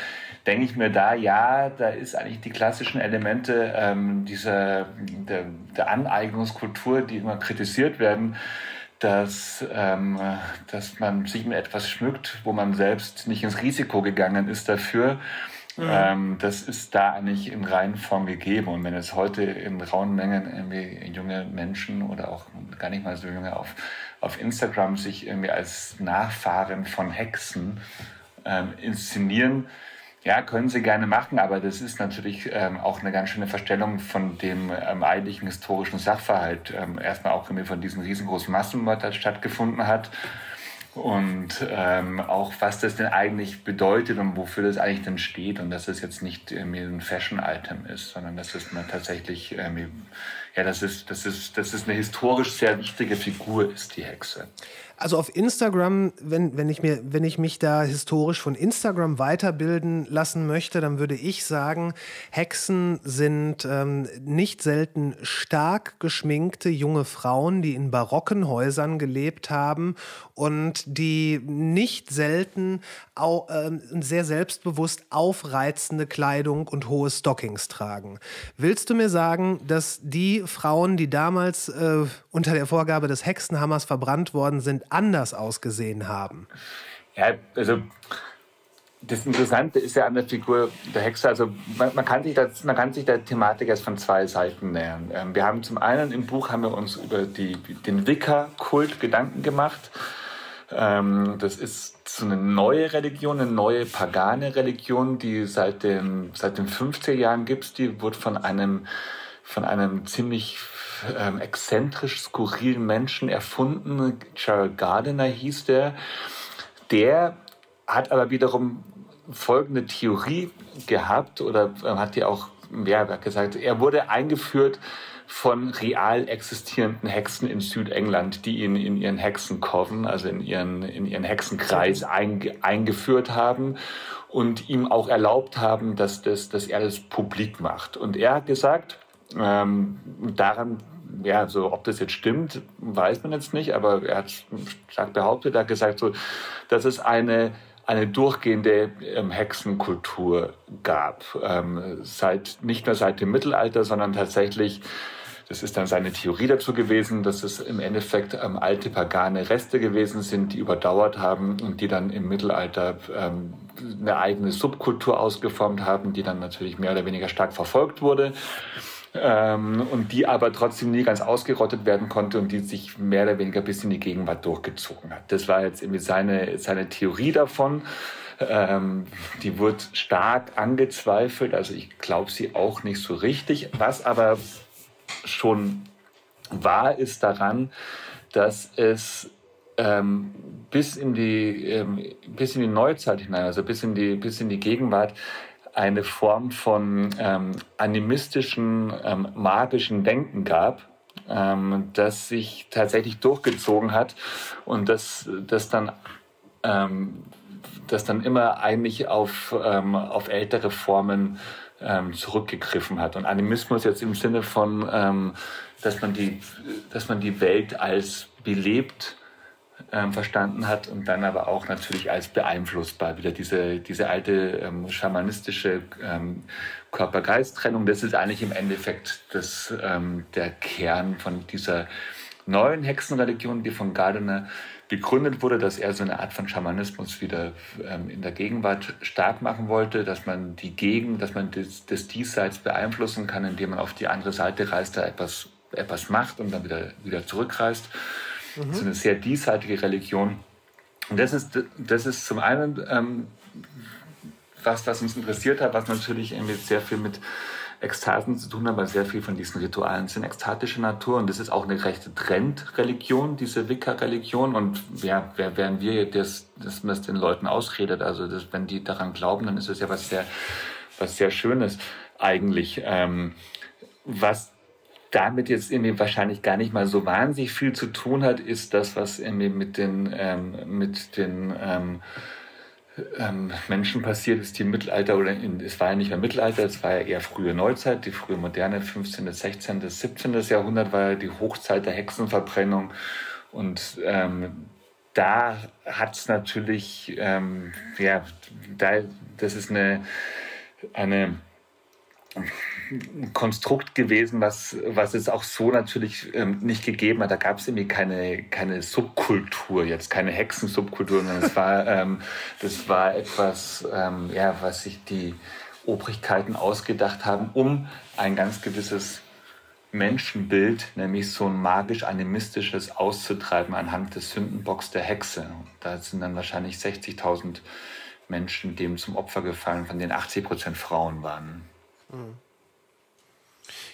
denke ich mir da, ja, da ist eigentlich die klassischen Elemente ähm, dieser der, der Aneignungskultur, die immer kritisiert werden, dass, ähm, dass man sich mit etwas schmückt, wo man selbst nicht ins Risiko gegangen ist dafür. Ähm, das ist da eigentlich in Reihenform gegeben. Und wenn es heute in rauen Mengen junge Menschen oder auch gar nicht mal so junge auf, auf Instagram sich irgendwie als Nachfahren von Hexen ähm, inszenieren, ja, können sie gerne machen, aber das ist natürlich ähm, auch eine ganz schöne Verstellung von dem ähm, eigentlichen historischen Sachverhalt. Ähm, erstmal auch irgendwie von diesem riesengroßen Massenmord, der stattgefunden hat. Und ähm, auch was das denn eigentlich bedeutet und wofür das eigentlich denn steht und dass es jetzt nicht irgendwie ein Fashion-Item ist, sondern dass es mal tatsächlich, irgendwie, ja, das ist, das ist, das ist eine historisch sehr wichtige Figur ist, die Hexe. Also auf Instagram, wenn, wenn, ich mir, wenn ich mich da historisch von Instagram weiterbilden lassen möchte, dann würde ich sagen, Hexen sind ähm, nicht selten stark geschminkte junge Frauen, die in barocken Häusern gelebt haben und die nicht selten au, ähm, sehr selbstbewusst aufreizende Kleidung und hohe Stockings tragen. Willst du mir sagen, dass die Frauen, die damals äh, unter der Vorgabe des Hexenhammers verbrannt worden sind, anders ausgesehen haben? Ja, also das Interessante ist ja an der Figur der Hexe, also man, man, kann, sich das, man kann sich der Thematik erst von zwei Seiten nähern. Ähm, wir haben zum einen im Buch haben wir uns über die, den Wicca-Kult Gedanken gemacht. Ähm, das ist so eine neue Religion, eine neue pagane Religion, die seit den, seit den 50er Jahren gibt. Die wurde von einem, von einem ziemlich ähm, exzentrisch skurrilen Menschen erfunden. Gerald Gardiner hieß der. Der hat aber wiederum folgende Theorie gehabt oder äh, hat die auch er hat gesagt, er wurde eingeführt von real existierenden Hexen in Südengland, die ihn in ihren Hexenkoven, also in ihren, in ihren Hexenkreis einge, eingeführt haben und ihm auch erlaubt haben, dass, das, dass er das publik macht. Und er hat gesagt, ähm, daran ja, so ob das jetzt stimmt, weiß man jetzt nicht, aber er hat stark behauptet, er hat gesagt, so, dass es eine eine durchgehende ähm, Hexenkultur gab, ähm, seit nicht nur seit dem Mittelalter, sondern tatsächlich das ist dann seine Theorie dazu gewesen, dass es im Endeffekt ähm, alte pagane Reste gewesen sind, die überdauert haben und die dann im Mittelalter ähm, eine eigene Subkultur ausgeformt haben, die dann natürlich mehr oder weniger stark verfolgt wurde. Ähm, und die aber trotzdem nie ganz ausgerottet werden konnte und die sich mehr oder weniger bis in die Gegenwart durchgezogen hat. Das war jetzt irgendwie seine, seine Theorie davon. Ähm, die wird stark angezweifelt, also ich glaube sie auch nicht so richtig. Was aber schon wahr ist daran, dass es ähm, bis, in die, ähm, bis in die Neuzeit hinein, also bis in die, bis in die Gegenwart, eine Form von ähm, animistischen, ähm, magischen Denken gab, ähm, das sich tatsächlich durchgezogen hat und das, das, dann, ähm, das dann immer eigentlich auf, ähm, auf ältere Formen ähm, zurückgegriffen hat. Und Animismus jetzt im Sinne von, ähm, dass, man die, dass man die Welt als belebt ähm, verstanden hat und dann aber auch natürlich als beeinflussbar. Wieder diese, diese alte ähm, schamanistische ähm, Körper-Geist-Trennung, das ist eigentlich im Endeffekt das, ähm, der Kern von dieser neuen Hexenreligion, die von Gardiner begründet wurde, dass er so eine Art von Schamanismus wieder ähm, in der Gegenwart stark machen wollte, dass man die Gegend, dass man das, das Diesseits beeinflussen kann, indem man auf die andere Seite reist, da etwas, etwas macht und dann wieder, wieder zurückreist. Mhm. Das ist eine sehr diesseitige Religion. Und das ist, das ist zum einen ähm, was, was uns interessiert hat, was natürlich sehr viel mit Ekstasen zu tun haben, weil sehr viel von diesen Ritualen sind ekstatischer Natur und das ist auch eine rechte Trendreligion, diese Wicca-Religion und ja, wer wären wir, das, dass man das den Leuten ausredet, also das, wenn die daran glauben, dann ist es ja was sehr, was sehr Schönes eigentlich. Ähm, was damit jetzt irgendwie wahrscheinlich gar nicht mal so wahnsinnig viel zu tun hat, ist das, was irgendwie mit den, ähm, mit den ähm, ähm, Menschen passiert ist, die im Mittelalter, oder in, es war ja nicht mehr Mittelalter, es war ja eher frühe Neuzeit, die frühe moderne, 15., 16., 17. Jahrhundert war ja die Hochzeit der Hexenverbrennung. Und ähm, da hat es natürlich, ähm, ja, da, das ist eine, eine Konstrukt gewesen, was, was es auch so natürlich ähm, nicht gegeben hat. Da gab es irgendwie keine, keine Subkultur, jetzt keine Hexensubkultur, sondern es war, *laughs* ähm, das war etwas, ähm, ja, was sich die Obrigkeiten ausgedacht haben, um ein ganz gewisses Menschenbild, nämlich so ein magisch-animistisches auszutreiben anhand des Sündenbocks der Hexe. Da sind dann wahrscheinlich 60.000 Menschen dem zum Opfer gefallen, von denen 80 Prozent Frauen waren. Mhm.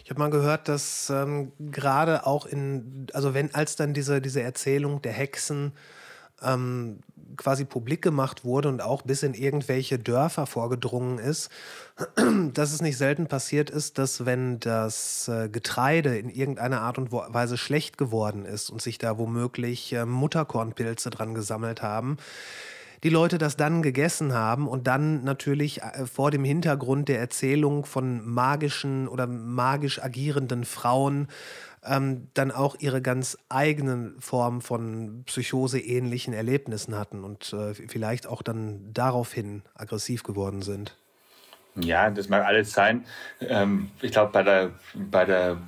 Ich habe mal gehört, dass ähm, gerade auch in, also wenn als dann diese, diese Erzählung der Hexen ähm, quasi publik gemacht wurde und auch bis in irgendwelche Dörfer vorgedrungen ist, *clears throat* dass es nicht selten passiert ist, dass wenn das äh, Getreide in irgendeiner Art und Weise schlecht geworden ist und sich da womöglich äh, Mutterkornpilze dran gesammelt haben, die Leute das dann gegessen haben und dann natürlich äh, vor dem Hintergrund der Erzählung von magischen oder magisch agierenden Frauen ähm, dann auch ihre ganz eigenen Formen von psychoseähnlichen Erlebnissen hatten und äh, vielleicht auch dann daraufhin aggressiv geworden sind. Ja, das mag alles sein. Ähm, ich glaube, bei der, bei der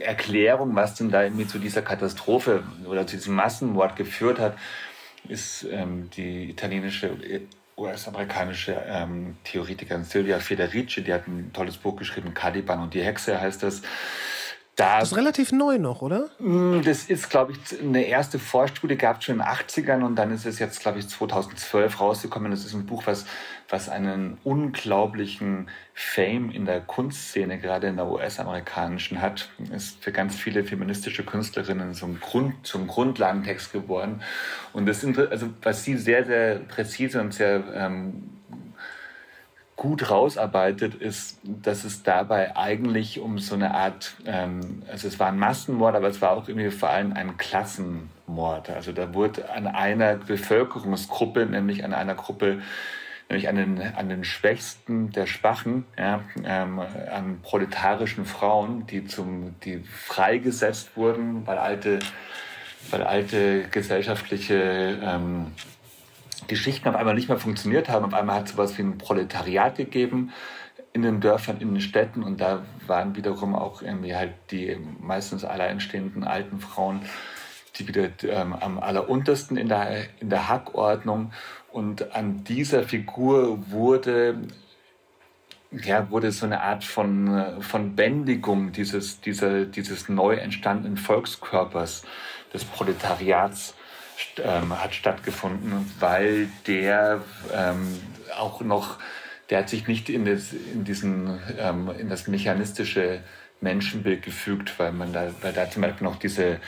Erklärung, was denn da irgendwie zu dieser Katastrophe oder zu diesem Massenmord geführt hat, ist ähm, die italienische äh, US-amerikanische ähm, Theoretikerin Silvia Federici, die hat ein tolles Buch geschrieben, Caliban und die Hexe heißt das. Da, das ist relativ neu noch, oder? Mm, das ist, glaube ich, eine erste Vorstudie gab es schon in den 80ern und dann ist es jetzt, glaube ich, 2012 rausgekommen. Das ist ein Buch, was, was einen unglaublichen Fame in der Kunstszene, gerade in der US-amerikanischen hat. Ist für ganz viele feministische Künstlerinnen zum, Grund, zum Grundlagentext geworden. Und das, also, was sie sehr, sehr präzise und sehr ähm, gut rausarbeitet, ist, dass es dabei eigentlich um so eine Art, ähm, also es war ein Massenmord, aber es war auch irgendwie vor allem ein Klassenmord. Also da wurde an einer Bevölkerungsgruppe, nämlich an einer Gruppe, nämlich an den, an den Schwächsten der Schwachen, ja, ähm, an proletarischen Frauen, die, zum, die freigesetzt wurden, weil alte, weil alte gesellschaftliche ähm, Geschichten auf einmal nicht mehr funktioniert haben. Auf einmal hat es sowas wie ein Proletariat gegeben in den Dörfern, in den Städten und da waren wiederum auch irgendwie halt die meistens alleinstehenden alten Frauen, die wieder ähm, am alleruntersten in der, in der Hackordnung und an dieser Figur wurde ja, wurde so eine Art von, von Bändigung dieses, dieser, dieses neu entstandenen Volkskörpers des Proletariats ähm, hat stattgefunden, weil der ähm, auch noch, der hat sich nicht in das, in diesen, ähm, in das mechanistische Menschenbild gefügt, weil man da, weil da zum Beispiel noch diese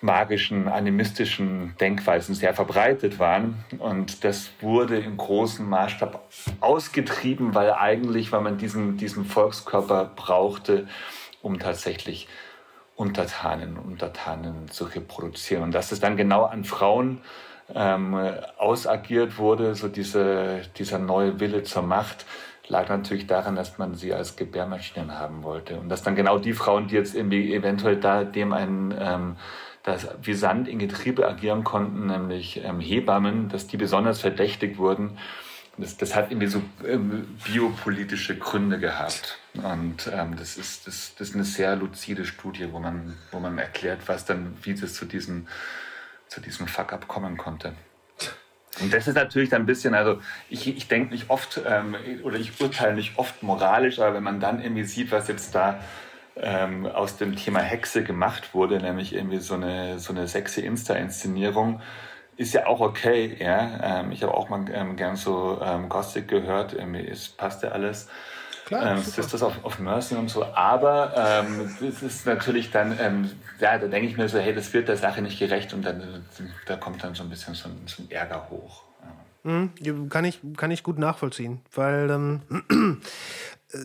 magischen, animistischen Denkweisen sehr verbreitet waren. Und das wurde im großen Maßstab ausgetrieben, weil eigentlich, weil man diesen, diesen Volkskörper brauchte, um tatsächlich Untertanen Untertanen zu reproduzieren. Und dass es dann genau an Frauen ähm, ausagiert wurde, so diese, dieser neue Wille zur Macht, lag natürlich daran, dass man sie als Gebärmaschinen haben wollte. Und dass dann genau die Frauen, die jetzt irgendwie eventuell da dem ein ähm, das wie Sand in Getriebe agieren konnten, nämlich ähm, Hebammen, dass die besonders verdächtigt wurden. Das, das hat irgendwie so ähm, biopolitische Gründe gehabt. Und ähm, das, ist, das, das ist eine sehr luzide Studie, wo man, wo man erklärt, was dann, wie das zu diesem, zu diesem Fuck-up kommen konnte. Und das ist natürlich dann ein bisschen, also ich, ich denke nicht oft ähm, oder ich urteile nicht oft moralisch, aber wenn man dann irgendwie sieht, was jetzt da ähm, aus dem Thema Hexe gemacht wurde, nämlich irgendwie so eine, so eine sexy Insta-Inszenierung, ist ja auch okay. Ja? Ähm, ich habe auch mal ähm, gern so ähm, Gothic gehört, irgendwie ist, passt ja alles. Klar, ähm, das auf, auf Mercy und so. Aber ähm, das ist natürlich dann, ähm, ja, da denke ich mir so, hey, das wird der Sache nicht gerecht und dann da kommt dann so ein bisschen so ein, so ein Ärger hoch. Mhm, kann, ich, kann ich gut nachvollziehen, weil ähm, *clears throat* äh,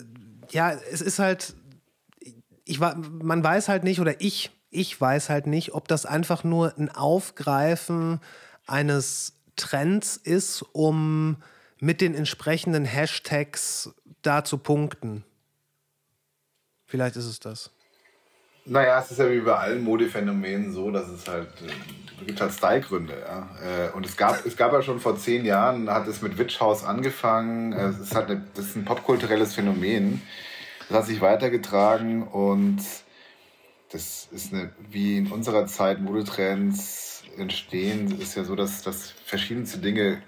ja, es ist halt, ich, man weiß halt nicht, oder ich, ich weiß halt nicht, ob das einfach nur ein Aufgreifen eines Trends ist, um mit den entsprechenden Hashtags da zu punkten. Vielleicht ist es das. Naja, es ist ja wie bei allen Modephänomenen so, dass es halt, äh, gibt halt Stylegründe. Ja? Äh, und es gab, es gab ja schon vor zehn Jahren, hat es mit Witch House angefangen. Es ist halt eine, das ist ein popkulturelles Phänomen. Das hat sich weitergetragen und das ist eine, wie in unserer Zeit Modetrends entstehen, ist ja so, dass, dass verschiedenste Dinge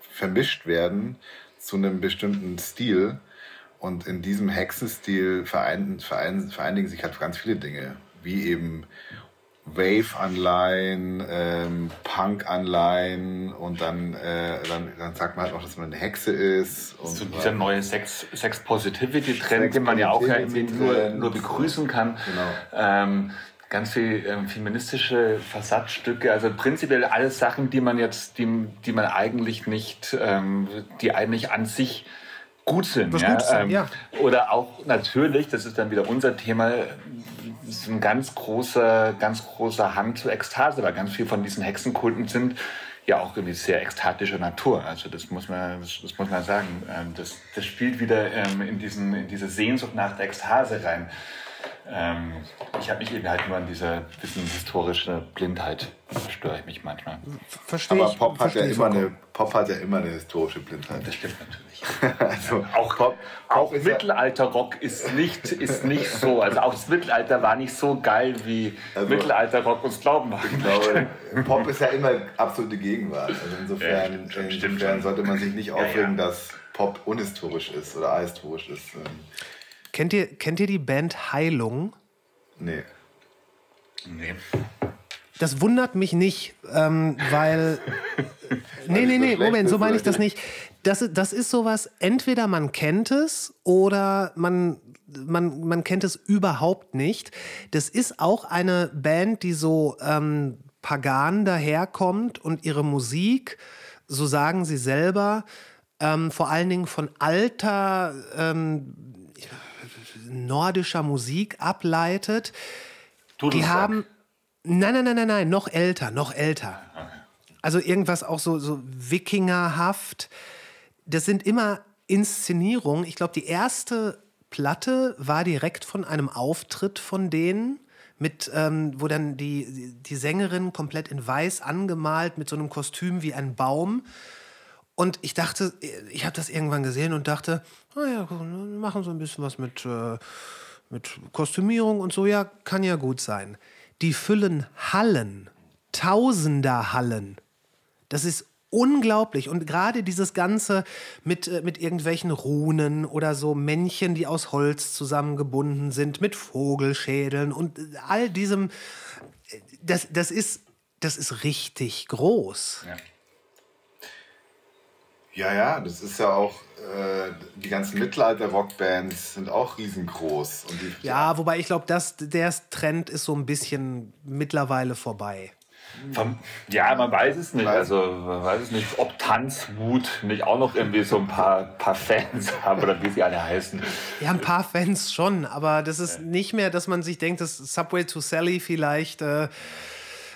vermischt werden zu einem bestimmten Stil. Und in diesem Hexenstil vereinigen, vereinigen sich halt ganz viele Dinge, wie eben Wave-Anleihen, ähm, Punk-Anleihen und dann, äh, dann, dann sagt man halt auch, dass man eine Hexe ist. Und so dieser neue Sex, Sex Positivity-Trend, den man ja auch ja irgendwie nur, nur begrüßen kann. Genau. Ähm, ganz viel ähm, feministische Fassadstücke, also prinzipiell alles Sachen, die man jetzt, die, die man eigentlich nicht, ähm, die eigentlich an sich gut sind. Ja? Gut sind ähm, ja. Oder auch natürlich, das ist dann wieder unser Thema, ist ein ganz großer, ganz großer Hang zur Ekstase, weil ganz viel von diesen Hexenkulten sind ja auch irgendwie sehr ekstatischer Natur. Also das muss man, das, das muss man sagen. Ähm, das, das spielt wieder ähm, in, diesen, in diese Sehnsucht nach der Ekstase rein. Ähm, ich habe mich eben halt nur an dieser bisschen historische Blindheit störe ich mich manchmal. Verstehe Aber Pop hat, ja immer eine, Pop hat ja immer eine historische Blindheit. Das stimmt natürlich. Also auch Pop, auch Mittelalterrock ist nicht, ist nicht so. Also auch das Mittelalter war nicht so geil, wie also, Mittelalterrock uns glauben machen. Ich glaube, *laughs* Pop ist ja immer absolute Gegenwart. Also insofern, ja, stimmt, stimmt, insofern sollte man sich nicht aufregen, ja, ja. dass Pop unhistorisch ist oder ahistorisch ist. Ähm, Kennt ihr, kennt ihr die Band Heilung? Nee. Nee. Das wundert mich nicht, ähm, weil. *laughs* nee, nee, nee, Moment, so meine ich das nicht. Das, das ist sowas, entweder man kennt es oder man, man, man kennt es überhaupt nicht. Das ist auch eine Band, die so ähm, pagan daherkommt und ihre Musik, so sagen sie selber, ähm, vor allen Dingen von alter ähm, nordischer Musik ableitet. Die haben. Nein, nein, nein, nein, nein, noch älter, noch älter. Also irgendwas auch so, so Wikingerhaft. Das sind immer Inszenierungen. Ich glaube, die erste Platte war direkt von einem Auftritt von denen, mit, ähm, wo dann die, die Sängerin komplett in weiß angemalt mit so einem Kostüm wie ein Baum. Und ich dachte, ich habe das irgendwann gesehen und dachte, naja, machen so ein bisschen was mit, äh, mit Kostümierung und so, ja, kann ja gut sein. Die füllen Hallen, Tausender Hallen. Das ist unglaublich. Und gerade dieses Ganze mit, äh, mit irgendwelchen Runen oder so Männchen, die aus Holz zusammengebunden sind, mit Vogelschädeln und äh, all diesem, äh, das, das, ist, das ist richtig groß. Ja. Ja, ja, das ist ja auch, äh, die ganzen Mittelalter-Rockbands sind auch riesengroß. Ja, wobei ich glaube, der Trend ist so ein bisschen mittlerweile vorbei. Ja, man weiß es nicht. Weiß- Also man weiß es nicht, ob Tanzwut nicht auch noch irgendwie so ein paar, paar Fans *laughs* haben oder wie sie alle heißen. Ja, ein paar Fans schon, aber das ist nicht mehr, dass man sich denkt, dass Subway to Sally vielleicht äh, äh,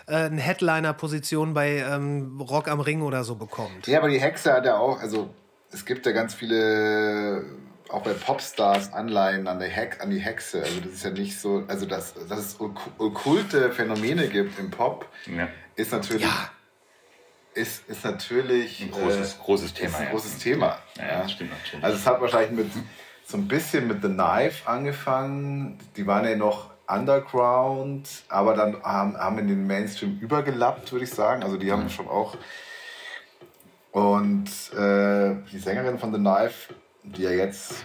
eine Headliner-Position bei ähm, Rock am Ring oder so bekommt. Ja, aber die Hexe hat ja auch, also es gibt ja ganz viele, auch bei Popstars, Anleihen an, der Hex, an die Hexe. Also das ist ja nicht so, also dass, dass es ok- okkulte Phänomene gibt im Pop, Ja. ist natürlich, Ja. ist, ist natürlich Ein großes- großes Thema, Ist ein ja. großes Thema. Ja, das stimmt natürlich. Also es hat wahrscheinlich mit so ein bisschen mit The Knife angefangen. Die waren ja noch Underground, aber dann haben, haben in den Mainstream übergelappt, würde ich sagen. Also die haben schon auch. Und äh, die Sängerin von The Knife, die ja jetzt.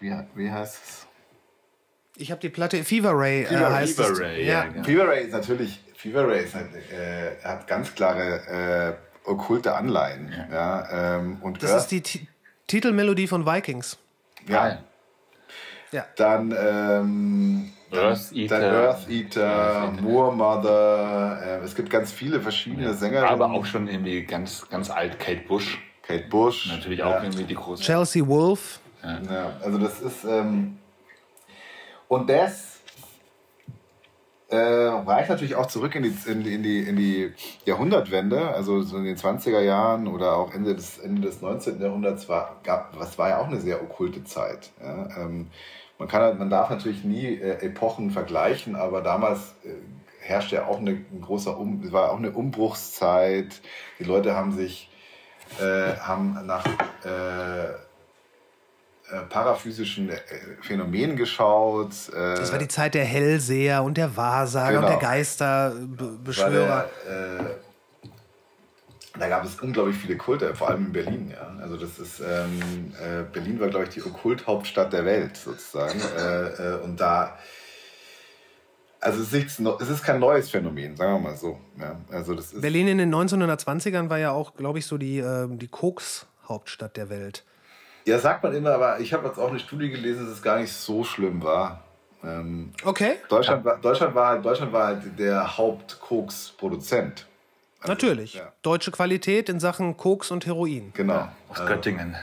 Wie, wie heißt es? Ich habe die Platte Fever Ray, äh, Fever- heißt Fever. Ray, ja. ja, genau. Fever Ray ist natürlich. Fever Ray ist, halt, äh, hat ganz klare äh, okkulte Anleihen. Ja. ähm, und Das Earth- ist die Ti- Titelmelodie von Vikings. ja, Ja. Dann, ähm, Earth Eater. dann Earth Eater, Moor Mother. Äh, es gibt ganz viele verschiedene Sängerinnen. Aber auch schon irgendwie ganz, ganz alt Kate Bush. Kate Bush. Natürlich auch Ja, irgendwie die große. Chelsea Wolf. ja, also das ist. Ähm, und das äh, reicht natürlich auch zurück in die, in, die- in, die, in die Jahrhundertwende, also so in den 20er Jahren oder auch Ende des, Ende des 19. Jahrhunderts war, gab, was war ja auch eine sehr okkulte Zeit. Ja? Ähm, man, kann, man darf natürlich nie äh, Epochen vergleichen, aber damals äh, herrschte ja auch eine, ein großer um, es war auch eine Umbruchszeit. Die Leute haben sich äh, haben nach äh, äh, paraphysischen äh, Phänomenen geschaut. Das war die Zeit der Hellseher und der Wahrsager Genau. und der Geisterbeschwörer. äh, da gab es unglaublich viele Kulte, vor allem in Berlin. Ja. Also das ist ähm, äh, Berlin war glaube ich die Okkulthauptstadt der Welt sozusagen. äh, äh, und da also es ist, es ist kein neues Phänomen, sagen wir mal so. Ja. Also das ist, Berlin in den 1920ern war ja auch, glaube ich, so die, äh, die Koks-Hauptstadt der Welt. ja, sagt man immer, aber ich habe jetzt auch eine Studie gelesen, dass es gar nicht so schlimm war. Ähm, Okay, Deutschland, war, Deutschland, war, halt- Deutschland war halt der Hauptkoks-Produzent. natürlich. ja. Deutsche Qualität in Sachen Koks und Heroin. Genau. Aus Göttingen.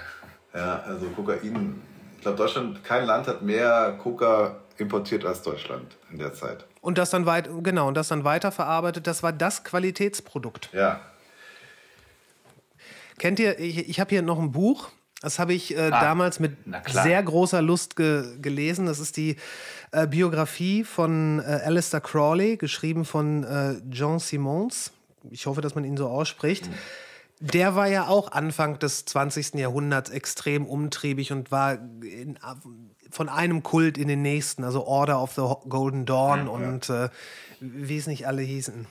Ja, also Kokain. Ich glaube, Deutschland, kein Land hat mehr Coca importiert als Deutschland in der Zeit. Und das dann weit, genau, und das dann weiterverarbeitet. Das war das Qualitätsprodukt. Ja. Kennt ihr, ich, ich habe hier noch ein Buch. Das habe ich äh, Ah, damals mit sehr großer Lust ge gelesen. Das ist die äh, Biografie von äh, Alistair Crawley, geschrieben von äh, Jean Simons. Ich hoffe, dass man ihn so ausspricht. Der war ja auch Anfang des 20. Jahrhunderts extrem umtriebig und war in, von einem Kult in den nächsten, also Order of the Golden Dawn und äh, wie es nicht alle hießen.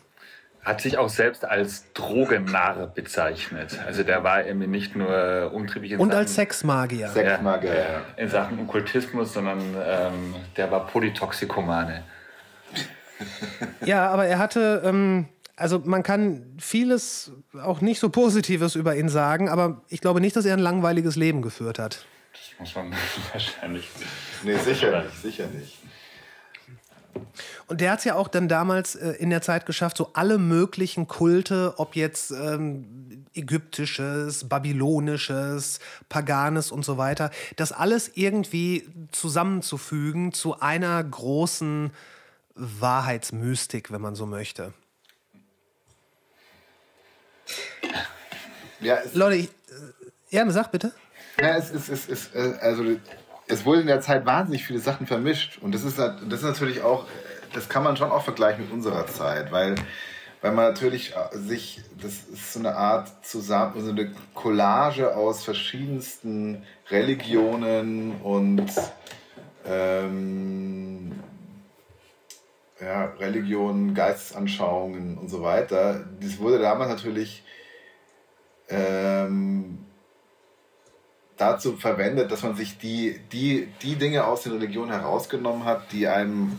Hat sich auch selbst als Drogennarr bezeichnet. Also der war irgendwie nicht nur umtriebig in Und Sachen, als Sexmagier. Sexmagier, ja, ja. in Sachen Okkultismus, sondern ähm, der war Polytoxikomane. Ja, aber er hatte, ähm, also man kann vieles auch nicht so Positives über ihn sagen, aber ich glaube nicht, dass er ein langweiliges Leben geführt hat. Das muss man *laughs* wahrscheinlich. *laughs* Nee, sicher nicht, sicher nicht. Und der hat es ja auch dann damals äh, in der Zeit geschafft, so alle möglichen Kulte, ob jetzt ähm, ägyptisches, babylonisches, paganes und so weiter, das alles irgendwie zusammenzufügen zu einer großen Wahrheitsmystik, wenn man so möchte. Ja, Leute, ich, äh, ja, sag bitte. Ja, es, es, es, es, äh, also, es wurde in der Zeit wahnsinnig viele Sachen vermischt. Und das ist, das ist natürlich auch, das kann man schon auch vergleichen mit unserer Zeit, weil, weil man natürlich äh, sich, das ist so eine Art zusammen, so eine Collage aus verschiedensten Religionen und ähm, ja, Religionen, Geistesanschauungen und so weiter. Das wurde damals natürlich ähm, dazu verwendet, dass man sich die, die, die Dinge aus den Religionen herausgenommen hat, die einem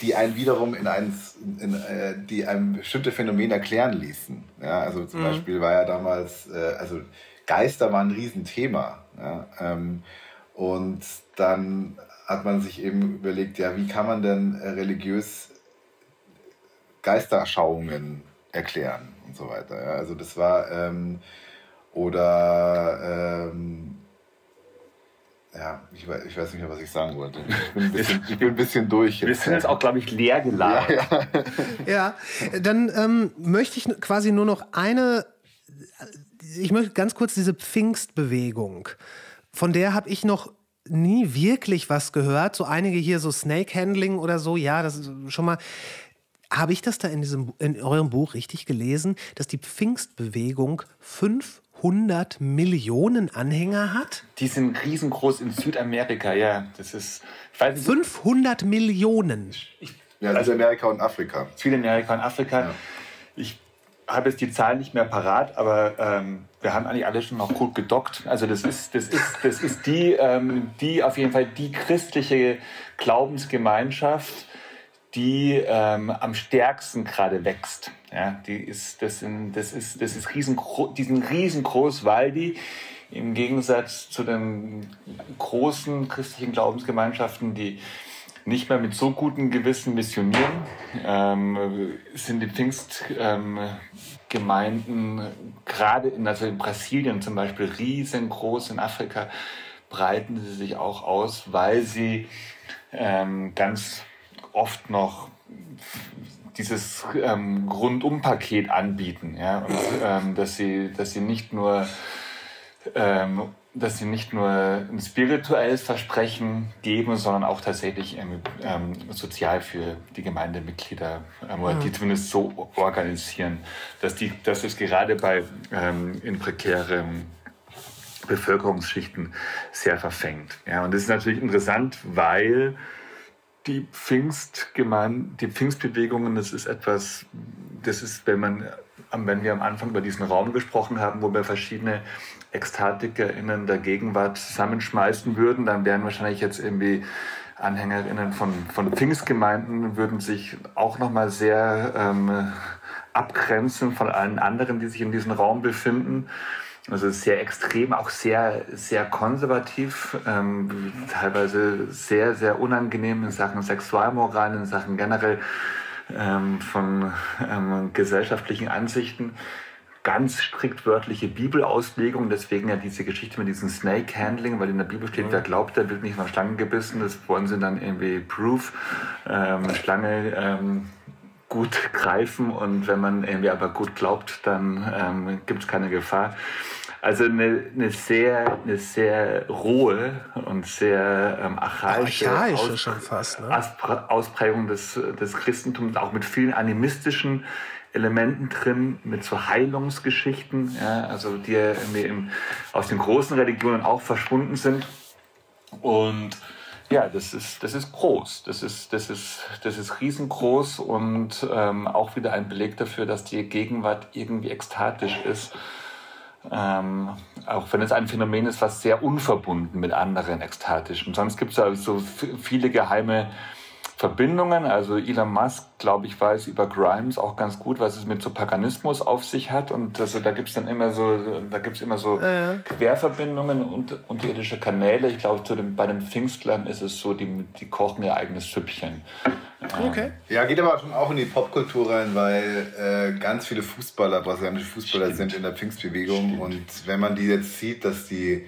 die einen wiederum in ein, in, äh, die einem bestimmte Phänomen erklären ließen. Ja, also zum mhm. Beispiel war ja damals, äh, also Geister waren ein Riesenthema. Ja, ähm, und dann hat man sich eben überlegt, ja, wie kann man denn äh, religiös Geisterschauungen erklären und so weiter. Ja, also das war ähm, oder ähm, ja, ich weiß, ich weiß nicht mehr, was ich sagen wollte. Ich bin ein bisschen, ich bin ein bisschen durch. Jetzt. Wir sind jetzt auch, glaube ich, leer gelagert. Ja, ja. dann ähm, möchte ich quasi nur noch eine, ich möchte ganz kurz diese Pfingstbewegung, von der habe ich noch nie wirklich was gehört. So einige hier so Snake Handling oder so, ja, das ist schon mal. Habe ich das da in, diesem, in eurem Buch richtig gelesen, dass die Pfingstbewegung 500 Millionen Anhänger hat? Die sind riesengroß in Südamerika, ja. Das ist. Ich weiß nicht, 500 Millionen. Ich, ja, Südamerika und Afrika. Südamerika und Afrika. Ja. Ich habe jetzt die Zahlen nicht mehr parat, aber ähm, wir haben eigentlich alle schon noch gut gedockt. Also das ist, das ist, das ist die, ähm, die auf jeden Fall die christliche Glaubensgemeinschaft, die ähm, am stärksten gerade wächst. Ja, die ist, das, sind, das ist, das ist riesengro die sind riesengroß, weil die im Gegensatz zu den großen christlichen Glaubensgemeinschaften, die nicht mehr mit so gutem Gewissen missionieren, ähm, sind die Pfingstgemeinden ähm, gerade in, also in Brasilien zum Beispiel riesengroß, in Afrika breiten sie sich auch aus, weil sie ähm, ganz oft noch dieses ähm, Rundumpaket anbieten, ja, und ähm, dass sie, dass sie nicht nur ähm, dass sie nicht nur ein spirituelles Versprechen geben, sondern auch tatsächlich ähm, ähm, sozial für die Gemeindemitglieder ähm, oder die zumindest so organisieren, dass, die, dass es gerade bei ähm, in prekären Bevölkerungsschichten sehr verfängt. Ja, und das ist natürlich interessant, weil die Pfingstgemeinde, die Pfingstbewegungen, das ist etwas, das ist, wenn man, wenn wir am Anfang über diesen Raum gesprochen haben, wo wir verschiedene EkstatikerInnen der Gegenwart zusammenschmeißen würden, dann wären wahrscheinlich jetzt irgendwie AnhängerInnen von, von Pfingstgemeinden würden sich auch nochmal sehr ähm, abgrenzen von allen anderen, die sich in diesem Raum befinden. Also sehr extrem, auch sehr, sehr konservativ, ähm, teilweise sehr, sehr unangenehm in Sachen Sexualmoral, in Sachen generell ähm, von ähm, gesellschaftlichen Ansichten ganz strikt wörtliche Bibelauslegung, deswegen ja diese Geschichte mit diesem Snake Handling, weil in der Bibel steht, mhm. wer glaubt, der wird nicht von Schlangen gebissen, das wollen sie dann irgendwie proof, ähm, Schlange ähm, gut greifen und wenn man irgendwie aber gut glaubt, dann ähm, gibt es keine Gefahr. Also eine, eine, sehr, eine sehr rohe und sehr ähm, archaische, archaische Aus, fast, ne? Ausprägung des, des Christentums, auch mit vielen animistischen Elementen drin, mit so Heilungsgeschichten, ja, also die im, aus den großen Religionen auch verschwunden sind. Und ja, das ist, das ist groß, das ist, das ist, das ist riesengroß und ähm, auch wieder ein Beleg dafür, dass die Gegenwart irgendwie ekstatisch ist. Ähm, auch wenn es ein Phänomen ist, was sehr unverbunden mit anderen ekstatischen. Sonst gibt es ja so viele geheime Verbindungen. Also Elon Musk, glaube ich, weiß über Grimes auch ganz gut, was es mit so Paganismus auf sich hat. Und also, da gibt es dann immer so, da gibt's immer so ja. Querverbindungen und unterirdische Kanäle. Ich glaube, bei den Pfingstlern ist es so, die, die kochen ihr eigenes Süppchen. Okay. Ja, geht aber schon auch in die Popkultur rein, weil äh, ganz viele Fußballer, brasilianische Fußballer Stimmt. sind in der Pfingstbewegung. Stimmt. Und wenn man die jetzt sieht, dass die,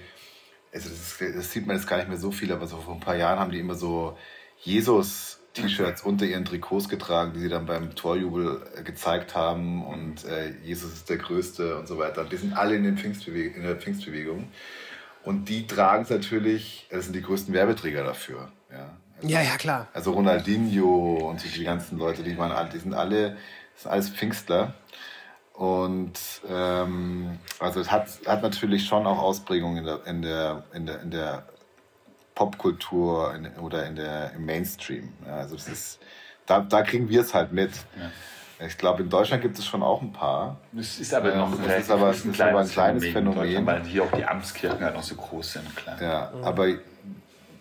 also das, ist, das, sieht man jetzt gar nicht mehr so viel, aber so vor ein paar Jahren haben die immer so Jesus T-Shirts unter ihren Trikots getragen, die sie dann beim Torjubel äh, gezeigt haben und äh, Jesus ist der Größte und so weiter. Die sind alle in, den Pfingstbewe in der Pfingstbewegung. Und die tragen es natürlich, das sind die größten Werbeträger dafür. Ja, also, ja, ja, klar. Also Ronaldinho und die ganzen Leute, die, waren, die sind alle, das sind alles Pfingstler. Und ähm, also es hat, hat natürlich schon auch Ausprägungen in der, in der, in der, in der Popkultur in, oder in der, im Mainstream. Ja, also das ist, da, da kriegen wir es halt mit. Ja. Ich glaube, in Deutschland gibt es schon auch ein paar. Es ist aber noch das ist aber, ist ein, aber ein kleines Phänomen. Phänomen. Weil hier auch die Amtskirchen halt noch so groß sind. Klar. Ja, mhm. aber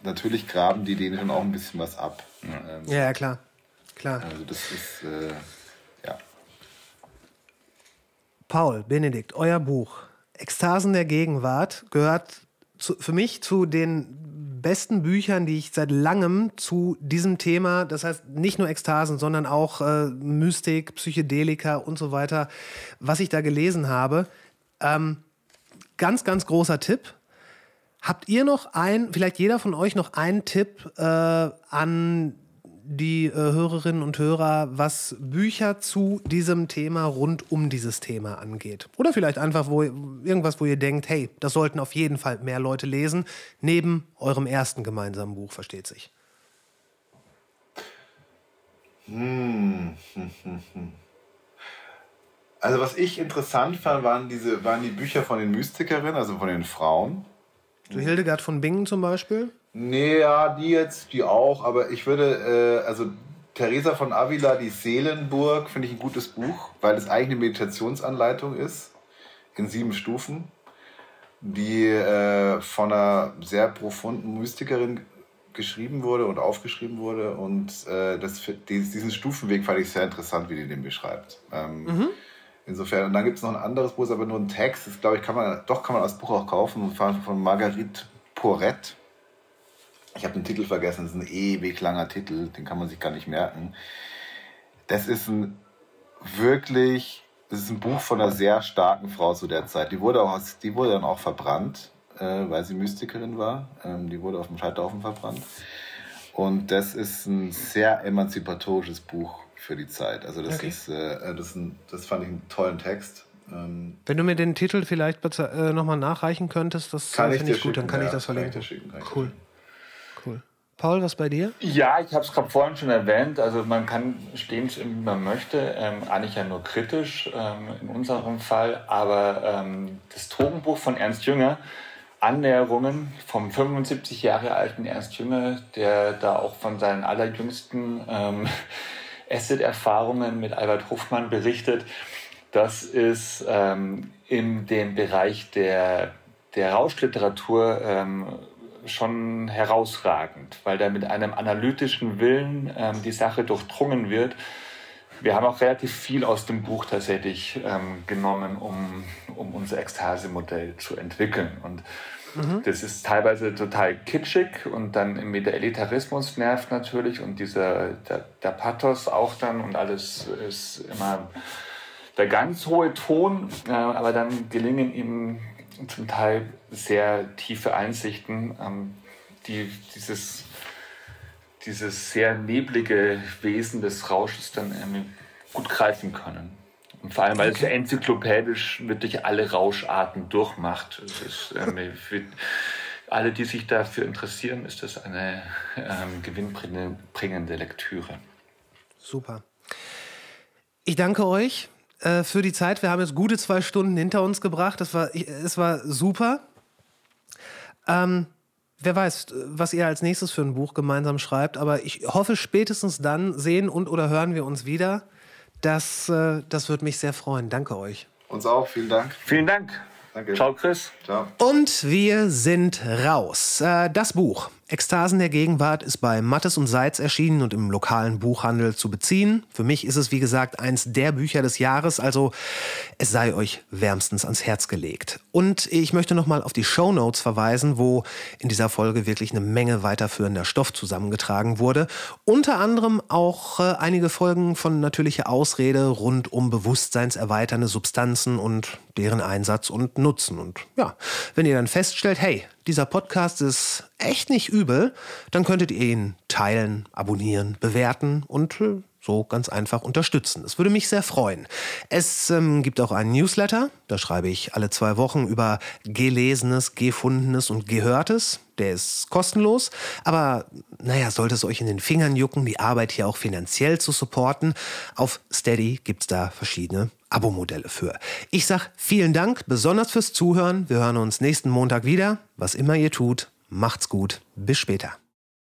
natürlich graben die denen schon auch ein bisschen was ab. Ja, ähm, ja klar. klar. Also das ist, äh, ja. Paul, Benedikt, euer Buch Ekstasen der Gegenwart gehört zu, für mich zu den besten Büchern, die ich seit langem zu diesem Thema, das heißt nicht nur Ekstasen, sondern auch äh, Mystik, Psychedelika und so weiter, was ich da gelesen habe. Ähm, ganz, ganz großer Tipp. Habt ihr noch ein, vielleicht jeder von euch noch einen Tipp äh, an die äh, Hörerinnen und Hörer, was Bücher zu diesem Thema rund um dieses Thema angeht. Oder vielleicht einfach wo, irgendwas, wo ihr denkt, hey, das sollten auf jeden Fall mehr Leute lesen, neben eurem ersten gemeinsamen Buch, versteht sich. Hm. *laughs* Also was ich interessant fand, waren, diese, waren die Bücher von den Mystikerinnen, also von den Frauen. So Hildegard von Bingen zum Beispiel? Nee, ja, die jetzt, die auch, aber ich würde, äh, also Theresa von Avila, die Seelenburg, finde ich ein gutes Buch, weil es eigentlich eine Meditationsanleitung ist, in sieben Stufen, die äh, von einer sehr profunden Mystikerin geschrieben wurde und aufgeschrieben wurde. Und äh, das, diesen Stufenweg fand ich sehr interessant, wie die den beschreibt. Ähm, mhm. Insofern, und dann gibt es noch ein anderes Buch, aber nur ein Text. Das glaube ich, kann man, doch kann man als Buch auch kaufen, von Marguerite Porrette ich habe den Titel vergessen, das ist ein ewig langer Titel, den kann man sich gar nicht merken. Das ist ein wirklich, das ist ein Buch von einer sehr starken Frau zu der Zeit. Die wurde, auch, die wurde dann auch verbrannt, äh, weil sie Mystikerin war. Ähm, die wurde auf dem Scheiterhaufen verbrannt. Und das ist ein sehr emanzipatorisches Buch für die Zeit. Also das okay. ist, äh, das, ist ein, das fand ich einen tollen Text. Ähm, Wenn du mir den Titel vielleicht äh, nochmal nachreichen könntest, das finde ich, ich gut, dann kann ja, ich das verlinken. Schicken, cool. Paul, was bei dir? Ja, ich habe es gerade vorhin schon erwähnt. Also man kann stehen, wie man möchte. Ähm, eigentlich ja nur kritisch ähm, in unserem Fall. Aber ähm, das Drogenbuch von Ernst Jünger, Annäherungen vom 75 Jahre alten Ernst Jünger, der da auch von seinen allerjüngsten ähm, *laughs* Acid-Erfahrungen mit Albert Hofmann berichtet. Das ist ähm, in dem Bereich der, der Rauschliteratur ähm, schon herausragend, weil da mit einem analytischen Willen ähm, die Sache durchdrungen wird. Wir haben auch relativ viel aus dem Buch tatsächlich ähm, genommen, um, um unser Ekstase-Modell zu entwickeln. Und mhm. das ist teilweise total kitschig und dann mit der Elitarismus nervt natürlich und dieser, der, der Pathos auch dann und alles ist immer der ganz hohe Ton, äh, aber dann gelingen ihm zum Teil sehr tiefe Einsichten, ähm, die dieses, dieses sehr neblige Wesen des Rausches dann gut greifen können. Und vor allem, weil okay. es enzyklopädisch wirklich alle Rauscharten durchmacht. Ist, für alle, die sich dafür interessieren, ist das eine ähm, gewinnbringende Lektüre. Super. Ich danke euch äh, für die Zeit. Wir haben jetzt gute zwei Stunden hinter uns gebracht. Es war, es war super. Ähm, wer weiß, was ihr als nächstes für ein Buch gemeinsam schreibt, aber ich hoffe spätestens dann sehen und oder hören wir uns wieder. Das, äh, das würde mich sehr freuen. Danke euch. Uns auch, vielen Dank. Vielen Dank. Danke. Ciao, Chris. Ciao. Und wir sind raus. Äh, das Buch Ekstasen der Gegenwart ist bei Mattes und Seitz erschienen und im lokalen Buchhandel zu beziehen. Für mich ist es, wie gesagt, eins der Bücher des Jahres, also es sei euch wärmstens ans Herz gelegt. Und ich möchte nochmal auf die Show Notes verweisen, wo in dieser Folge wirklich eine Menge weiterführender Stoff zusammengetragen wurde. Unter anderem auch äh, einige Folgen von Natürliche Ausrede rund um bewusstseinserweiternde Substanzen und deren Einsatz und Nutzen. Und ja, wenn ihr dann feststellt, hey, dieser Podcast ist echt nicht übel, dann könntet ihr ihn teilen, abonnieren, bewerten und äh, so ganz einfach unterstützen. Das würde mich sehr freuen. Es ähm, gibt auch einen Newsletter, da schreibe ich alle zwei Wochen über Gelesenes, Gefundenes und Gehörtes. Der ist kostenlos, aber naja, sollte es euch in den Fingern jucken, die Arbeit hier auch finanziell zu supporten, auf Steady gibt es da verschiedene Abo-Modelle für. Ich sag vielen Dank, besonders fürs Zuhören. Wir hören uns nächsten Montag wieder. Was immer ihr tut, macht's gut. Bis später.